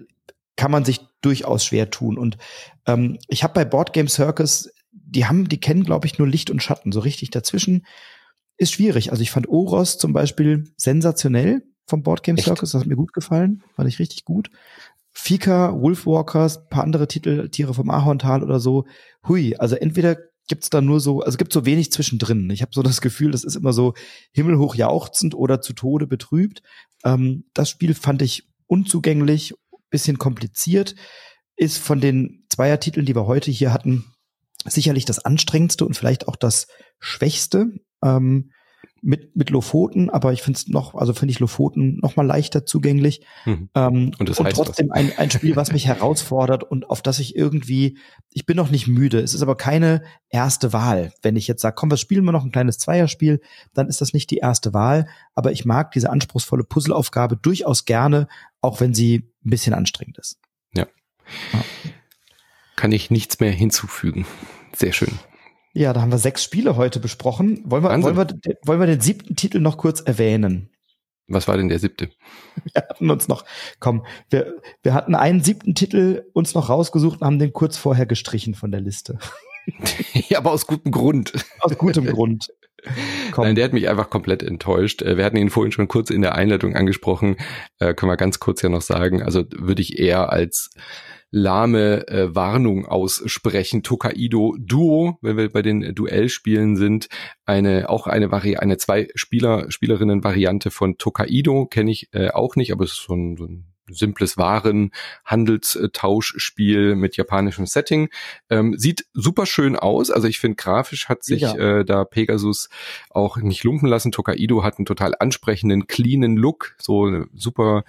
kann man sich durchaus schwer tun. Und ähm, ich habe bei Board Game Circus, die haben, die kennen, glaube ich, nur Licht und Schatten. So richtig dazwischen ist schwierig. Also ich fand Oros zum Beispiel sensationell vom Board Game Circus. Das hat mir gut gefallen, fand ich richtig gut. Fika, Wolfwalkers, paar andere Titel, Tiere vom Ahorntal oder so. Hui, also entweder gibt's da nur so, also gibt so wenig zwischendrin. Ich habe so das Gefühl, das ist immer so himmelhoch jauchzend oder zu Tode betrübt. Ähm, das Spiel fand ich unzugänglich, bisschen kompliziert, ist von den Zweiertiteln, die wir heute hier hatten, sicherlich das anstrengendste und vielleicht auch das schwächste. Ähm, mit, mit Lofoten, aber ich finde es noch, also finde ich Lofoten noch mal leichter zugänglich. Mhm. Ähm, und, das und trotzdem ein, ein Spiel, was mich herausfordert und auf das ich irgendwie, ich bin noch nicht müde. Es ist aber keine erste Wahl. Wenn ich jetzt sage, komm, was spielen wir noch, ein kleines Zweierspiel, dann ist das nicht die erste Wahl. Aber ich mag diese anspruchsvolle Puzzleaufgabe durchaus gerne, auch wenn sie ein bisschen anstrengend ist.
Ja. ja. Kann ich nichts mehr hinzufügen. Sehr schön.
Ja, da haben wir sechs Spiele heute besprochen. Wollen wir, wollen wir, wollen wir den siebten Titel noch kurz erwähnen?
Was war denn der siebte?
Wir hatten uns noch, komm, wir, wir hatten einen siebten Titel uns noch rausgesucht und haben den kurz vorher gestrichen von der Liste.
ja, aber aus gutem Grund.
Aus gutem Grund.
Komm. Nein, der hat mich einfach komplett enttäuscht. Äh, wir hatten ihn vorhin schon kurz in der Einleitung angesprochen. Äh, können wir ganz kurz ja noch sagen. Also würde ich eher als lahme äh, Warnung aussprechen. Tokaido Duo, wenn wir bei den Duellspielen sind, eine auch eine Vari eine zwei Spieler Spielerinnen Variante von Tokaido kenne ich äh, auch nicht, aber es ist so ein, so ein simples Waren-Handelstauschspiel mit japanischem Setting. Ähm, sieht super schön aus. Also ich finde, grafisch hat sich ja. äh, da Pegasus auch nicht lumpen lassen. Tokaido hat einen total ansprechenden, cleanen Look, so super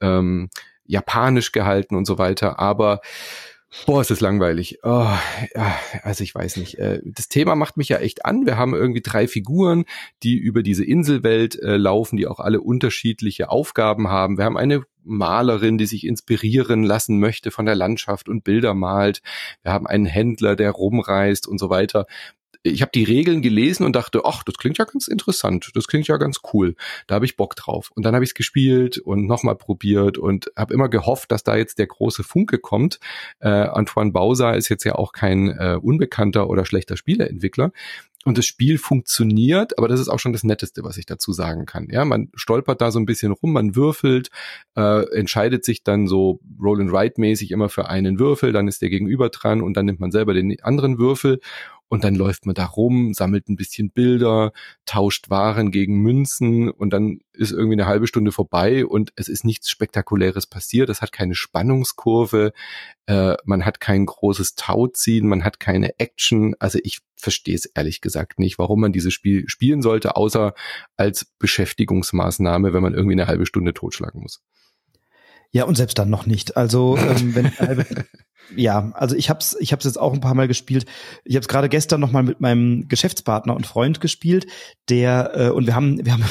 ähm, japanisch gehalten und so weiter, aber Boah, ist das langweilig. Oh, ja, also ich weiß nicht. Äh, das Thema macht mich ja echt an. Wir haben irgendwie drei Figuren, die über diese Inselwelt äh, laufen, die auch alle unterschiedliche Aufgaben haben. Wir haben eine Malerin, die sich inspirieren lassen möchte von der Landschaft und Bilder malt. Wir haben einen Händler, der rumreist und so weiter ich habe die Regeln gelesen und dachte, ach, das klingt ja ganz interessant, das klingt ja ganz cool. Da habe ich Bock drauf. Und dann habe ich es gespielt und nochmal probiert und habe immer gehofft, dass da jetzt der große Funke kommt. Äh, Antoine Bauser ist jetzt ja auch kein äh, unbekannter oder schlechter Spieleentwickler. Und das Spiel funktioniert, aber das ist auch schon das Netteste, was ich dazu sagen kann. Ja, man stolpert da so ein bisschen rum, man würfelt, äh, entscheidet sich dann so Roll and Write mäßig immer für einen Würfel, dann ist der Gegenüber dran und dann nimmt man selber den anderen Würfel und dann läuft man da rum, sammelt ein bisschen Bilder, tauscht Waren gegen Münzen und dann ist irgendwie eine halbe Stunde vorbei und es ist nichts Spektakuläres passiert. Es hat keine Spannungskurve, äh, man hat kein großes Tauziehen, man hat keine Action. Also ich verstehe es ehrlich gesagt nicht, warum man dieses Spiel spielen sollte, außer als Beschäftigungsmaßnahme, wenn man irgendwie eine halbe Stunde totschlagen muss.
Ja, und selbst dann noch nicht. Also ähm, wenn ja, also ich hab's, ich hab's jetzt auch ein paar Mal gespielt. Ich habe es gerade gestern noch mal mit meinem Geschäftspartner und Freund gespielt, der äh, und wir haben, wir haben,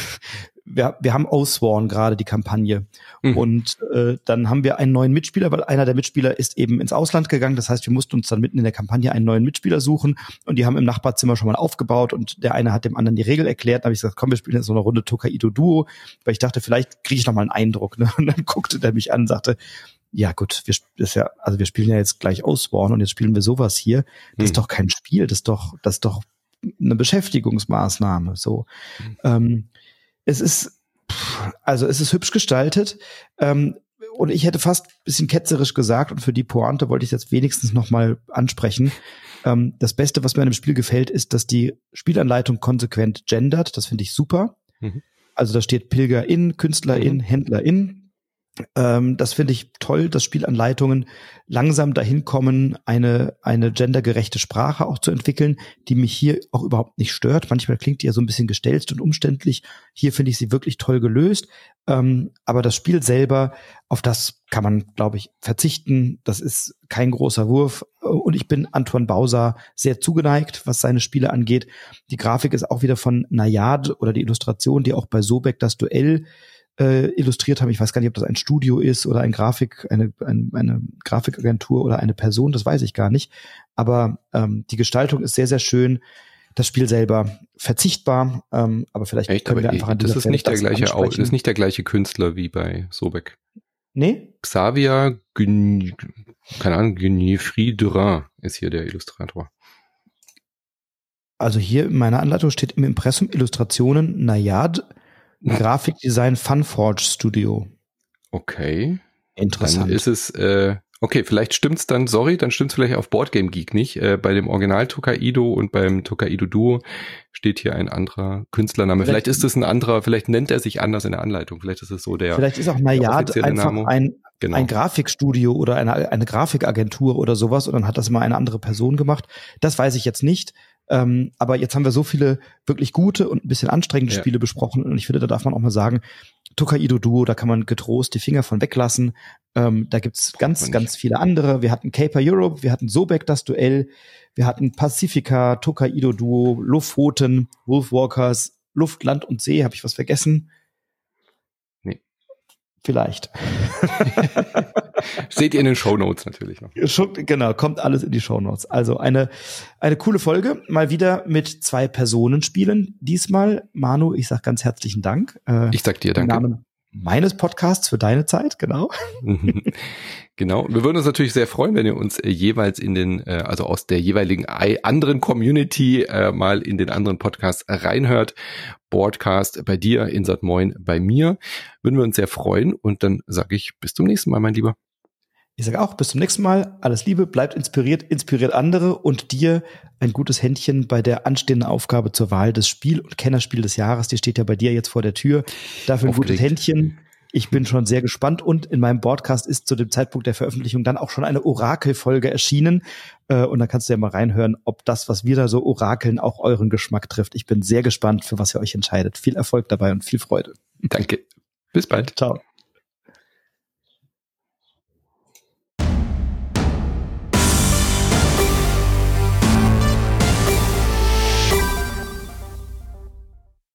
wir, wir haben Osworn gerade die Kampagne mhm. und äh, dann haben wir einen neuen Mitspieler, weil einer der Mitspieler ist eben ins Ausland gegangen. Das heißt, wir mussten uns dann mitten in der Kampagne einen neuen Mitspieler suchen und die haben im Nachbarzimmer schon mal aufgebaut und der eine hat dem anderen die Regel erklärt. Da habe ich gesagt, komm, wir spielen jetzt so eine Runde Tokaido Duo, weil ich dachte, vielleicht kriege ich noch mal einen Eindruck. Ne? Und dann guckte der mich an und sagte, ja gut, wir, das ja, also wir spielen ja jetzt gleich Ausborn und jetzt spielen wir sowas hier. Das hm. ist doch kein Spiel, das ist doch, das ist doch eine Beschäftigungsmaßnahme. So, hm. ähm, es ist, also es ist hübsch gestaltet. Ähm, und ich hätte fast bisschen ketzerisch gesagt, und für die Pointe wollte ich jetzt wenigstens nochmal ansprechen. Ähm, das Beste, was mir an dem Spiel gefällt, ist, dass die Spielanleitung konsequent gendert. Das finde ich super. Mhm. Also da steht Pilgerin, Künstlerin, mhm. Händlerin. Ähm, das finde ich toll, dass Spielanleitungen langsam dahin kommen, eine, eine gendergerechte Sprache auch zu entwickeln, die mich hier auch überhaupt nicht stört. Manchmal klingt die ja so ein bisschen gestelzt und umständlich. Hier finde ich sie wirklich toll gelöst. Ähm, aber das Spiel selber, auf das kann man, glaube ich, verzichten. Das ist kein großer Wurf. Und ich bin Antoine Bauser sehr zugeneigt, was seine Spiele angeht. Die Grafik ist auch wieder von Nayad oder die Illustration, die auch bei Sobek das Duell äh, illustriert haben. Ich weiß gar nicht, ob das ein Studio ist oder ein Grafik, eine, ein, eine Grafikagentur oder eine Person, das weiß ich gar nicht. Aber ähm, die Gestaltung ist sehr, sehr schön. Das Spiel selber verzichtbar, ähm, aber vielleicht
Echt, können aber wir einfach an das ist nicht der gleiche das ist nicht der gleiche Künstler wie bei Sobek.
Nee?
Xavier Gün, keine Ahnung, Guinefri Durin ist hier der Illustrator.
Also hier in meiner Anleitung steht im Impressum Illustrationen Nayad Grafikdesign Funforge Studio.
Okay.
Interessant.
Dann ist es, äh, okay, vielleicht stimmt's dann, sorry, dann stimmt's vielleicht auf Boardgame Geek nicht. Äh, bei dem Original Tokaido und beim Tokaido Duo steht hier ein anderer Künstlername. Vielleicht, vielleicht ist es ein anderer, vielleicht nennt er sich anders in der Anleitung. Vielleicht ist es so der.
Vielleicht ist auch Nayad einfach Name. ein, genau. ein Grafikstudio oder eine, eine Grafikagentur oder sowas und dann hat das mal eine andere Person gemacht. Das weiß ich jetzt nicht. Ähm, aber jetzt haben wir so viele wirklich gute und ein bisschen anstrengende
Ja.
Spiele besprochen und ich finde, da darf man auch mal sagen, Tokaido Duo, da kann man getrost die Finger von weglassen. Ähm, da gibt's ganz, ganz viele andere. Wir hatten Caper Europe, wir hatten Sobek das Duell, wir hatten Pacifica, Tokaido Duo, Lofoten, Wolfwalkers, Luft, Land und See. Habe ich was vergessen?
Nee.
Vielleicht.
Seht ihr in den Show Notes natürlich noch.
Genau, kommt alles in die Shownotes. Also eine, eine coole Folge, mal wieder mit zwei Personen spielen. Diesmal, Manu, ich sag ganz herzlichen Dank. Äh,
Ich sag dir
im
danke.
Namen meines Podcasts für deine Zeit, genau.
Genau. Wir würden uns natürlich sehr freuen, wenn ihr uns äh, jeweils in den, äh, also aus der jeweiligen ei- anderen Community äh, mal in den anderen Podcast reinhört. Broadcast bei dir, Insert Moin bei mir. Würden wir uns sehr freuen und dann sage ich bis zum nächsten Mal, mein Lieber.
Ich sage auch, bis zum nächsten Mal. Alles Liebe, bleibt inspiriert, inspiriert andere und dir ein gutes Händchen bei der anstehenden Aufgabe zur Wahl des Spiel- und Kennerspiel des Jahres. Die steht ja bei dir jetzt vor der Tür. Dafür ein gutes
Aufgeregt.
Händchen. Ich bin schon sehr gespannt und in meinem Podcast ist zu dem Zeitpunkt der Veröffentlichung dann auch schon eine Orakelfolge erschienen. Äh, Und da kannst du ja mal reinhören, ob das, was wir da so orakeln, auch euren Geschmack trifft. Ich bin sehr gespannt, für was ihr euch entscheidet. Viel Erfolg dabei und viel Freude.
Danke. Bis bald.
Ciao.